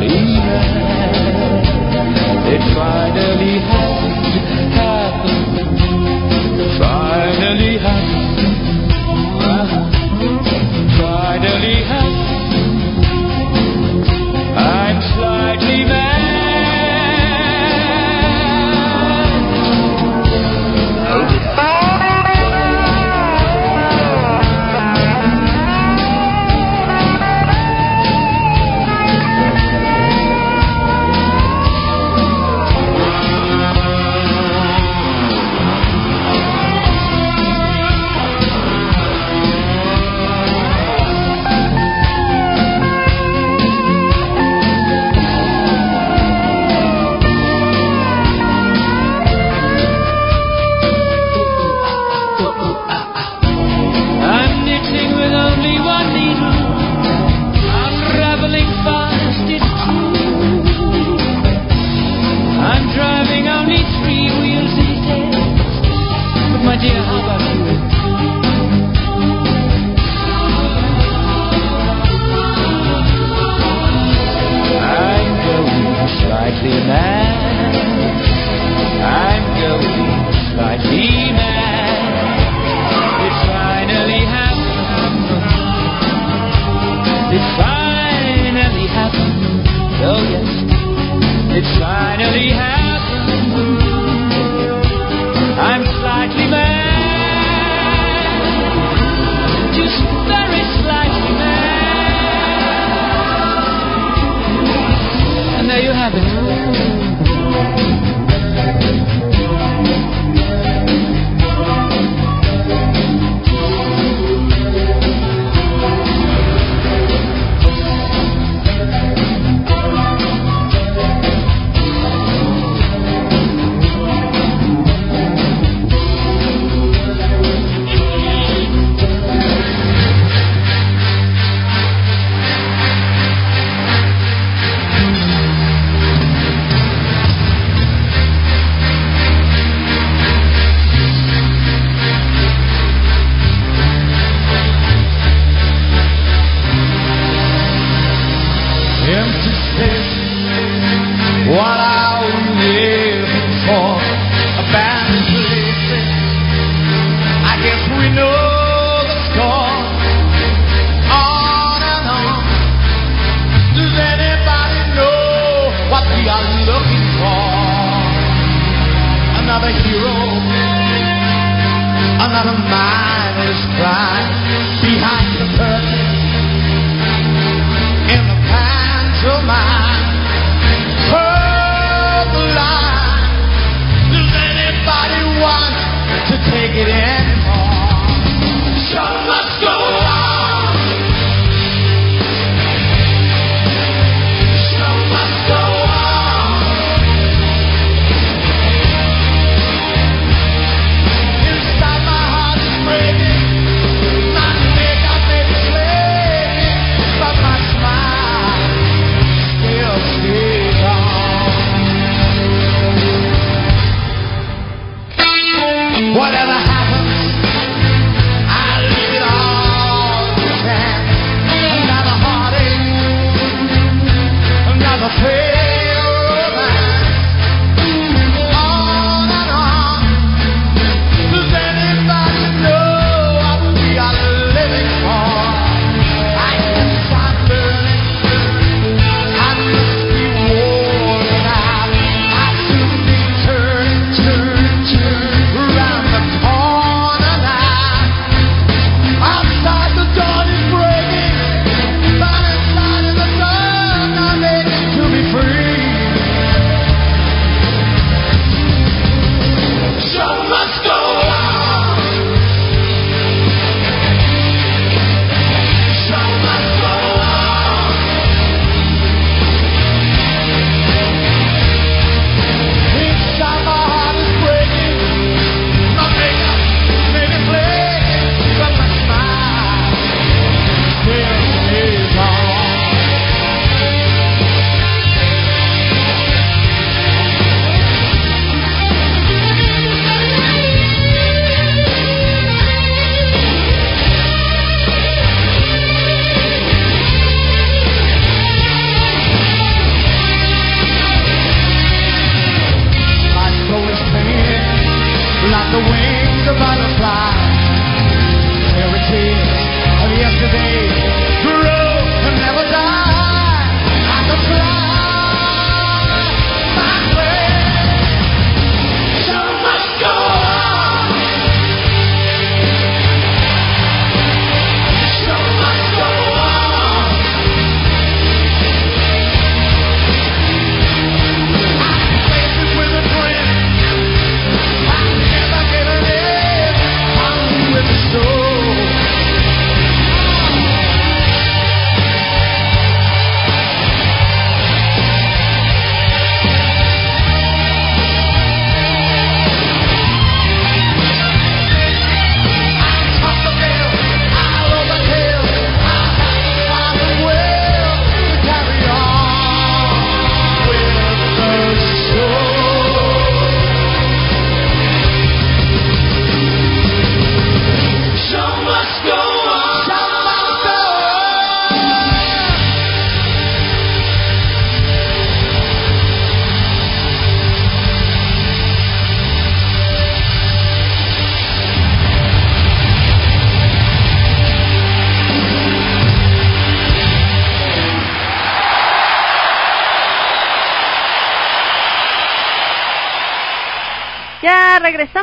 Baby, it finally happened.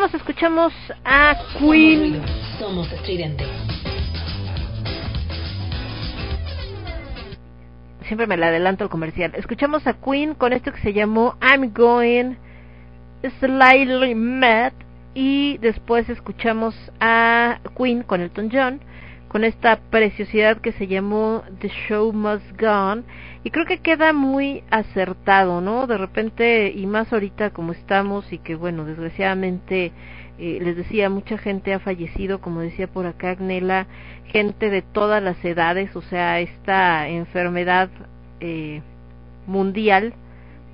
Regresamos, escuchamos a Queen. somos estridente. Siempre me la adelanto el comercial. Escuchamos a Queen con esto que se llamó I'm Going Slightly Mad. Y después escuchamos a Queen con Elton John con esta preciosidad que se llamó The Show Must Go On. Y creo que queda muy acertado, ¿no? De repente, y más ahorita como estamos, y que bueno, desgraciadamente, eh, les decía, mucha gente ha fallecido, como decía por acá Agnela, gente de todas las edades, o sea, esta enfermedad eh, mundial,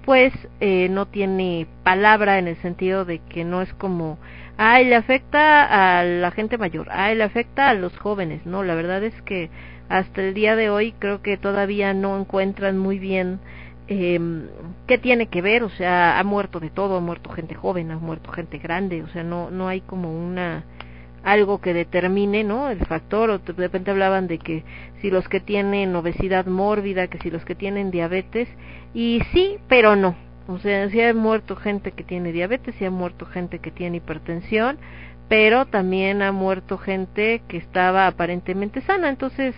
pues eh, no tiene palabra en el sentido de que no es como, ay, le afecta a la gente mayor, ay, le afecta a los jóvenes, no, la verdad es que hasta el día de hoy creo que todavía no encuentran muy bien eh, qué tiene que ver, o sea, ha muerto de todo, ha muerto gente joven, ha muerto gente grande, o sea, no no hay como una algo que determine, ¿no? El factor, o de repente hablaban de que si los que tienen obesidad mórbida, que si los que tienen diabetes, y sí, pero no. O sea, sí ha muerto gente que tiene diabetes, sí ha muerto gente que tiene hipertensión, pero también ha muerto gente que estaba aparentemente sana, entonces,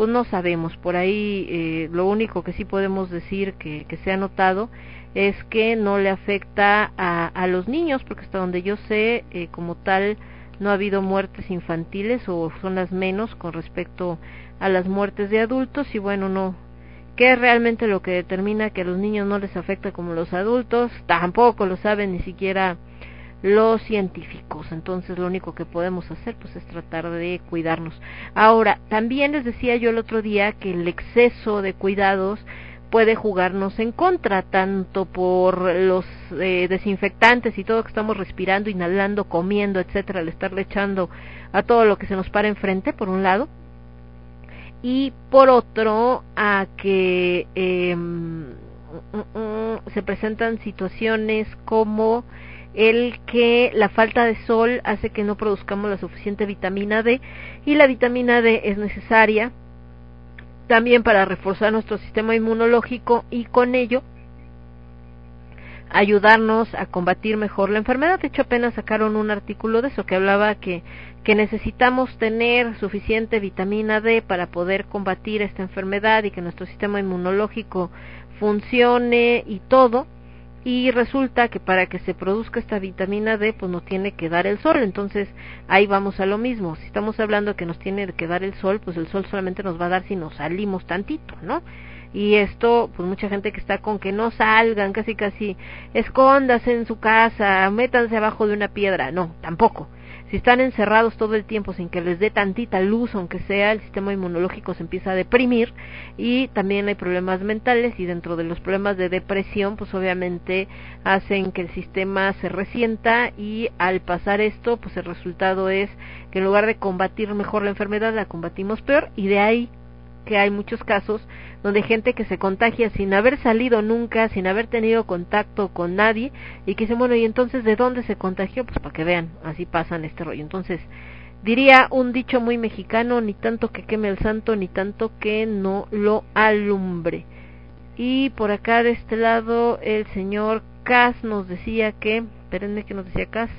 pues no sabemos. Por ahí, eh, lo único que sí podemos decir que, que se ha notado es que no le afecta a, a los niños, porque hasta donde yo sé, eh, como tal, no ha habido muertes infantiles o son las menos con respecto a las muertes de adultos y bueno, no. ¿Qué es realmente lo que determina que a los niños no les afecta como los adultos? Tampoco lo saben ni siquiera los científicos. Entonces lo único que podemos hacer pues es tratar de cuidarnos. Ahora, también les decía yo el otro día que el exceso de cuidados puede jugarnos en contra, tanto por los eh, desinfectantes y todo que estamos respirando, inhalando, comiendo, etcétera, al estarle echando a todo lo que se nos para enfrente, por un lado, y por otro, a que eh, se presentan situaciones como el que la falta de sol hace que no produzcamos la suficiente vitamina D y la vitamina D es necesaria también para reforzar nuestro sistema inmunológico y con ello ayudarnos a combatir mejor la enfermedad. De hecho, apenas sacaron un artículo de eso que hablaba que, que necesitamos tener suficiente vitamina D para poder combatir esta enfermedad y que nuestro sistema inmunológico funcione y todo. Y resulta que para que se produzca esta vitamina D, pues nos tiene que dar el sol. Entonces, ahí vamos a lo mismo. Si estamos hablando que nos tiene que dar el sol, pues el sol solamente nos va a dar si nos salimos tantito, ¿no? y esto pues mucha gente que está con que no salgan casi casi escóndase en su casa métanse abajo de una piedra no tampoco si están encerrados todo el tiempo sin que les dé tantita luz aunque sea el sistema inmunológico se empieza a deprimir y también hay problemas mentales y dentro de los problemas de depresión pues obviamente hacen que el sistema se resienta y al pasar esto pues el resultado es que en lugar de combatir mejor la enfermedad la combatimos peor y de ahí que hay muchos casos donde gente que se contagia sin haber salido nunca, sin haber tenido contacto con nadie y que dicen, bueno, ¿y entonces de dónde se contagió? Pues para que vean, así pasan este rollo. Entonces, diría un dicho muy mexicano, ni tanto que queme el santo, ni tanto que no lo alumbre. Y por acá de este lado el señor Cas nos decía que, espérenme que nos decía Cas,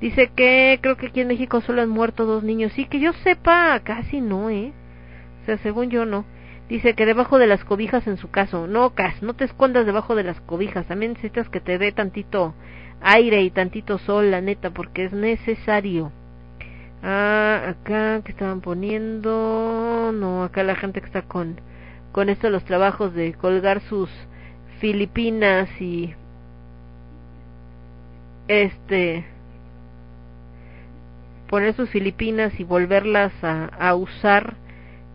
dice que creo que aquí en México solo han muerto dos niños. Sí, que yo sepa, casi no, ¿eh? Según yo no. Dice que debajo de las cobijas en su caso. No, Cas, no te escondas debajo de las cobijas. También necesitas que te dé tantito aire y tantito sol, la neta, porque es necesario. Ah, acá que estaban poniendo. No, acá la gente que está con con esto los trabajos de colgar sus Filipinas y este poner sus Filipinas y volverlas a, a usar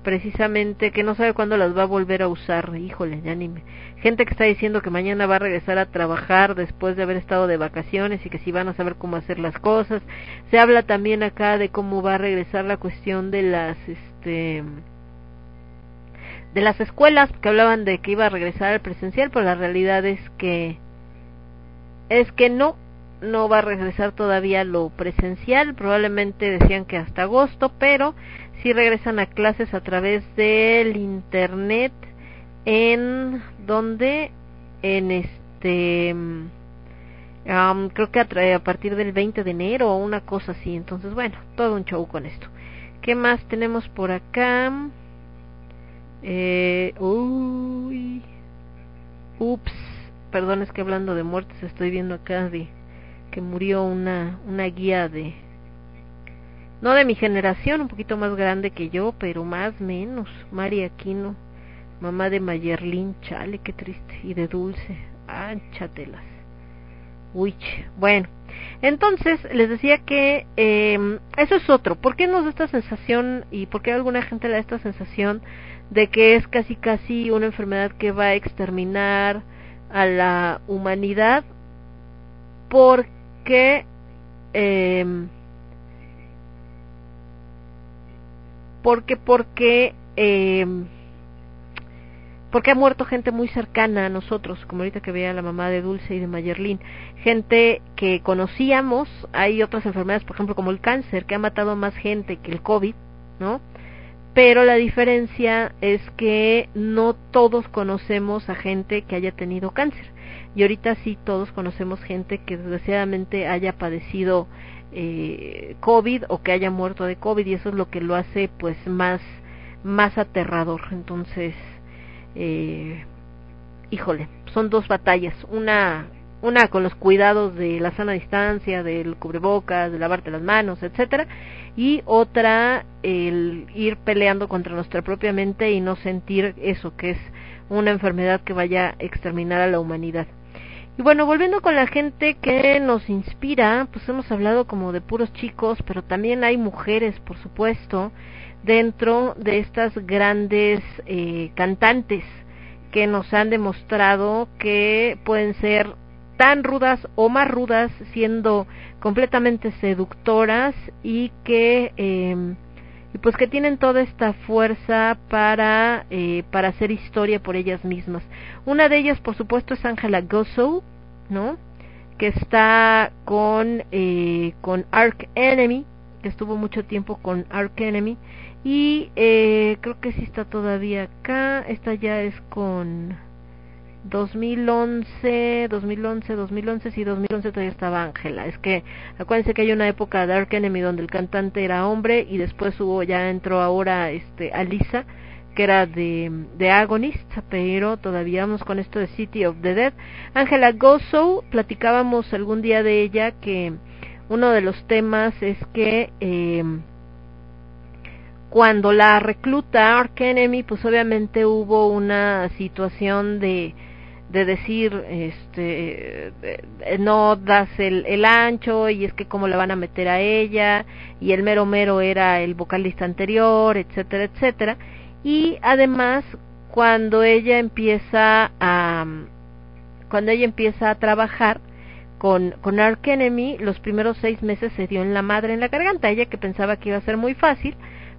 precisamente que no sabe cuándo las va a volver a usar, híjole, ya ni me... gente que está diciendo que mañana va a regresar a trabajar después de haber estado de vacaciones y que si van a saber cómo hacer las cosas. Se habla también acá de cómo va a regresar la cuestión de las este de las escuelas, que hablaban de que iba a regresar al presencial, pero la realidad es que es que no no va a regresar todavía lo presencial, probablemente decían que hasta agosto, pero sí regresan a clases a través del internet en donde en este Am, creo que a, a partir del 20 de enero o una cosa así. Entonces, bueno, todo un show con esto. ¿Qué más tenemos por acá? Eh, uy. Ups. Perdón, es que hablando de muertes estoy viendo acá de que murió una, una guía de... No de mi generación, un poquito más grande que yo, pero más menos. María Aquino, mamá de Mayerlin, chale, qué triste. Y de Dulce, ánchatelas. Uy, bueno. Entonces, les decía que eh, eso es otro. ¿Por qué nos da esta sensación y por qué alguna gente le da esta sensación de que es casi casi una enfermedad que va a exterminar a la humanidad? Porque eh, porque porque eh, porque ha muerto gente muy cercana a nosotros, como ahorita que veía la mamá de Dulce y de Mayerlin, gente que conocíamos, hay otras enfermedades, por ejemplo, como el cáncer, que ha matado más gente que el COVID, ¿no? Pero la diferencia es que no todos conocemos a gente que haya tenido cáncer. Y ahorita sí todos conocemos gente que desgraciadamente haya padecido eh, COVID o que haya muerto de COVID y eso es lo que lo hace pues más más aterrador. Entonces, eh, híjole, son dos batallas, una una con los cuidados de la sana distancia, del cubrebocas, de lavarte las manos, etcétera, y otra el ir peleando contra nuestra propia mente y no sentir eso que es una enfermedad que vaya a exterminar a la humanidad. Y bueno, volviendo con la gente que nos inspira, pues hemos hablado como de puros chicos, pero también hay mujeres, por supuesto, dentro de estas grandes eh, cantantes que nos han demostrado que pueden ser tan rudas o más rudas, siendo completamente seductoras y que eh, y pues que tienen toda esta fuerza para eh, para hacer historia por ellas mismas. Una de ellas, por supuesto, es Angela Gossow, ¿no? Que está con eh, con Ark Enemy, que estuvo mucho tiempo con Ark Enemy y eh, creo que sí está todavía acá. Esta ya es con 2011, 2011, 2011, sí, 2011 todavía estaba Ángela. Es que acuérdense que hay una época de Dark Enemy donde el cantante era hombre y después hubo, ya entró ahora este Alisa, que era de, de Agonist, pero todavía vamos con esto de City of the Dead. Ángela Gosso, platicábamos algún día de ella que uno de los temas es que eh, cuando la recluta Ark Enemy, pues obviamente hubo una situación de de decir este eh, no das el, el ancho y es que cómo la van a meter a ella y el mero mero era el vocalista anterior etcétera etcétera. Y además cuando ella empieza a cuando ella empieza a trabajar con, con Ark Enemy, los primeros seis meses se dio en la madre en la garganta, ella que pensaba que iba a ser muy fácil,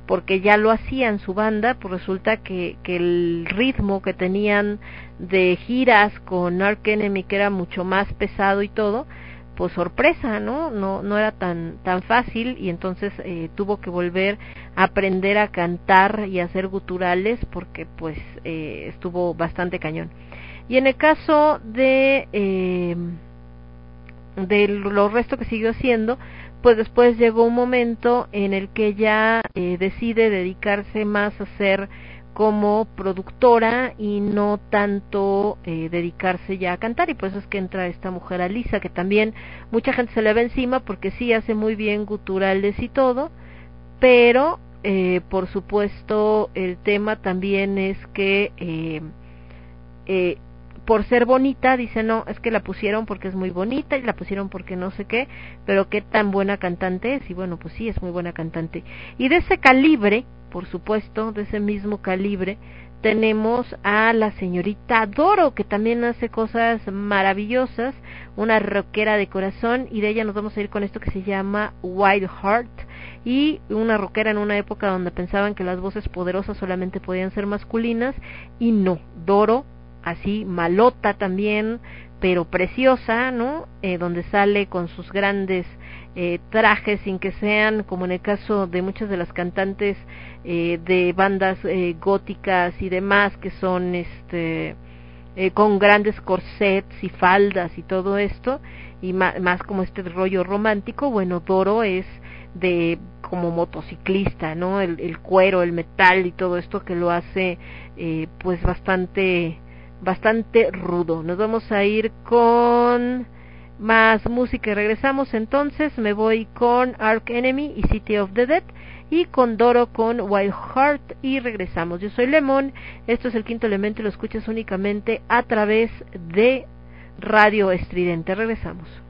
porque ya lo hacían su banda, pues resulta que, que el ritmo que tenían de giras con Ark Enemy, que era mucho más pesado y todo, pues sorpresa, ¿no? No, no era tan, tan fácil y entonces eh, tuvo que volver a aprender a cantar y a hacer guturales porque pues eh, estuvo bastante cañón. Y en el caso de, eh, de lo resto que siguió haciendo, pues después llegó un momento en el que ella eh, decide dedicarse más a ser como productora y no tanto eh, dedicarse ya a cantar. Y pues es que entra esta mujer Alisa que también mucha gente se le ve encima porque sí hace muy bien guturales y todo. Pero eh, por supuesto el tema también es que eh, eh, por ser bonita, dice no, es que la pusieron porque es muy bonita y la pusieron porque no sé qué, pero qué tan buena cantante es, y bueno, pues sí, es muy buena cantante. Y de ese calibre, por supuesto, de ese mismo calibre, tenemos a la señorita Doro, que también hace cosas maravillosas, una rockera de corazón, y de ella nos vamos a ir con esto que se llama Wild Heart, y una rockera en una época donde pensaban que las voces poderosas solamente podían ser masculinas, y no, Doro así malota también, pero preciosa, ¿no? Eh, donde sale con sus grandes eh, trajes sin que sean, como en el caso de muchas de las cantantes eh, de bandas eh, góticas y demás, que son este eh, con grandes corsets y faldas y todo esto, y ma- más como este rollo romántico, bueno, Doro es de como motociclista, ¿no? El, el cuero, el metal y todo esto que lo hace eh, pues bastante bastante rudo. Nos vamos a ir con más música y regresamos entonces. Me voy con Ark Enemy y City of the Dead y con Doro con Wild Heart y regresamos. Yo soy Lemon, esto es el quinto elemento y lo escuchas únicamente a través de Radio Estridente. Regresamos.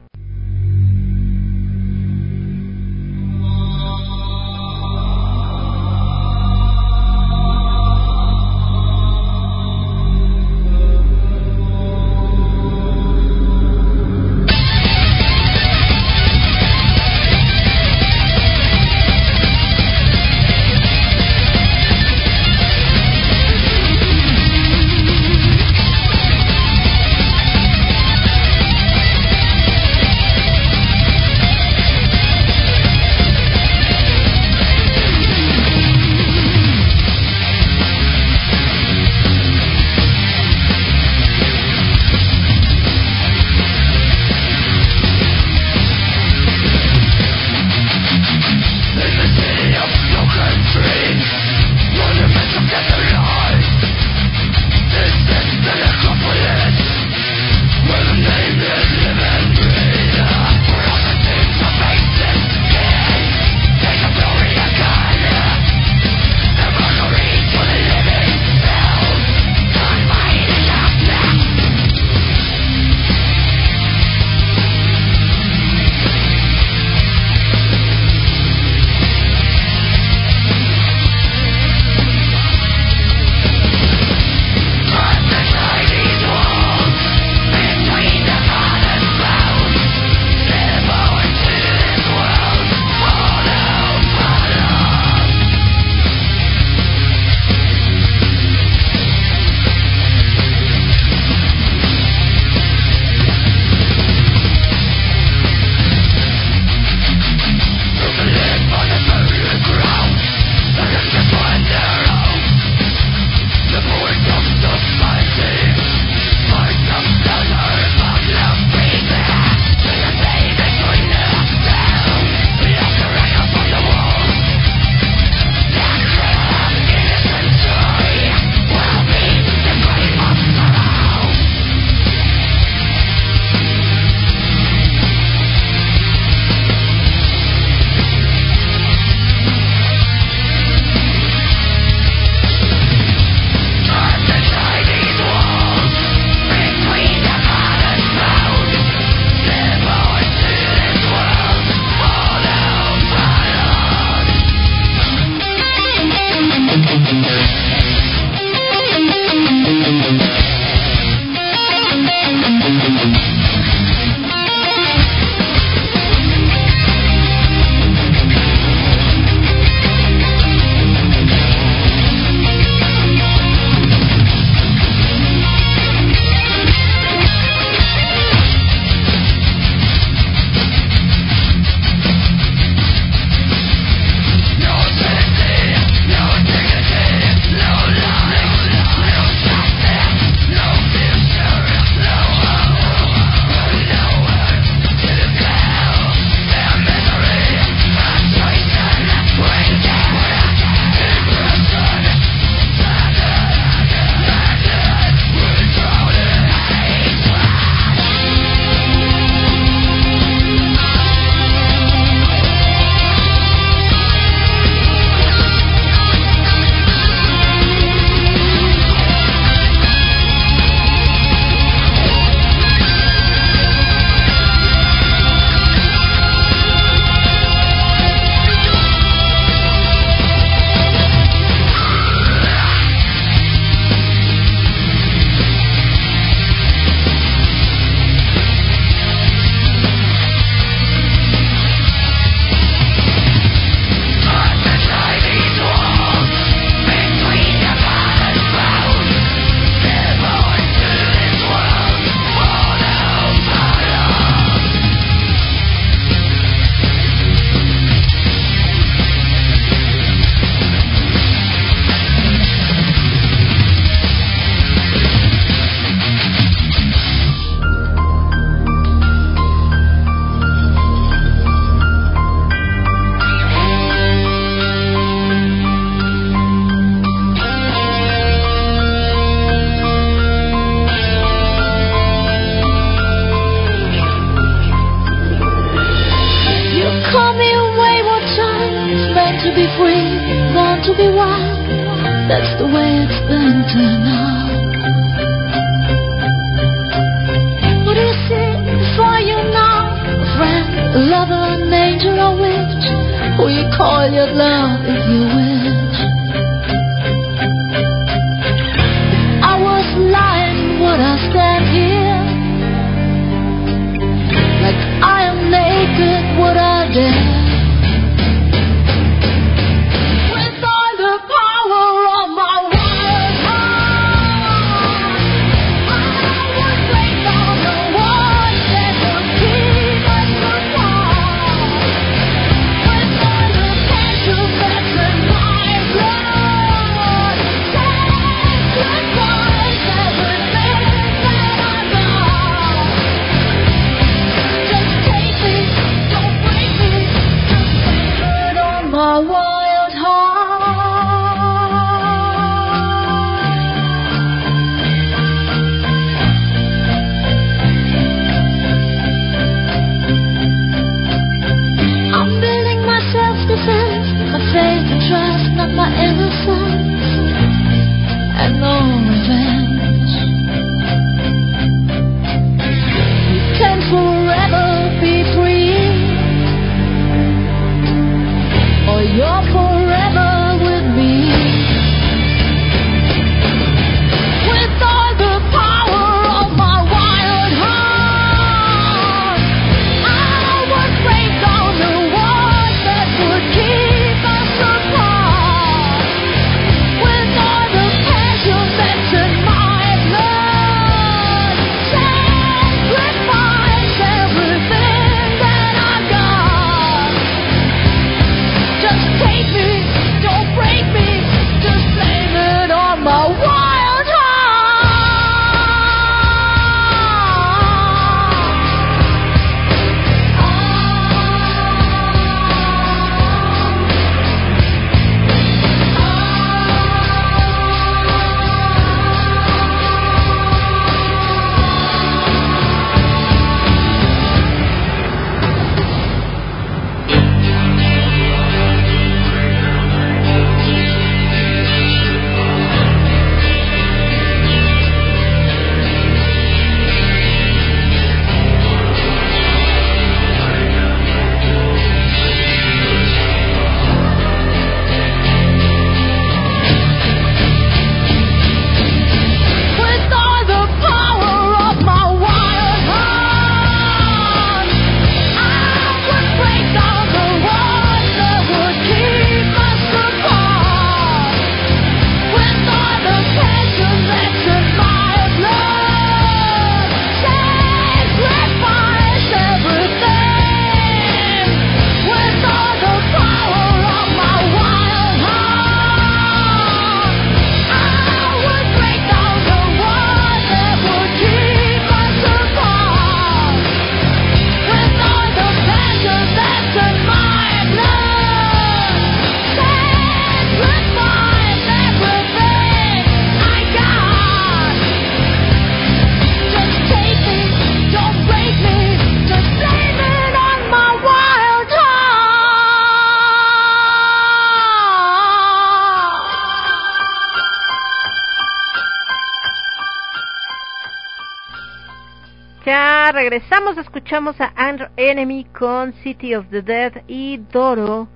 regresamos escuchamos a Andrew Enemy con City of the Dead y Doro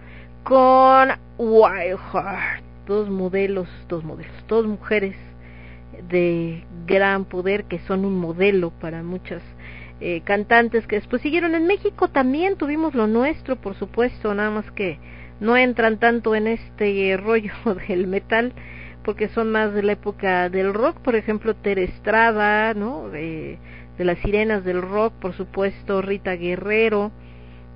con Wild Heart. Dos modelos, dos modelos, dos mujeres de gran poder que son un modelo para muchas eh, cantantes que después siguieron en México. También tuvimos lo nuestro por supuesto nada más que no entran tanto en este eh, rollo del metal porque son más de la época del rock. Por ejemplo Ter Estrada no eh, de las sirenas del rock, por supuesto Rita Guerrero,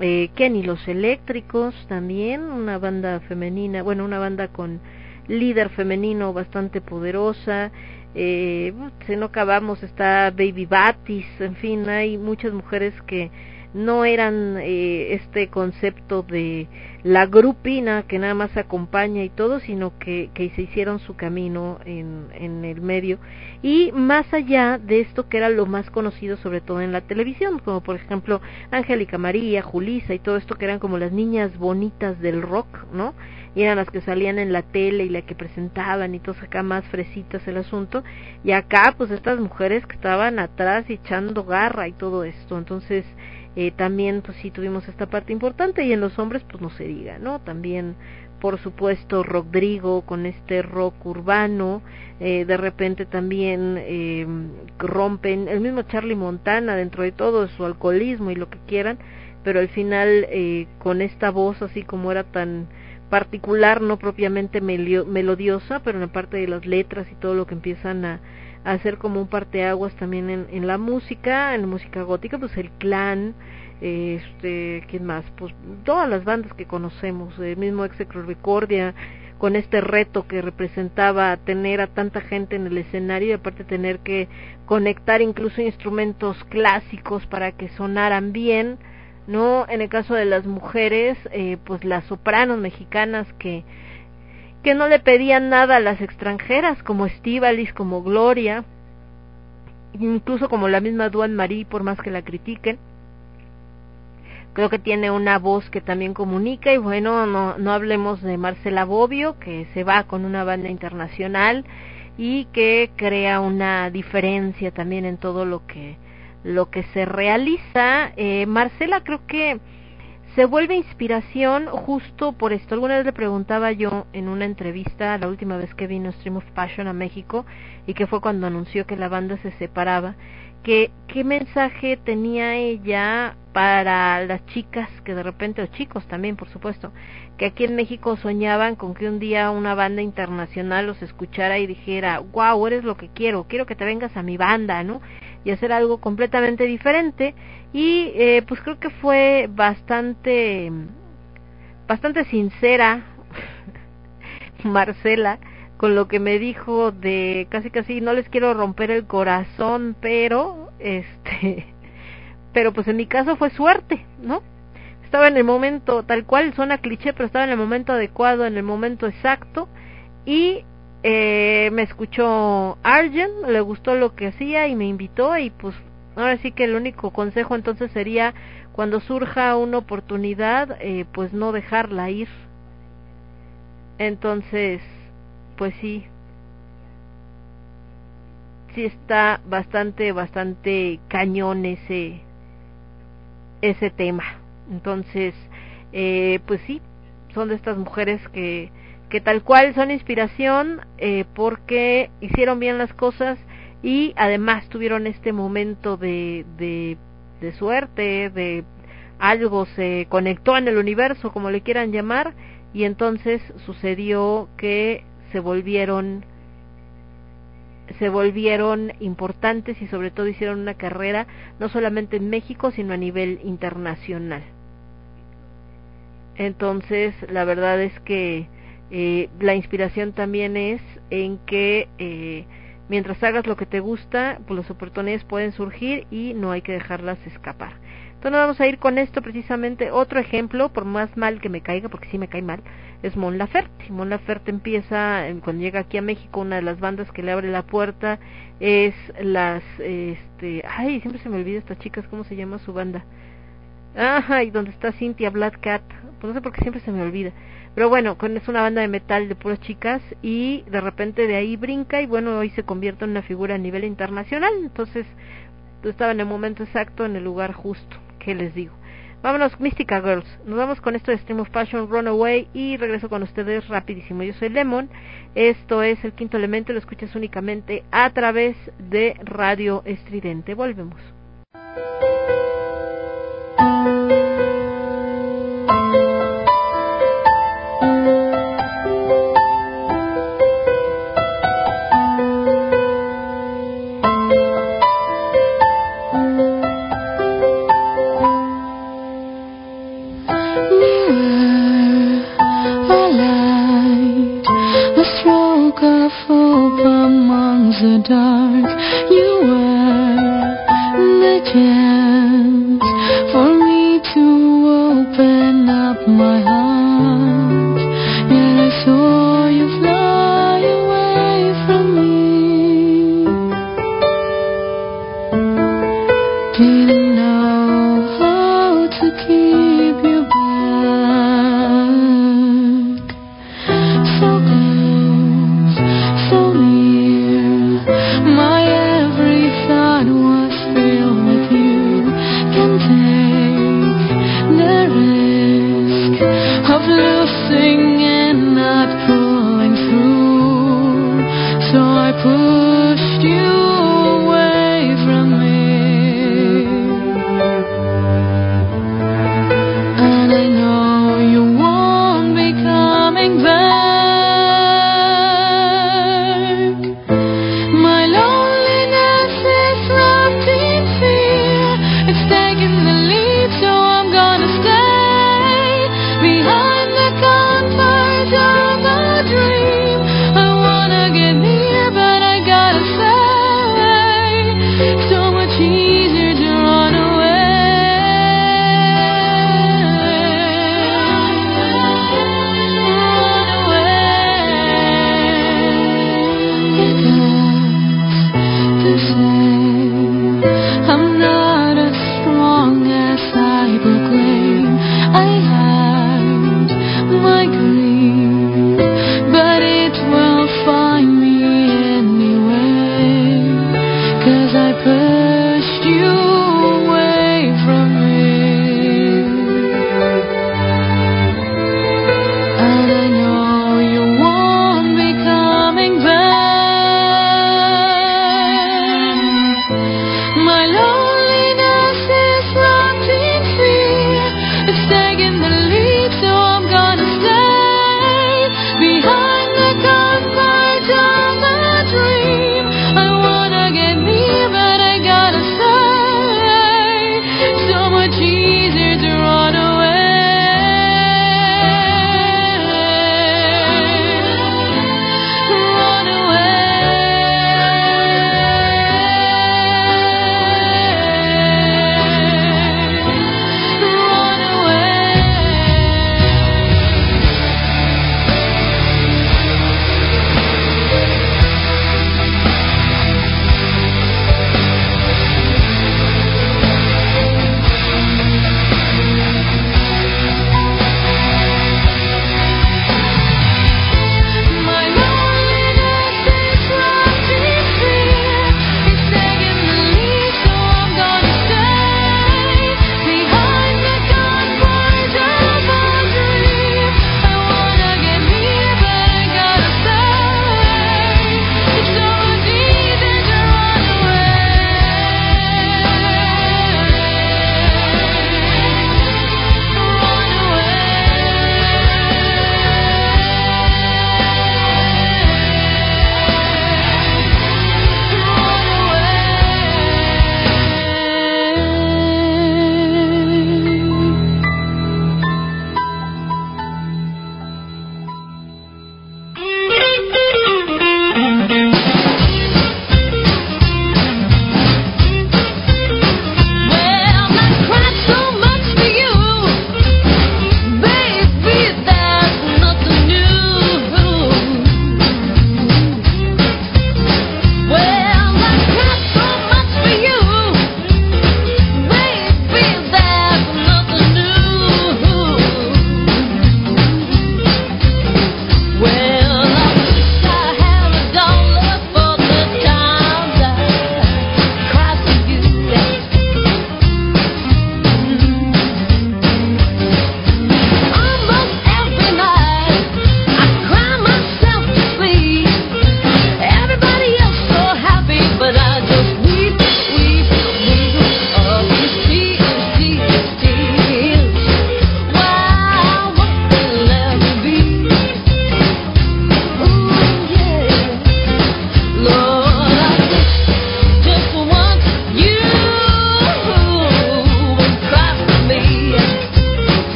eh, Kenny Los Eléctricos también, una banda femenina, bueno, una banda con líder femenino bastante poderosa, eh, si no acabamos está Baby Batis, en fin, hay muchas mujeres que no eran eh, este concepto de la grupina que nada más acompaña y todo, sino que, que se hicieron su camino en, en el medio. Y más allá de esto que era lo más conocido sobre todo en la televisión, como por ejemplo Angélica María, Julisa y todo esto que eran como las niñas bonitas del rock, ¿no? Y eran las que salían en la tele y la que presentaban y todos acá más fresitas el asunto. Y acá pues estas mujeres que estaban atrás echando garra y todo esto. Entonces, eh, también pues sí tuvimos esta parte importante y en los hombres pues no se diga, ¿no? También por supuesto Rodrigo con este rock urbano, eh, de repente también eh, rompen, el mismo Charlie Montana dentro de todo su alcoholismo y lo que quieran, pero al final eh, con esta voz así como era tan particular, no propiamente melodiosa, pero en la parte de las letras y todo lo que empiezan a, a hacer como un parteaguas también en, en la música, en la música gótica, pues el clan, este, ¿quién más? Pues todas las bandas que conocemos, el mismo Execrobicordia, con este reto que representaba tener a tanta gente en el escenario y aparte tener que conectar incluso instrumentos clásicos para que sonaran bien, ¿no? En el caso de las mujeres, eh, pues las sopranos mexicanas que que no le pedían nada a las extranjeras, como Estivalis, como Gloria, incluso como la misma Duan Marie, por más que la critiquen. Creo que tiene una voz que también comunica y bueno, no, no hablemos de Marcela Bobbio, que se va con una banda internacional y que crea una diferencia también en todo lo que lo que se realiza. Eh, Marcela creo que se vuelve inspiración justo por esto. Alguna vez le preguntaba yo en una entrevista, la última vez que vino Stream of Passion a México, y que fue cuando anunció que la banda se separaba, que qué mensaje tenía ella para las chicas que de repente, o chicos también, por supuesto, que aquí en México soñaban con que un día una banda internacional los escuchara y dijera, wow, eres lo que quiero, quiero que te vengas a mi banda, ¿no? Y hacer algo completamente diferente. Y eh, pues creo que fue bastante bastante sincera Marcela con lo que me dijo de casi casi no les quiero romper el corazón pero este pero pues en mi caso fue suerte no estaba en el momento tal cual suena cliché pero estaba en el momento adecuado en el momento exacto y eh, me escuchó Arjen le gustó lo que hacía y me invitó y pues Ahora sí que el único consejo entonces sería cuando surja una oportunidad, eh, pues no dejarla ir. Entonces, pues sí, sí está bastante, bastante cañón ese, ese tema. Entonces, eh, pues sí, son de estas mujeres que, que tal cual son inspiración eh, porque hicieron bien las cosas y además tuvieron este momento de, de, de suerte, de algo se conectó en el universo, como le quieran llamar, y entonces sucedió que se volvieron se volvieron importantes y sobre todo hicieron una carrera no solamente en México sino a nivel internacional. Entonces la verdad es que eh, la inspiración también es en que eh, Mientras hagas lo que te gusta, pues las oportunidades pueden surgir y no hay que dejarlas escapar. Entonces vamos a ir con esto precisamente. Otro ejemplo, por más mal que me caiga, porque sí me cae mal, es Mon Laferte. Mon Laferte empieza, cuando llega aquí a México, una de las bandas que le abre la puerta es las, este, ay, siempre se me olvida estas chicas, ¿cómo se llama su banda? Ajá, y donde está Cynthia Black Cat, pues no sé por qué siempre se me olvida. Pero bueno, es una banda de metal de puras chicas y de repente de ahí brinca y bueno, hoy se convierte en una figura a nivel internacional. Entonces, estaba en el momento exacto, en el lugar justo, que les digo. Vámonos, Mystica Girls. Nos vamos con esto de Stream of Passion, Runaway y regreso con ustedes rapidísimo. Yo soy Lemon. Esto es el quinto elemento. Lo escuchas únicamente a través de Radio Estridente. Volvemos. Dark.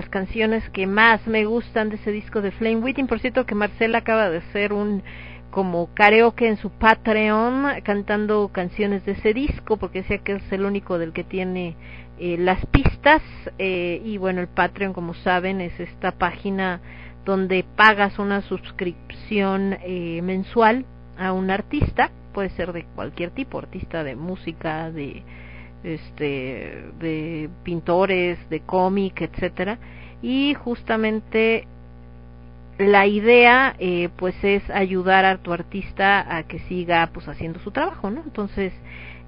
Las canciones que más me gustan de ese disco de Flame Witting. Por cierto, que Marcela acaba de hacer un como karaoke en su Patreon cantando canciones de ese disco porque decía que es el único del que tiene eh, las pistas eh, y bueno el Patreon como saben es esta página donde pagas una suscripción eh, mensual a un artista puede ser de cualquier tipo artista de música de este de pintores de cómic etcétera. Y justamente la idea eh, pues es ayudar a tu artista a que siga pues haciendo su trabajo no entonces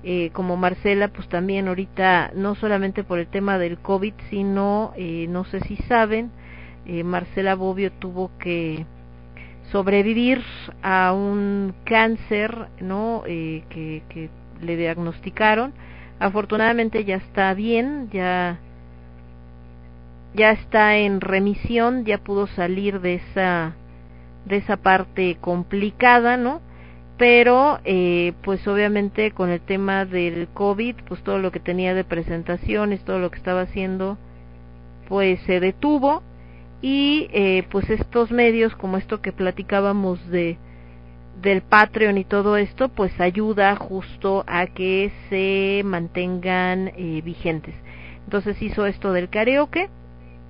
eh, como Marcela pues también ahorita no solamente por el tema del covid sino eh, no sé si saben eh, Marcela Bobbio tuvo que sobrevivir a un cáncer no eh, que, que le diagnosticaron afortunadamente ya está bien ya ya está en remisión, ya pudo salir de esa de esa parte complicada, ¿no? Pero eh, pues obviamente con el tema del COVID, pues todo lo que tenía de presentaciones, todo lo que estaba haciendo, pues se detuvo y eh, pues estos medios como esto que platicábamos de del Patreon y todo esto, pues ayuda justo a que se mantengan eh, vigentes. Entonces hizo esto del karaoke,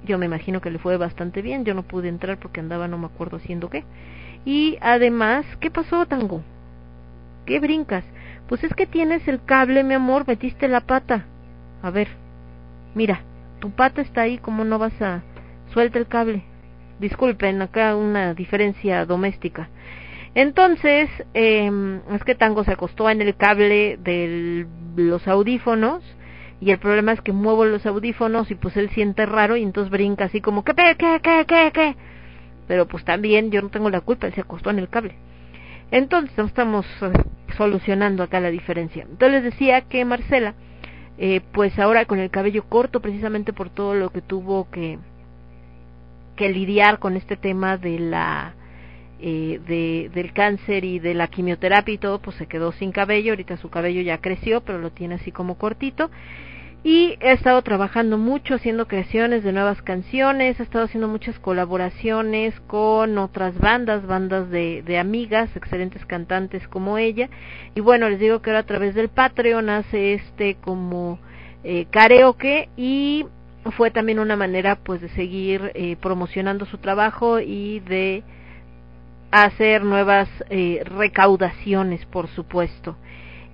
yo me imagino que le fue bastante bien, yo no pude entrar porque andaba no me acuerdo haciendo qué. Y además, ¿qué pasó, Tango? ¿Qué brincas? Pues es que tienes el cable, mi amor, metiste la pata. A ver, mira, tu pata está ahí, ¿cómo no vas a... Suelta el cable. Disculpen, acá una diferencia doméstica. Entonces, eh, es que Tango se acostó en el cable de los audífonos y el problema es que muevo los audífonos y pues él siente raro y entonces brinca así como ¿qué, qué, qué, qué, qué? Pero pues también yo no tengo la culpa, él se acostó en el cable. Entonces estamos eh, solucionando acá la diferencia. Entonces les decía que Marcela, eh, pues ahora con el cabello corto precisamente por todo lo que tuvo que, que lidiar con este tema de la eh, de, del cáncer y de la quimioterapia y todo, pues se quedó sin cabello, ahorita su cabello ya creció, pero lo tiene así como cortito. Y he estado trabajando mucho, haciendo creaciones de nuevas canciones, he estado haciendo muchas colaboraciones con otras bandas, bandas de, de amigas, excelentes cantantes como ella. Y bueno, les digo que ahora a través del Patreon hace este como eh, karaoke y fue también una manera pues de seguir eh, promocionando su trabajo y de hacer nuevas eh, recaudaciones, por supuesto.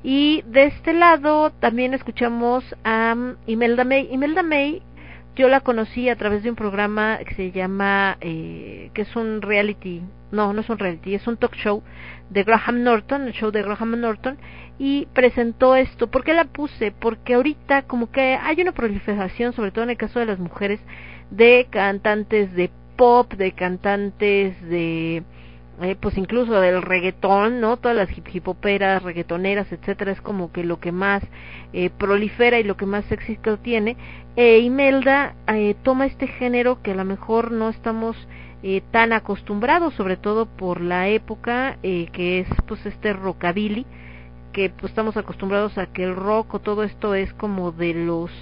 Y de este lado también escuchamos a um, Imelda May. Imelda May yo la conocí a través de un programa que se llama, eh, que es un reality, no, no es un reality, es un talk show de Graham Norton, el show de Graham Norton, y presentó esto. ¿Por qué la puse? Porque ahorita como que hay una proliferación, sobre todo en el caso de las mujeres, de cantantes de pop, de cantantes de eh, pues incluso del reggaetón, ¿no? Todas las hip hipoperas, reggaetoneras, etcétera, es como que lo que más eh, prolifera y lo que más éxito tiene. E Imelda eh, toma este género que a lo mejor no estamos eh, tan acostumbrados, sobre todo por la época eh, que es pues este rockabilly, que pues estamos acostumbrados a que el rock o todo esto es como de los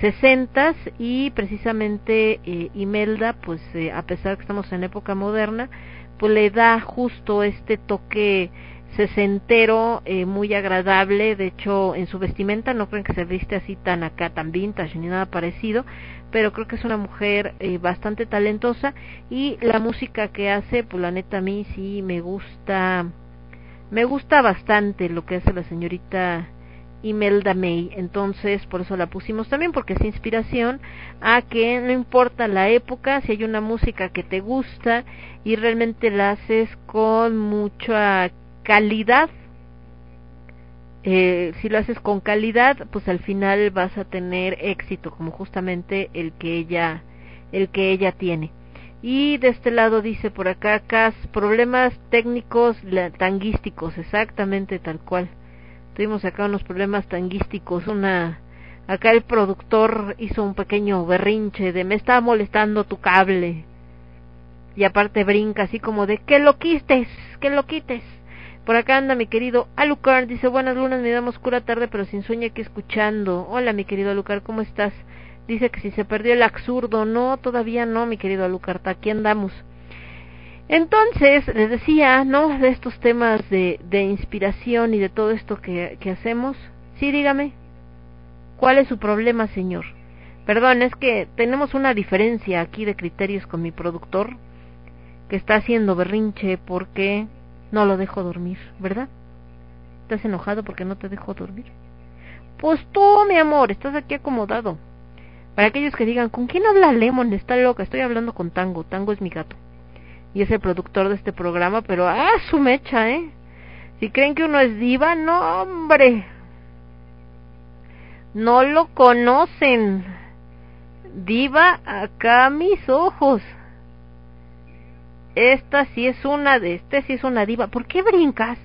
sesentas y precisamente eh, Imelda pues a pesar que estamos en época moderna pues le da justo este toque sesentero eh, muy agradable. De hecho en su vestimenta no creen que se viste así tan acá tan vintage ni nada parecido pero creo que es una mujer eh, bastante talentosa. Y la música que hace pues la neta a mí sí me gusta me gusta bastante lo que hace la señorita Imelda May. Entonces, por eso la pusimos también, porque es inspiración a que no importa la época, si hay una música que te gusta y realmente la haces con mucha calidad, eh, si lo haces con calidad, pues al final vas a tener éxito, como justamente el que ella, el que ella tiene. Y de este lado dice por acá, Cas, problemas técnicos tanguísticos, exactamente tal cual tuvimos acá unos problemas tanguísticos, una acá el productor hizo un pequeño berrinche de me está molestando tu cable y aparte brinca así como de que lo quites, que lo quites. Por acá anda mi querido Alucard, dice buenas lunas, me damos cura tarde pero sin sueño aquí escuchando. Hola mi querido Alucard, ¿cómo estás? Dice que si se perdió el absurdo, no, todavía no mi querido Alucard, aquí andamos. Entonces, les decía, ¿no? De estos temas de, inspiración y de todo esto que, que hacemos. Sí, dígame. ¿Cuál es su problema, señor? Perdón, es que tenemos una diferencia aquí de criterios con mi productor, que está haciendo berrinche porque no lo dejo dormir, ¿verdad? ¿Estás enojado porque no te dejo dormir? Pues tú, mi amor, estás aquí acomodado. Para aquellos que digan, ¿con quién habla Lemon? Está loca, estoy hablando con Tango. Tango es mi gato. Y es el productor de este programa, pero ¡ah, su mecha, eh! Si creen que uno es diva, no, hombre. No lo conocen. Diva acá mis ojos. Esta sí es una de, este sí es una diva. ¿Por qué brincas?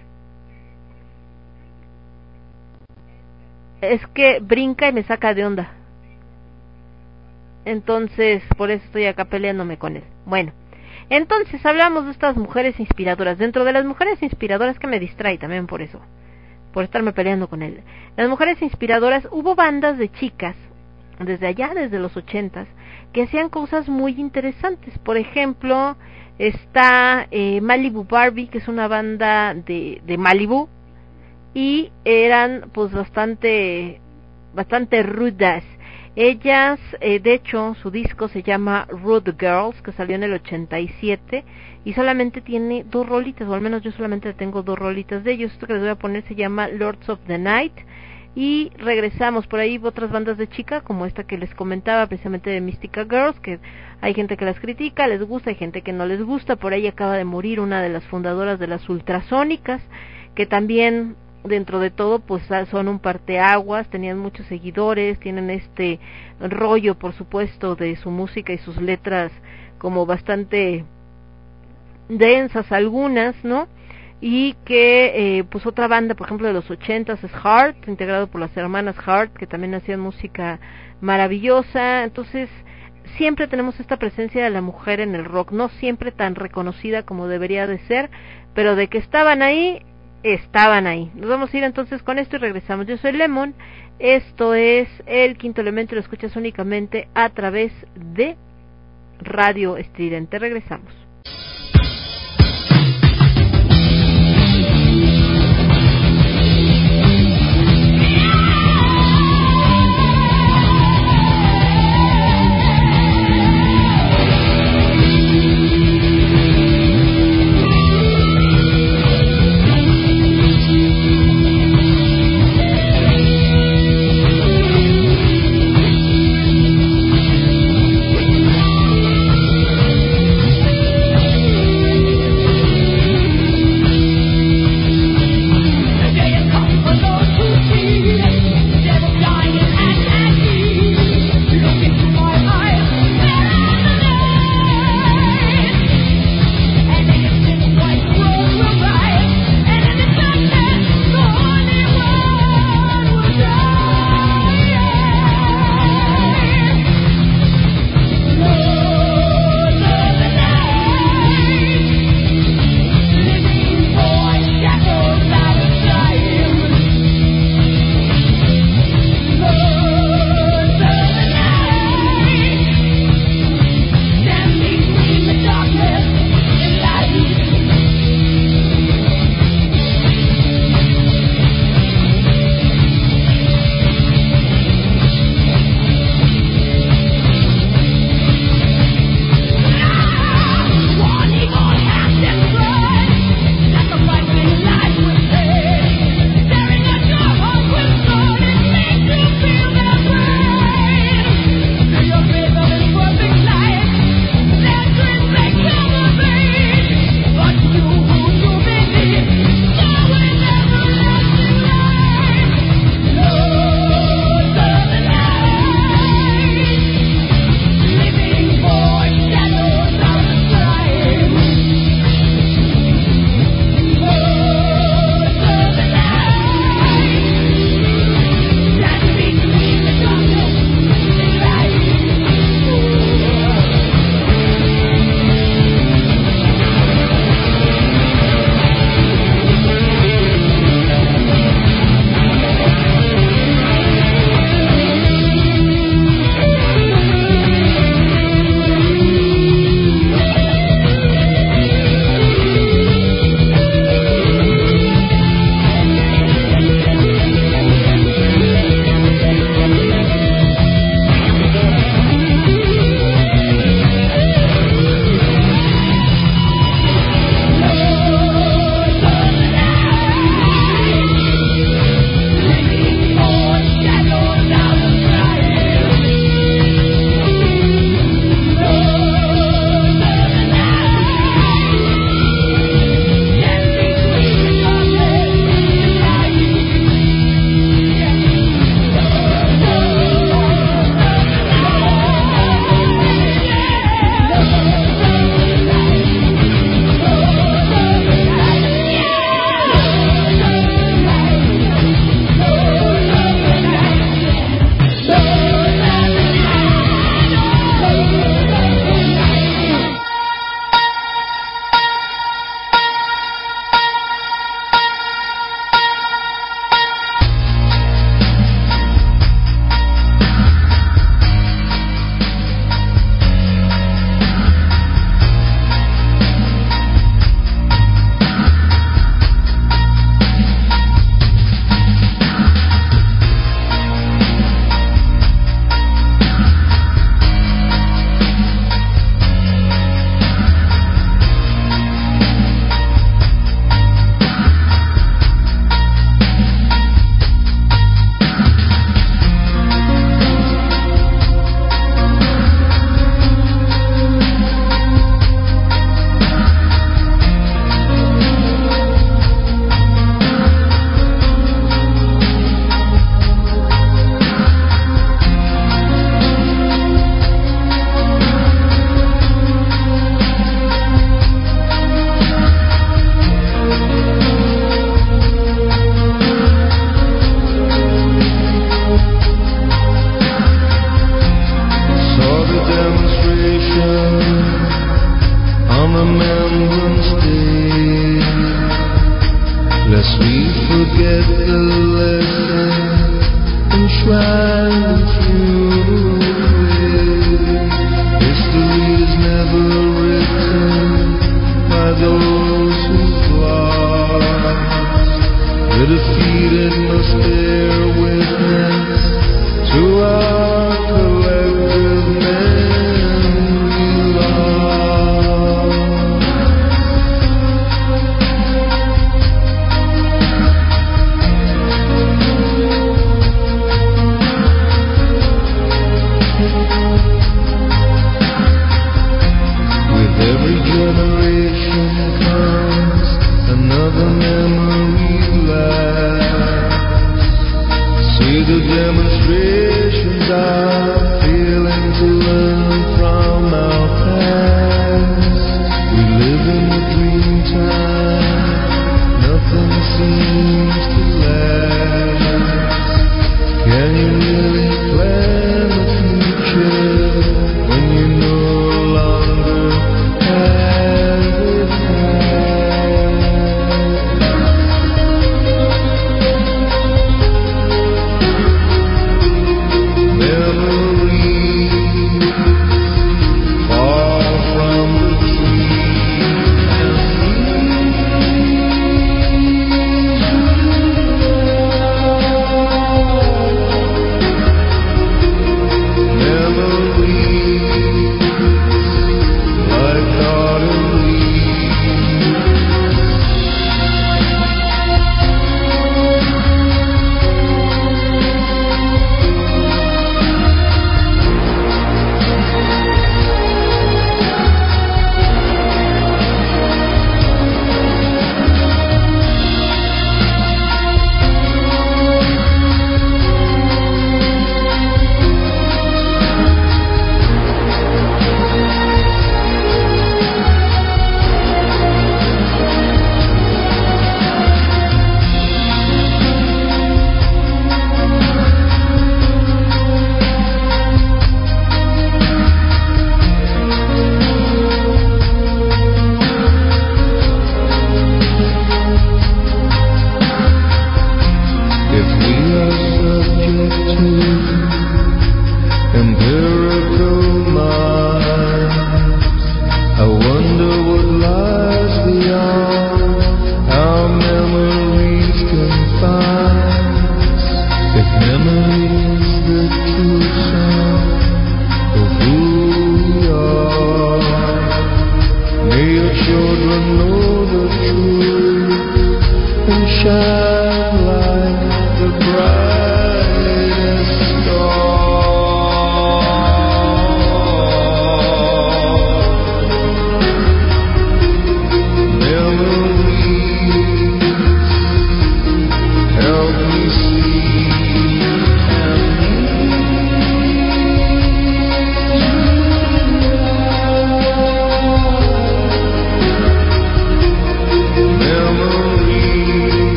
Es que brinca y me saca de onda. Entonces, por eso estoy acá peleándome con él. Bueno, entonces hablamos de estas mujeres inspiradoras. Dentro de las mujeres inspiradoras que me distrae también por eso, por estarme peleando con él. Las mujeres inspiradoras, hubo bandas de chicas, desde allá, desde los ochentas, que hacían cosas muy interesantes. Por ejemplo, está eh, Malibu Barbie, que es una banda de, de Malibu, y eran pues bastante, bastante rudas ellas, eh, de hecho, su disco se llama Rude Girls, que salió en el 87, y solamente tiene dos rolitas, o al menos yo solamente tengo dos rolitas de ellos. Esto que les voy a poner se llama Lords of the Night. Y regresamos por ahí otras bandas de chica, como esta que les comentaba, precisamente de Mystica Girls, que hay gente que las critica, les gusta, hay gente que no les gusta. Por ahí acaba de morir una de las fundadoras de las ultrasónicas, que también dentro de todo pues son un parteaguas, tenían muchos seguidores, tienen este rollo por supuesto de su música y sus letras como bastante densas algunas, ¿no? Y que eh, pues otra banda, por ejemplo, de los ochentas es Heart, integrado por las hermanas Heart, que también hacían música maravillosa, entonces siempre tenemos esta presencia de la mujer en el rock, no siempre tan reconocida como debería de ser, pero de que estaban ahí, estaban ahí. Nos vamos a ir entonces con esto y regresamos. Yo soy Lemon, esto es el quinto elemento, lo escuchas únicamente a través de Radio Estridente. Regresamos.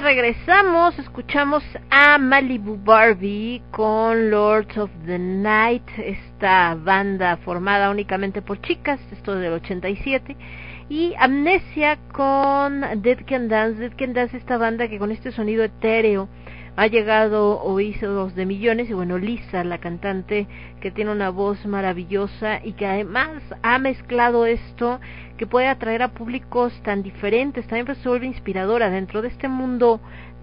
Regresamos, escuchamos a Malibu Barbie con Lords of the Night, esta banda formada únicamente por chicas, esto del 87, y Amnesia con Dead Can Dance, Dead Can Dance, esta banda que con este sonido etéreo ha llegado oídos de millones y bueno, Lisa, la cantante que tiene una voz maravillosa y que además ha mezclado esto que puede atraer a públicos tan diferentes, también pues se vuelve inspiradora dentro de este mundo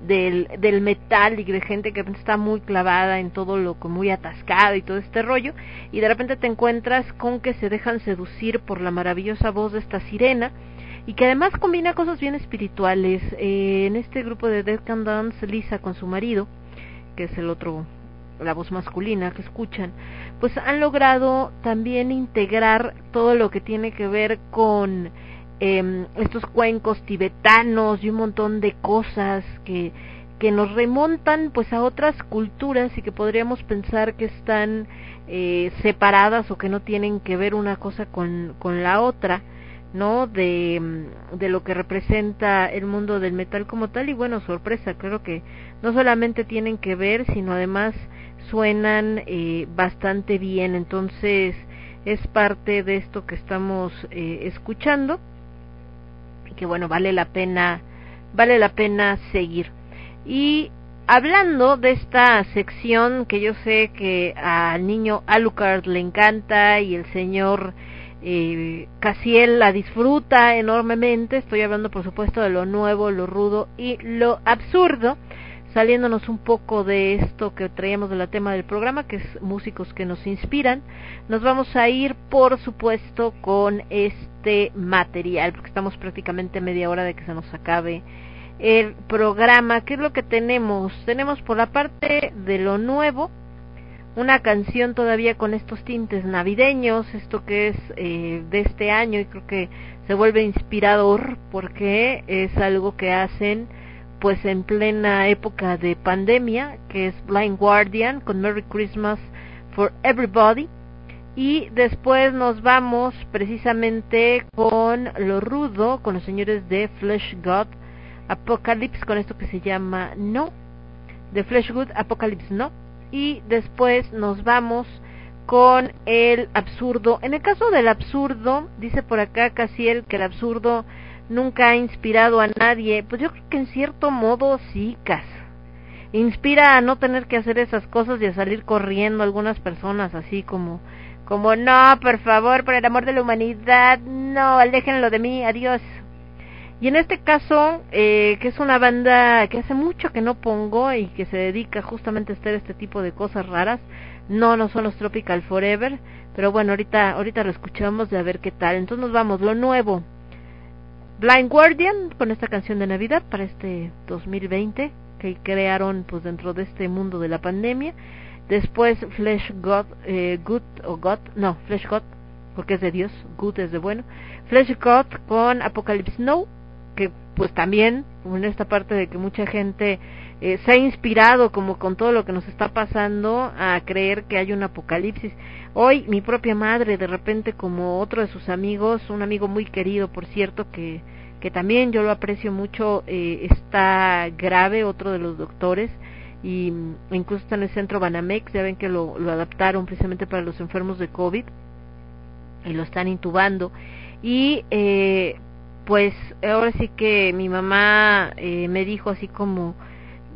del, del metal y de gente que está muy clavada en todo lo muy atascado y todo este rollo y de repente te encuentras con que se dejan seducir por la maravillosa voz de esta sirena y que además combina cosas bien espirituales. Eh, en este grupo de Dead Can Dance, Lisa con su marido, que es el otro, la voz masculina que escuchan, pues han logrado también integrar todo lo que tiene que ver con eh, estos cuencos tibetanos y un montón de cosas que que nos remontan pues a otras culturas y que podríamos pensar que están eh, separadas o que no tienen que ver una cosa con, con la otra ¿no? De, de lo que representa el mundo del metal como tal y bueno, sorpresa, creo que no solamente tienen que ver, sino además suenan eh, bastante bien, entonces es parte de esto que estamos eh, escuchando y que bueno, vale la pena, vale la pena seguir. Y hablando de esta sección que yo sé que al niño Alucard le encanta y el señor eh, Casiel la disfruta enormemente. Estoy hablando, por supuesto, de lo nuevo, lo rudo y lo absurdo. Saliéndonos un poco de esto que traíamos de la tema del programa, que es músicos que nos inspiran, nos vamos a ir, por supuesto, con este material, porque estamos prácticamente media hora de que se nos acabe el programa. ¿Qué es lo que tenemos? Tenemos por la parte de lo nuevo, una canción todavía con estos tintes navideños, esto que es eh, de este año y creo que se vuelve inspirador porque es algo que hacen pues en plena época de pandemia, que es Blind Guardian con Merry Christmas for Everybody. Y después nos vamos precisamente con lo rudo, con los señores de Flesh God Apocalypse, con esto que se llama No, de Flesh God Apocalypse No y después nos vamos con el absurdo. En el caso del absurdo, dice por acá Casiel que el absurdo nunca ha inspirado a nadie. Pues yo creo que en cierto modo sí, Cas. Inspira a no tener que hacer esas cosas y a salir corriendo algunas personas así como como no, por favor, por el amor de la humanidad, no, aléjenlo de mí, adiós. Y en este caso, eh, que es una banda que hace mucho que no pongo y que se dedica justamente a hacer este tipo de cosas raras, no, no son los Tropical Forever, pero bueno, ahorita, ahorita lo escuchamos de a ver qué tal. Entonces nos vamos, lo nuevo. Blind Guardian con esta canción de Navidad para este 2020 que crearon pues dentro de este mundo de la pandemia. Después Flesh God, eh, Good o God, no, Flesh God porque es de Dios, Good es de bueno. Flesh God con Apocalypse Snow que pues también en esta parte de que mucha gente eh, se ha inspirado como con todo lo que nos está pasando a creer que hay un apocalipsis. Hoy mi propia madre de repente como otro de sus amigos, un amigo muy querido por cierto que que también yo lo aprecio mucho, eh, está grave, otro de los doctores, y mm, incluso está en el centro Banamex, ya ven que lo, lo adaptaron precisamente para los enfermos de COVID, y lo están intubando. Y eh, pues ahora sí que mi mamá eh, me dijo así como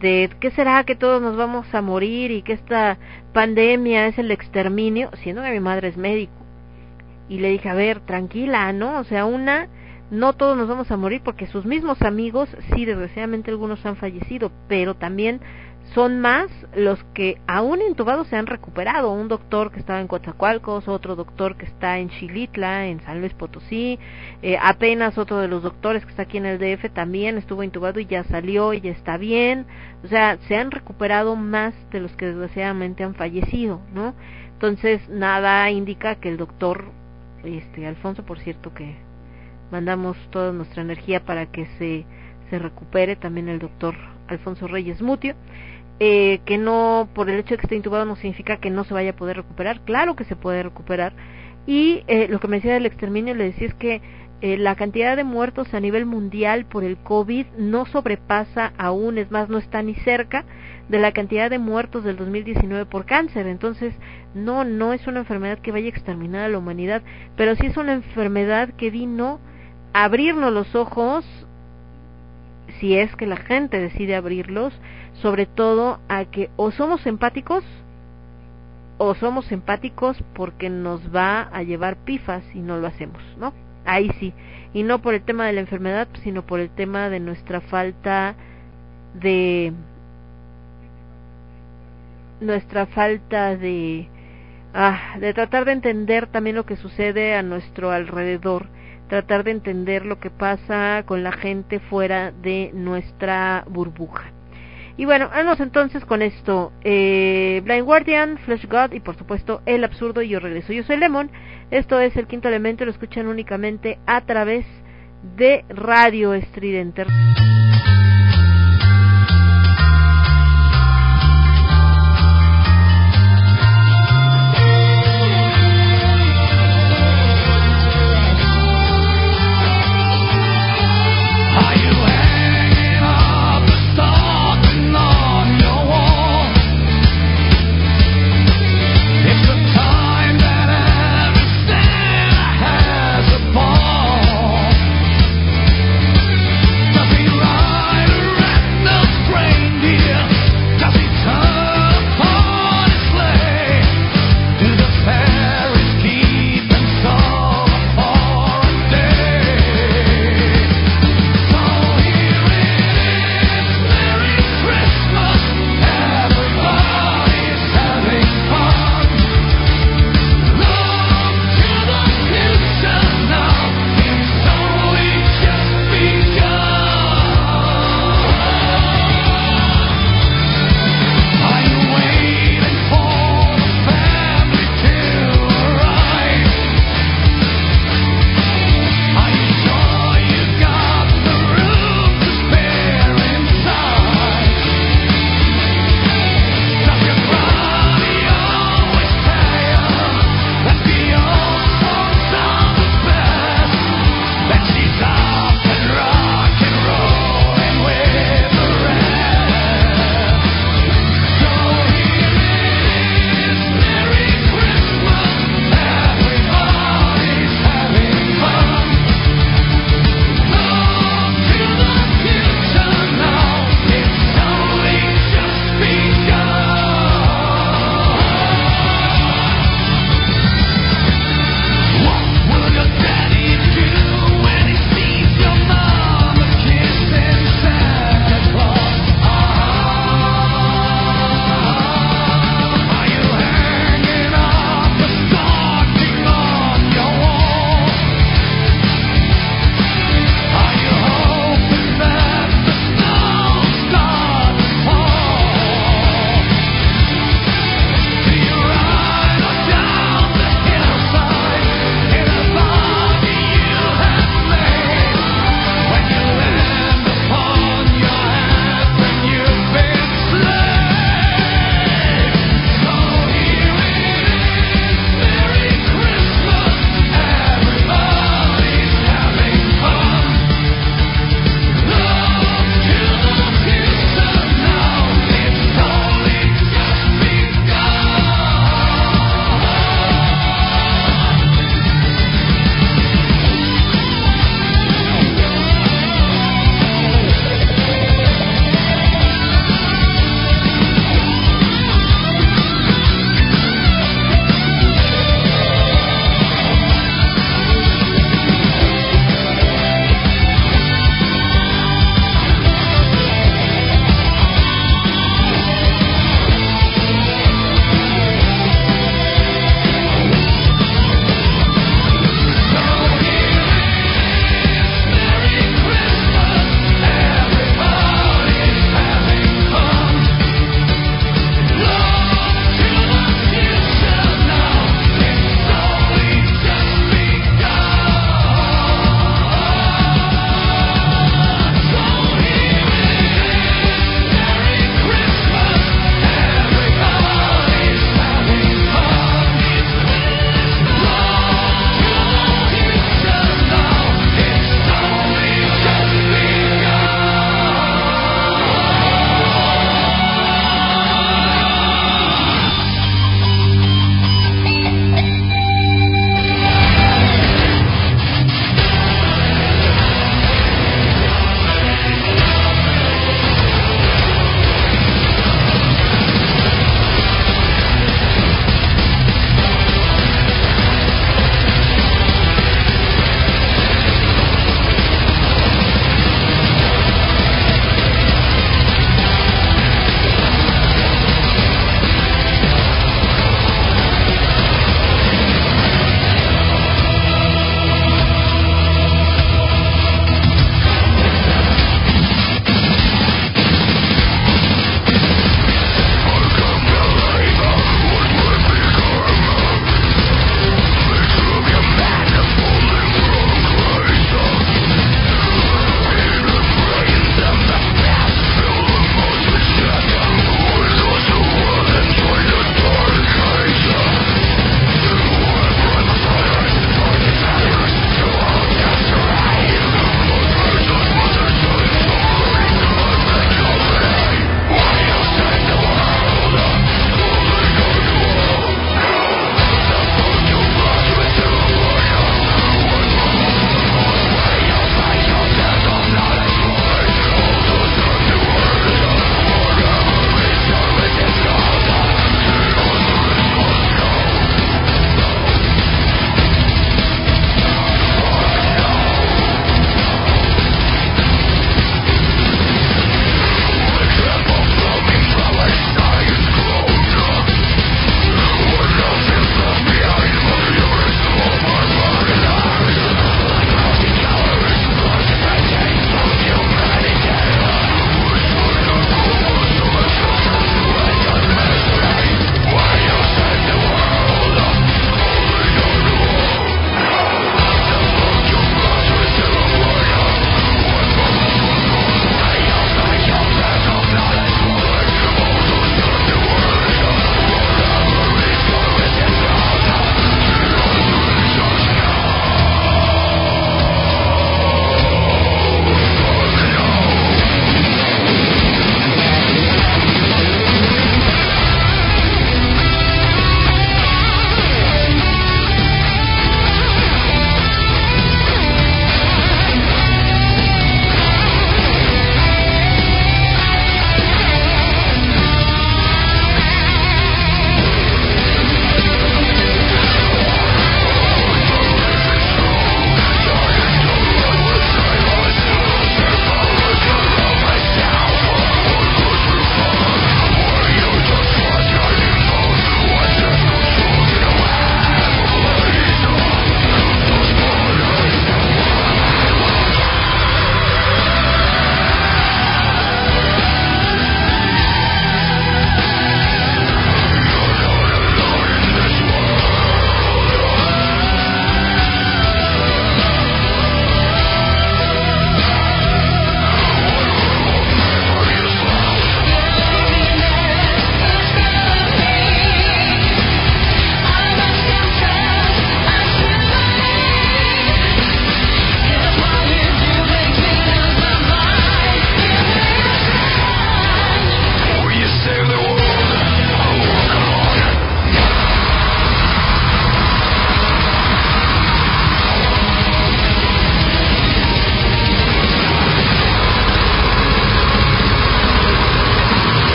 de qué será que todos nos vamos a morir y que esta pandemia es el exterminio, siendo que mi madre es médico. Y le dije, a ver, tranquila, ¿no? O sea, una, no todos nos vamos a morir porque sus mismos amigos, sí, desgraciadamente algunos han fallecido, pero también son más los que aún intubados se han recuperado. Un doctor que estaba en Coatzacoalcos, otro doctor que está en Chilitla, en San Luis Potosí, eh, apenas otro de los doctores que está aquí en el DF también estuvo intubado y ya salió y ya está bien. O sea, se han recuperado más de los que desgraciadamente han fallecido, ¿no? Entonces, nada indica que el doctor, este, Alfonso, por cierto, que mandamos toda nuestra energía para que se, se recupere, también el doctor Alfonso Reyes Mutio, eh, que no, por el hecho de que esté intubado no significa que no se vaya a poder recuperar, claro que se puede recuperar. Y eh, lo que me decía del exterminio, le decía es que eh, la cantidad de muertos a nivel mundial por el COVID no sobrepasa aún, es más, no está ni cerca de la cantidad de muertos del 2019 por cáncer. Entonces, no, no es una enfermedad que vaya a exterminar a la humanidad, pero sí es una enfermedad que vino a abrirnos los ojos si es que la gente decide abrirlos, sobre todo a que o somos empáticos o somos empáticos porque nos va a llevar pifas y no lo hacemos, ¿no? Ahí sí, y no por el tema de la enfermedad, sino por el tema de nuestra falta de nuestra falta de ah, de tratar de entender también lo que sucede a nuestro alrededor, tratar de entender lo que pasa con la gente fuera de nuestra burbuja. Y bueno, vamos entonces con esto. Eh, Blind Guardian, Flesh God y por supuesto El Absurdo y yo regreso. Yo soy Lemon. Esto es el quinto elemento. Lo escuchan únicamente a través de Radio Estridente.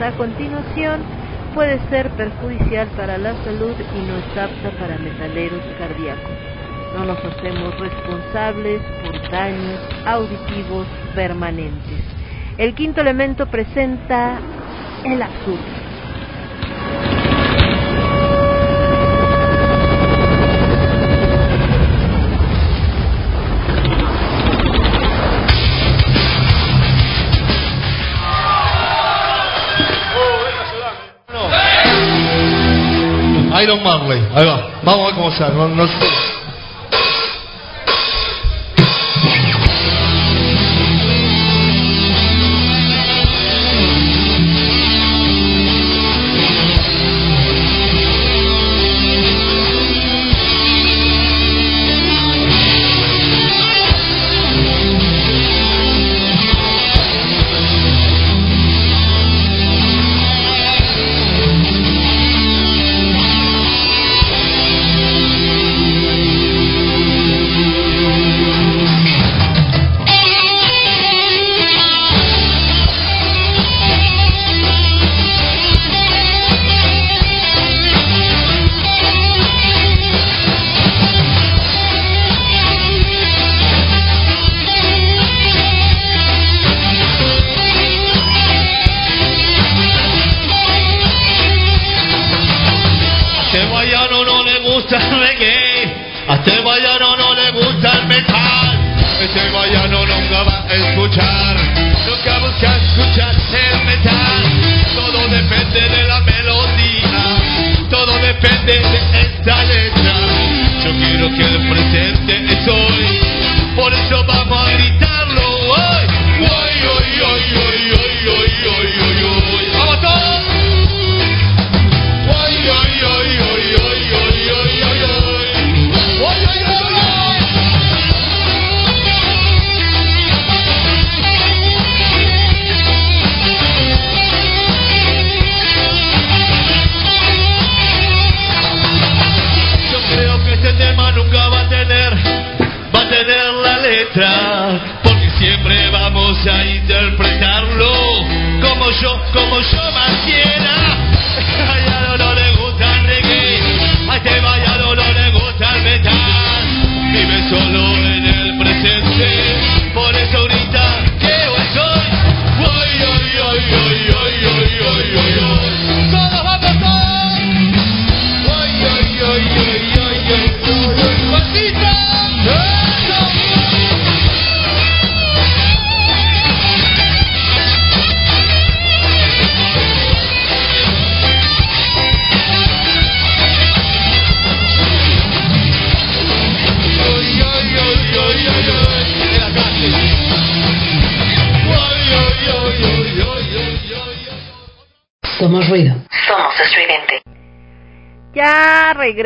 A continuación puede ser perjudicial para la salud y no es apta para metaleros cardíacos. No nos hacemos responsables por daños auditivos permanentes. El quinto elemento presenta el absurdo. Vamos a no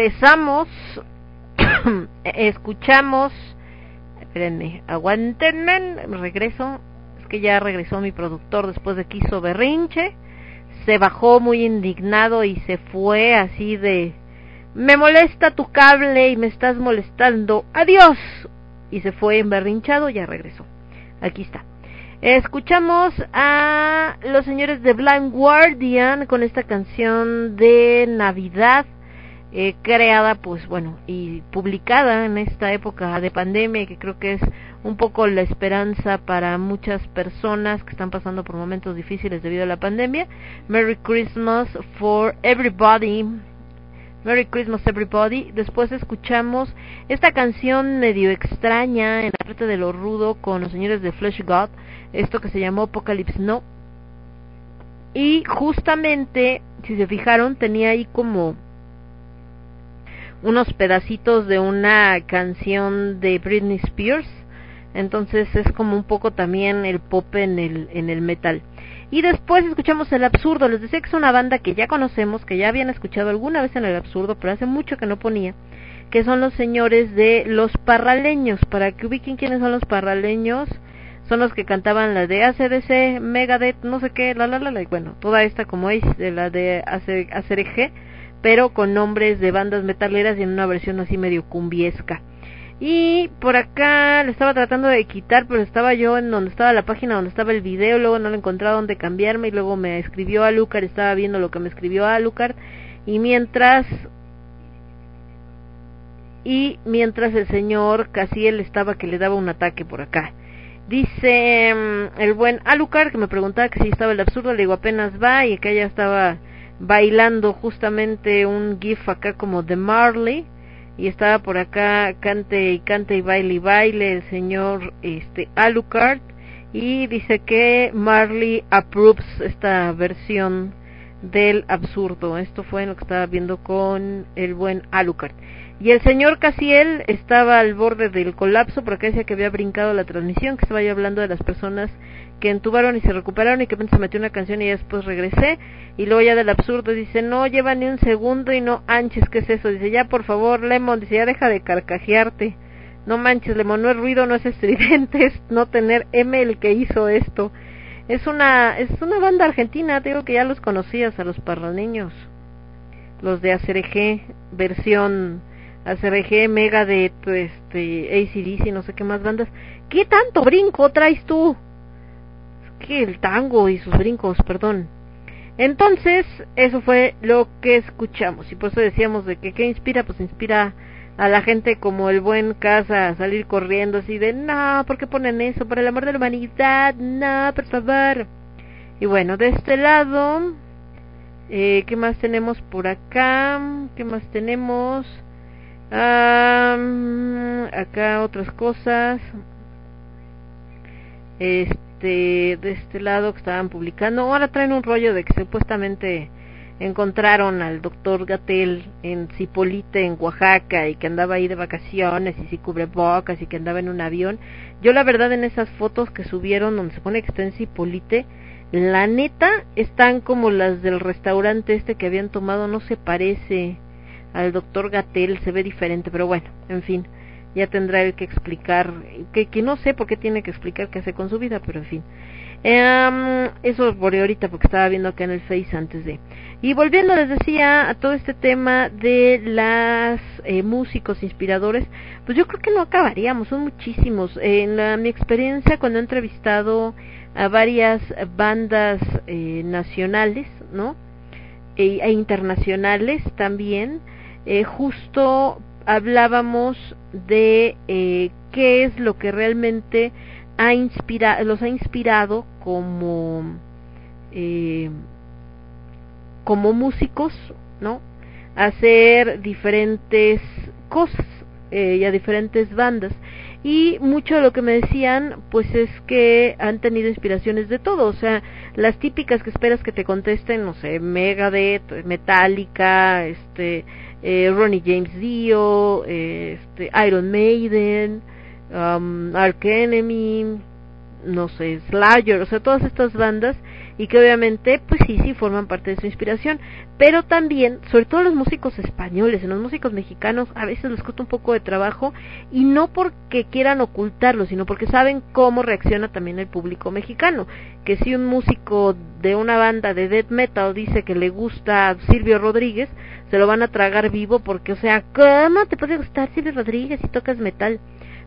Ya regresamos. Escuchamos. Espérenme, aguántenme. Regreso. Es que ya regresó mi productor después de que hizo berrinche. Se bajó muy indignado y se fue así de. Me molesta tu cable y me estás molestando. Adiós. Y se fue emberrinchado. Ya regresó. Aquí está. Escuchamos a los señores de Blind Guardian con esta canción de Navidad, eh, creada, pues bueno, y publicada en esta época de pandemia, que creo que es un poco la esperanza para muchas personas que están pasando por momentos difíciles debido a la pandemia. Merry Christmas for everybody. Merry Christmas Everybody. Después escuchamos esta canción medio extraña en la parte de lo rudo con los señores de Flesh God, esto que se llamó Apocalypse No. Y justamente, si se fijaron, tenía ahí como unos pedacitos de una canción de Britney Spears. Entonces es como un poco también el pop en el, en el metal. Y después escuchamos El Absurdo. Les decía que es una banda que ya conocemos, que ya habían escuchado alguna vez en El Absurdo, pero hace mucho que no ponía. Que son los señores de Los Parraleños. Para que ubiquen quiénes son los Parraleños, son los que cantaban la de ACDC, Megadeth, no sé qué, la la la la. Bueno, toda esta como es de la de ACRG, pero con nombres de bandas metaleras y en una versión así medio cumbiesca. Y por acá le estaba tratando de quitar, pero estaba yo en donde estaba la página donde estaba el video, luego no le encontraba dónde cambiarme y luego me escribió a Lucar, estaba viendo lo que me escribió a Lucar y mientras y mientras el señor Casiel estaba que le daba un ataque por acá. Dice mm, el buen Alucard que me preguntaba que si estaba el absurdo, le digo apenas va y que ella estaba bailando justamente un gif acá como de Marley y estaba por acá cante y cante y baile y baile el señor este Alucard y dice que Marley approves esta versión del absurdo. Esto fue lo que estaba viendo con el buen Alucard. Y el señor Casiel estaba al borde del colapso porque decía que había brincado la transmisión, que estaba yo hablando de las personas que entubaron y se recuperaron y que se metió una canción y después regresé. Y luego ya del absurdo dice no lleva ni un segundo y no anches qué es eso dice ya por favor Lemon dice ya deja de carcajearte. No manches Lemon no es ruido no es estridente es no tener M el que hizo esto. Es una es una banda argentina te digo que ya los conocías a los parraneños los de ACRG versión ACRG Megadeth este ACDC no sé qué más bandas. Qué tanto brinco traes tú que el tango y sus brincos, perdón. Entonces, eso fue lo que escuchamos. Y por eso decíamos de que qué inspira, pues inspira a la gente como el buen casa a salir corriendo así de, no, ¿por qué ponen eso? Por el amor de la humanidad, no, por favor. Y bueno, de este lado, eh, ¿qué más tenemos por acá? ¿Qué más tenemos? Ah, acá otras cosas. Este este, de este lado que estaban publicando. Ahora traen un rollo de que supuestamente encontraron al doctor Gatel en Cipolite, en Oaxaca, y que andaba ahí de vacaciones y si cubre bocas y que andaba en un avión. Yo la verdad en esas fotos que subieron donde se pone que está en Cipolite, la neta están como las del restaurante este que habían tomado, no se parece al doctor Gatel, se ve diferente, pero bueno, en fin ya tendrá que explicar, que, que no sé por qué tiene que explicar qué hace con su vida, pero en fin. Eh, eso por ahorita porque estaba viendo acá en el Face antes de. Y volviendo les decía a todo este tema de las eh, músicos inspiradores, pues yo creo que no acabaríamos, son muchísimos. En la, mi experiencia cuando he entrevistado a varias bandas eh, nacionales, ¿no? E, e internacionales también, eh, justo hablábamos de eh, qué es lo que realmente ha inspirado, los ha inspirado como eh, como músicos, ¿no? A hacer diferentes cosas eh, y a diferentes bandas. Y mucho de lo que me decían, pues es que han tenido inspiraciones de todo, o sea, las típicas que esperas que te contesten, no sé, Megadeth, Metallica, este, eh, Ronnie James Dio, este, Iron Maiden, um, Ark Enemy, no sé, Slayer, o sea, todas estas bandas y que obviamente, pues sí, sí forman parte de su inspiración, pero también, sobre todo los músicos españoles, en los músicos mexicanos a veces les cuesta un poco de trabajo y no porque quieran ocultarlo, sino porque saben cómo reacciona también el público mexicano, que si un músico de una banda de death metal dice que le gusta Silvio Rodríguez, se lo van a tragar vivo porque, o sea, ¿cómo te puede gustar Silvio Rodríguez si tocas metal?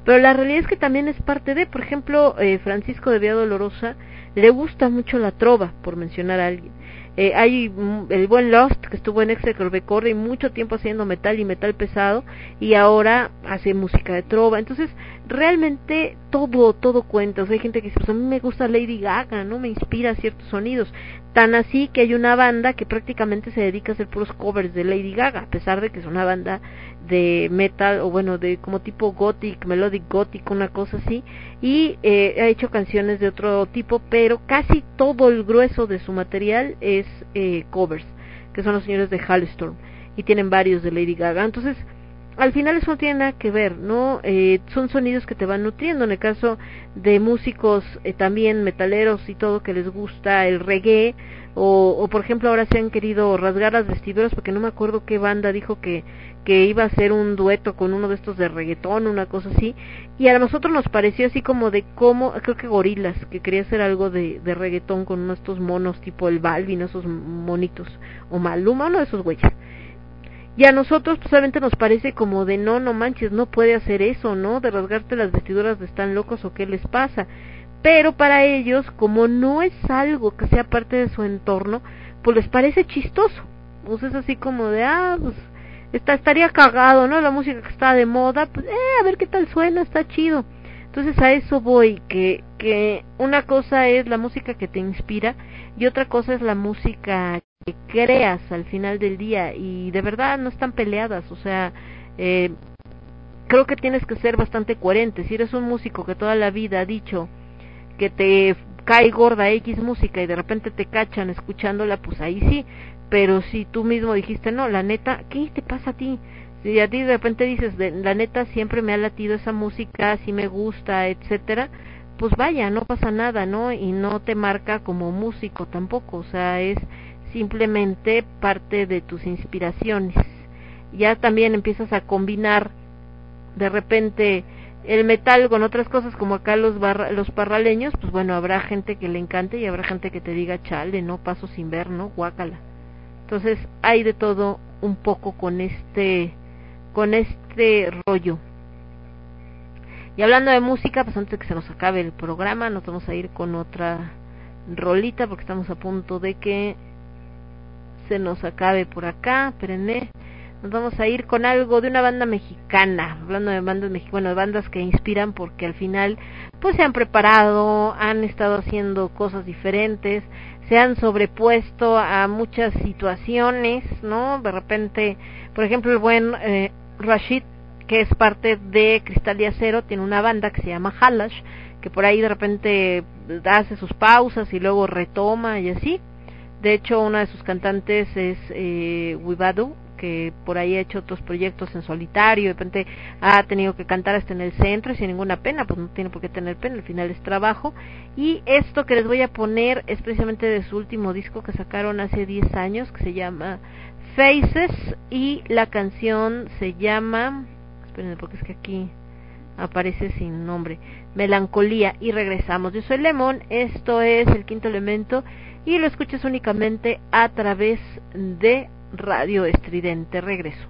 Pero la realidad es que también es parte de, por ejemplo, eh, Francisco de Vía Dolorosa le gusta mucho la trova, por mencionar a alguien. Eh, hay el buen Lost que estuvo en Execorbecore y mucho tiempo haciendo metal y metal pesado y ahora hace música de trova. Entonces, realmente todo, todo cuenta. O sea, hay gente que dice, pues a mí me gusta Lady Gaga, ¿no? Me inspira ciertos sonidos. Tan así que hay una banda que prácticamente se dedica a hacer puros covers de Lady Gaga, a pesar de que es una banda de metal o bueno, de como tipo gothic, melodic gothic, una cosa así. Y eh, ha hecho canciones de otro tipo, pero casi todo el grueso de su material es eh, covers, que son los señores de Halstorm. Y tienen varios de Lady Gaga. Entonces, al final eso no tiene nada que ver, ¿no? Eh, son sonidos que te van nutriendo. En el caso de músicos eh, también metaleros y todo que les gusta el reggae, o, por ejemplo ahora se han querido rasgar las vestiduras porque no me acuerdo qué banda dijo que, que iba a hacer un dueto con uno de estos de reggaetón, una cosa así, y a nosotros nos pareció así como de cómo, creo que Gorilas, que quería hacer algo de, de reggaetón con uno de estos monos tipo el Balvin, esos monitos, o Maluma, uno de esos güeyes Y a nosotros pues, solamente nos parece como de no, no manches, no puede hacer eso, ¿no? De rasgarte las vestiduras de están locos o qué les pasa. Pero para ellos, como no es algo que sea parte de su entorno, pues les parece chistoso. Pues es así como de, ah, pues está, estaría cagado, ¿no? La música que está de moda, pues, eh, a ver qué tal suena, está chido. Entonces a eso voy, que, que una cosa es la música que te inspira y otra cosa es la música que creas al final del día y de verdad no están peleadas, o sea, eh, creo que tienes que ser bastante coherente. Si eres un músico que toda la vida ha dicho que te cae gorda X música y de repente te cachan escuchándola, pues ahí sí. Pero si tú mismo dijiste, no, la neta, ¿qué te pasa a ti? Si a ti de repente dices, la neta siempre me ha latido esa música, si me gusta, etcétera, pues vaya, no pasa nada, ¿no? Y no te marca como músico tampoco, o sea, es simplemente parte de tus inspiraciones. Ya también empiezas a combinar de repente el metal con otras cosas como acá los los parraleños, pues bueno, habrá gente que le encante y habrá gente que te diga, chale, no paso sin ver, ¿no? Guácala. Entonces hay de todo un poco con este con este rollo. Y hablando de música, pues antes de que se nos acabe el programa, nos vamos a ir con otra rolita porque estamos a punto de que se nos acabe por acá. Espérenme. Nos vamos a ir con algo de una banda mexicana, hablando de bandas mexicanas, bueno, bandas que inspiran porque al final pues se han preparado, han estado haciendo cosas diferentes, se han sobrepuesto a muchas situaciones, ¿no? De repente, por ejemplo, el buen eh, Rashid, que es parte de Cristal y Acero, tiene una banda que se llama Halash, que por ahí de repente hace sus pausas y luego retoma y así. De hecho, una de sus cantantes es eh, Wibadu, que por ahí ha hecho otros proyectos en solitario, de repente ha tenido que cantar hasta en el centro y sin ninguna pena, pues no tiene por qué tener pena, al final es trabajo. Y esto que les voy a poner es precisamente de su último disco que sacaron hace 10 años, que se llama Faces y la canción se llama, esperen porque es que aquí aparece sin nombre, Melancolía y regresamos. Yo soy Lemon, esto es el quinto elemento y lo escuchas únicamente a través de Radio Estridente. Regreso.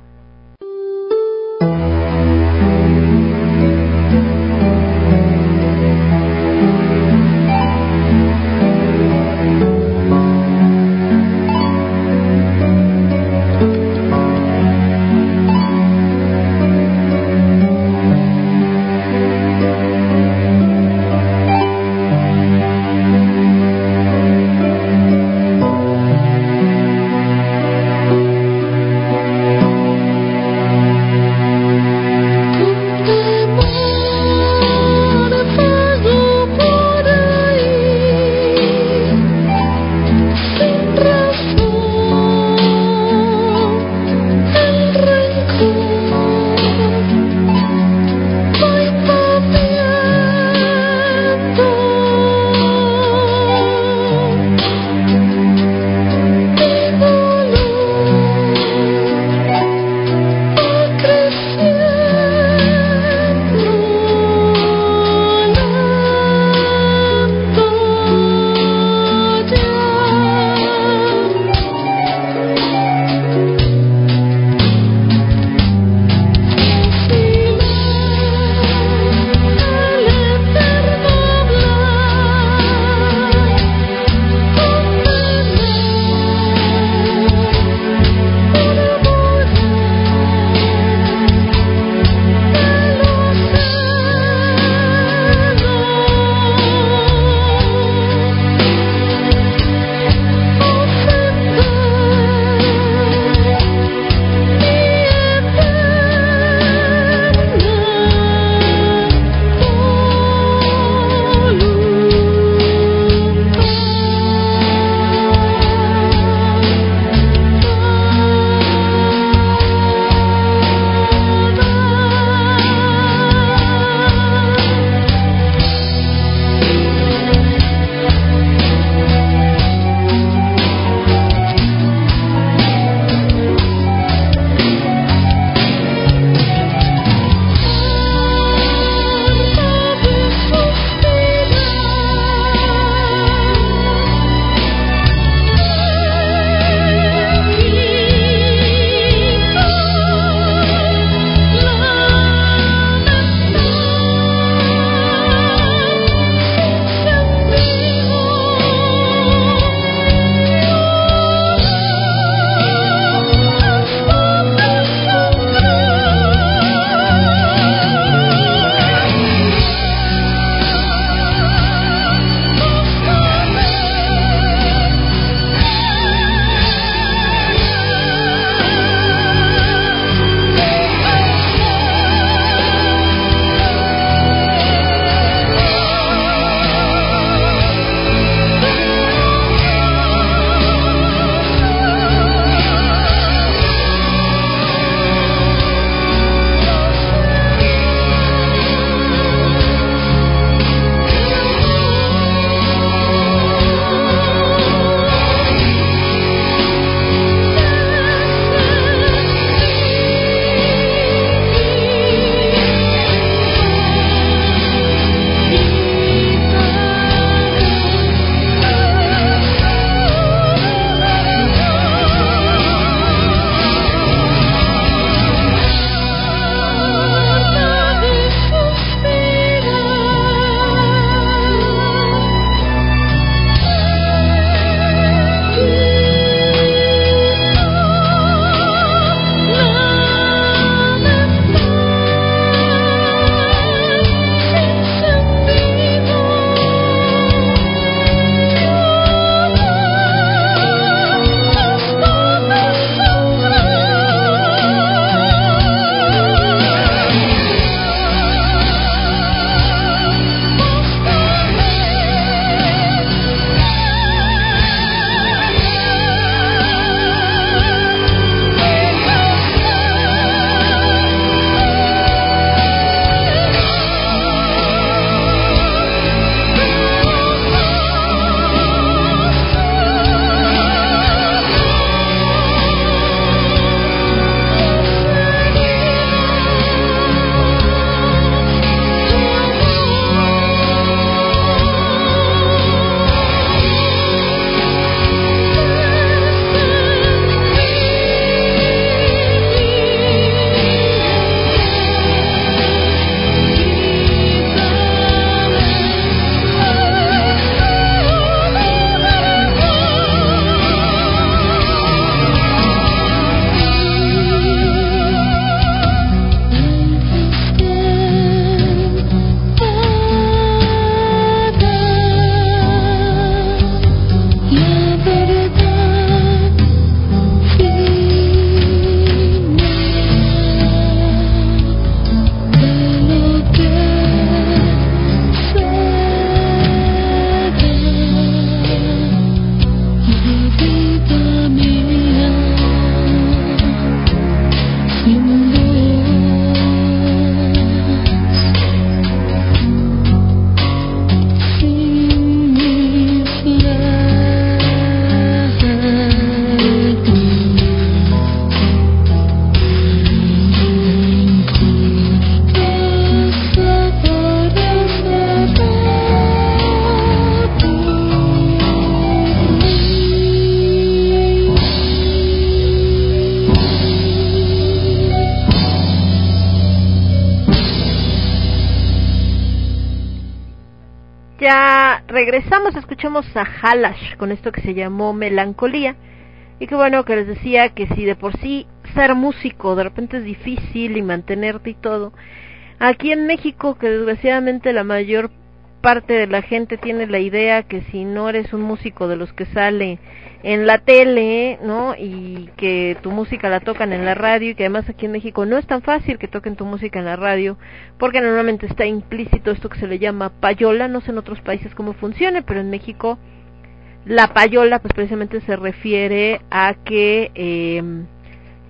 Escuchamos a Halash con esto que se llamó Melancolía. Y que bueno, que les decía que si de por sí ser músico de repente es difícil y mantenerte y todo, aquí en México que desgraciadamente la mayor parte de la gente tiene la idea que si no eres un músico de los que sale en la tele, ¿no? Y que tu música la tocan en la radio y que además aquí en México no es tan fácil que toquen tu música en la radio, porque normalmente está implícito esto que se le llama payola, no sé en otros países cómo funcione, pero en México la payola pues precisamente se refiere a que eh,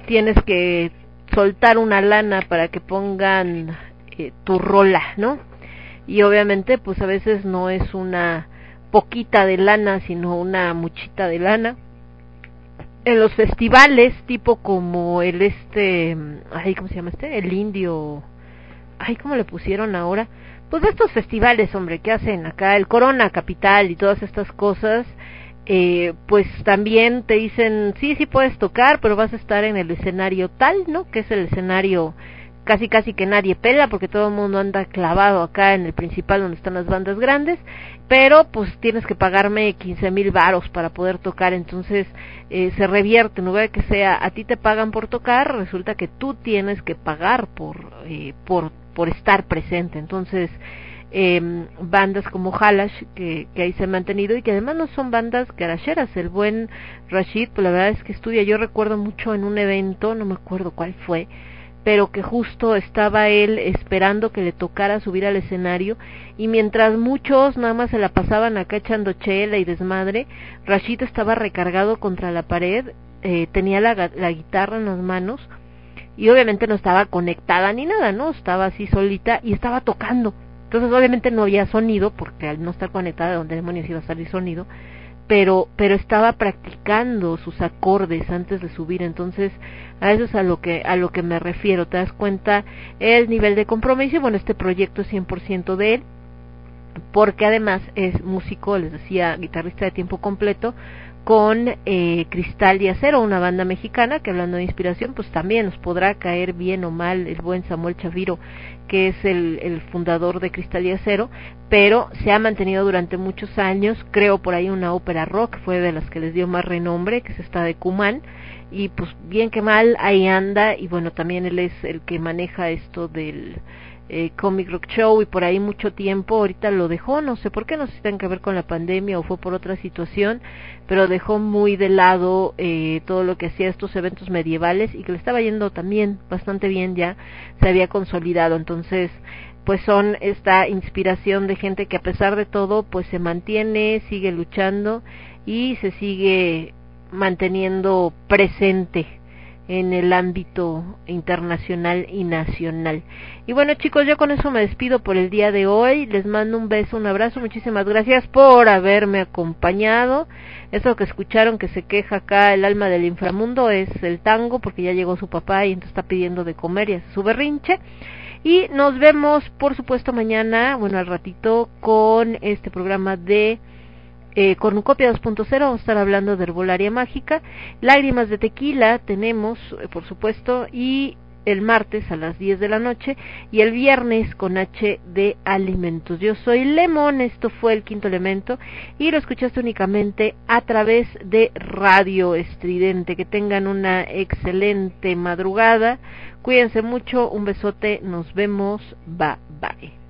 tienes que soltar una lana para que pongan eh, tu rola, ¿no? Y obviamente pues a veces no es una poquita de lana, sino una muchita de lana. En los festivales, tipo como el este, ay, ¿cómo se llama este? El indio, ay, ¿cómo le pusieron ahora? Pues de estos festivales, hombre, que hacen acá, el Corona Capital y todas estas cosas, eh, pues también te dicen, sí, sí puedes tocar, pero vas a estar en el escenario tal, ¿no? Que es el escenario casi casi que nadie pela porque todo el mundo anda clavado acá en el principal donde están las bandas grandes pero pues tienes que pagarme quince mil varos para poder tocar entonces eh, se revierte. En lugar de que sea a ti te pagan por tocar resulta que tú tienes que pagar por eh, por por estar presente. Entonces eh, bandas como Halash que, que ahí se han mantenido y que además no son bandas garacheras. El buen Rashid pues la verdad es que estudia. Yo recuerdo mucho en un evento no me acuerdo cuál fue pero que justo estaba él esperando que le tocara subir al escenario y mientras muchos nada más se la pasaban acá echando chela y desmadre, Rashid estaba recargado contra la pared, eh, tenía la, la guitarra en las manos y obviamente no estaba conectada ni nada, ¿no? Estaba así solita y estaba tocando. Entonces obviamente no había sonido porque al no estar conectada, ¿de dónde demonios iba a salir sonido? pero pero estaba practicando sus acordes antes de subir entonces a eso es a lo que a lo que me refiero te das cuenta el nivel de compromiso bueno este proyecto es 100% de él porque además es músico les decía guitarrista de tiempo completo con eh, Cristal y Acero, una banda mexicana que hablando de inspiración, pues también nos podrá caer bien o mal el buen Samuel Chaviro, que es el, el fundador de Cristal y Acero, pero se ha mantenido durante muchos años, creo por ahí una ópera rock, fue de las que les dio más renombre, que es esta de Cumán, y pues bien que mal ahí anda, y bueno, también él es el que maneja esto del eh, Comic Rock Show y por ahí mucho tiempo, ahorita lo dejó, no sé por qué, no sé si tiene que ver con la pandemia o fue por otra situación, pero dejó muy de lado eh, todo lo que hacía estos eventos medievales y que le estaba yendo también bastante bien ya, se había consolidado, entonces pues son esta inspiración de gente que a pesar de todo pues se mantiene, sigue luchando y se sigue manteniendo presente en el ámbito internacional y nacional. Y bueno chicos, yo con eso me despido por el día de hoy. Les mando un beso, un abrazo. Muchísimas gracias por haberme acompañado. Eso que escucharon que se queja acá el alma del inframundo es el tango porque ya llegó su papá y entonces está pidiendo de comer y hace su berrinche. Y nos vemos, por supuesto, mañana, bueno, al ratito, con este programa de eh, Cornucopia 2.0 vamos a estar hablando de herbolaria mágica, lágrimas de tequila tenemos, eh, por supuesto, y el martes a las 10 de la noche y el viernes con H de alimentos. Yo soy Lemon, esto fue el quinto elemento y lo escuchaste únicamente a través de Radio Estridente. Que tengan una excelente madrugada, cuídense mucho, un besote, nos vemos, bye bye.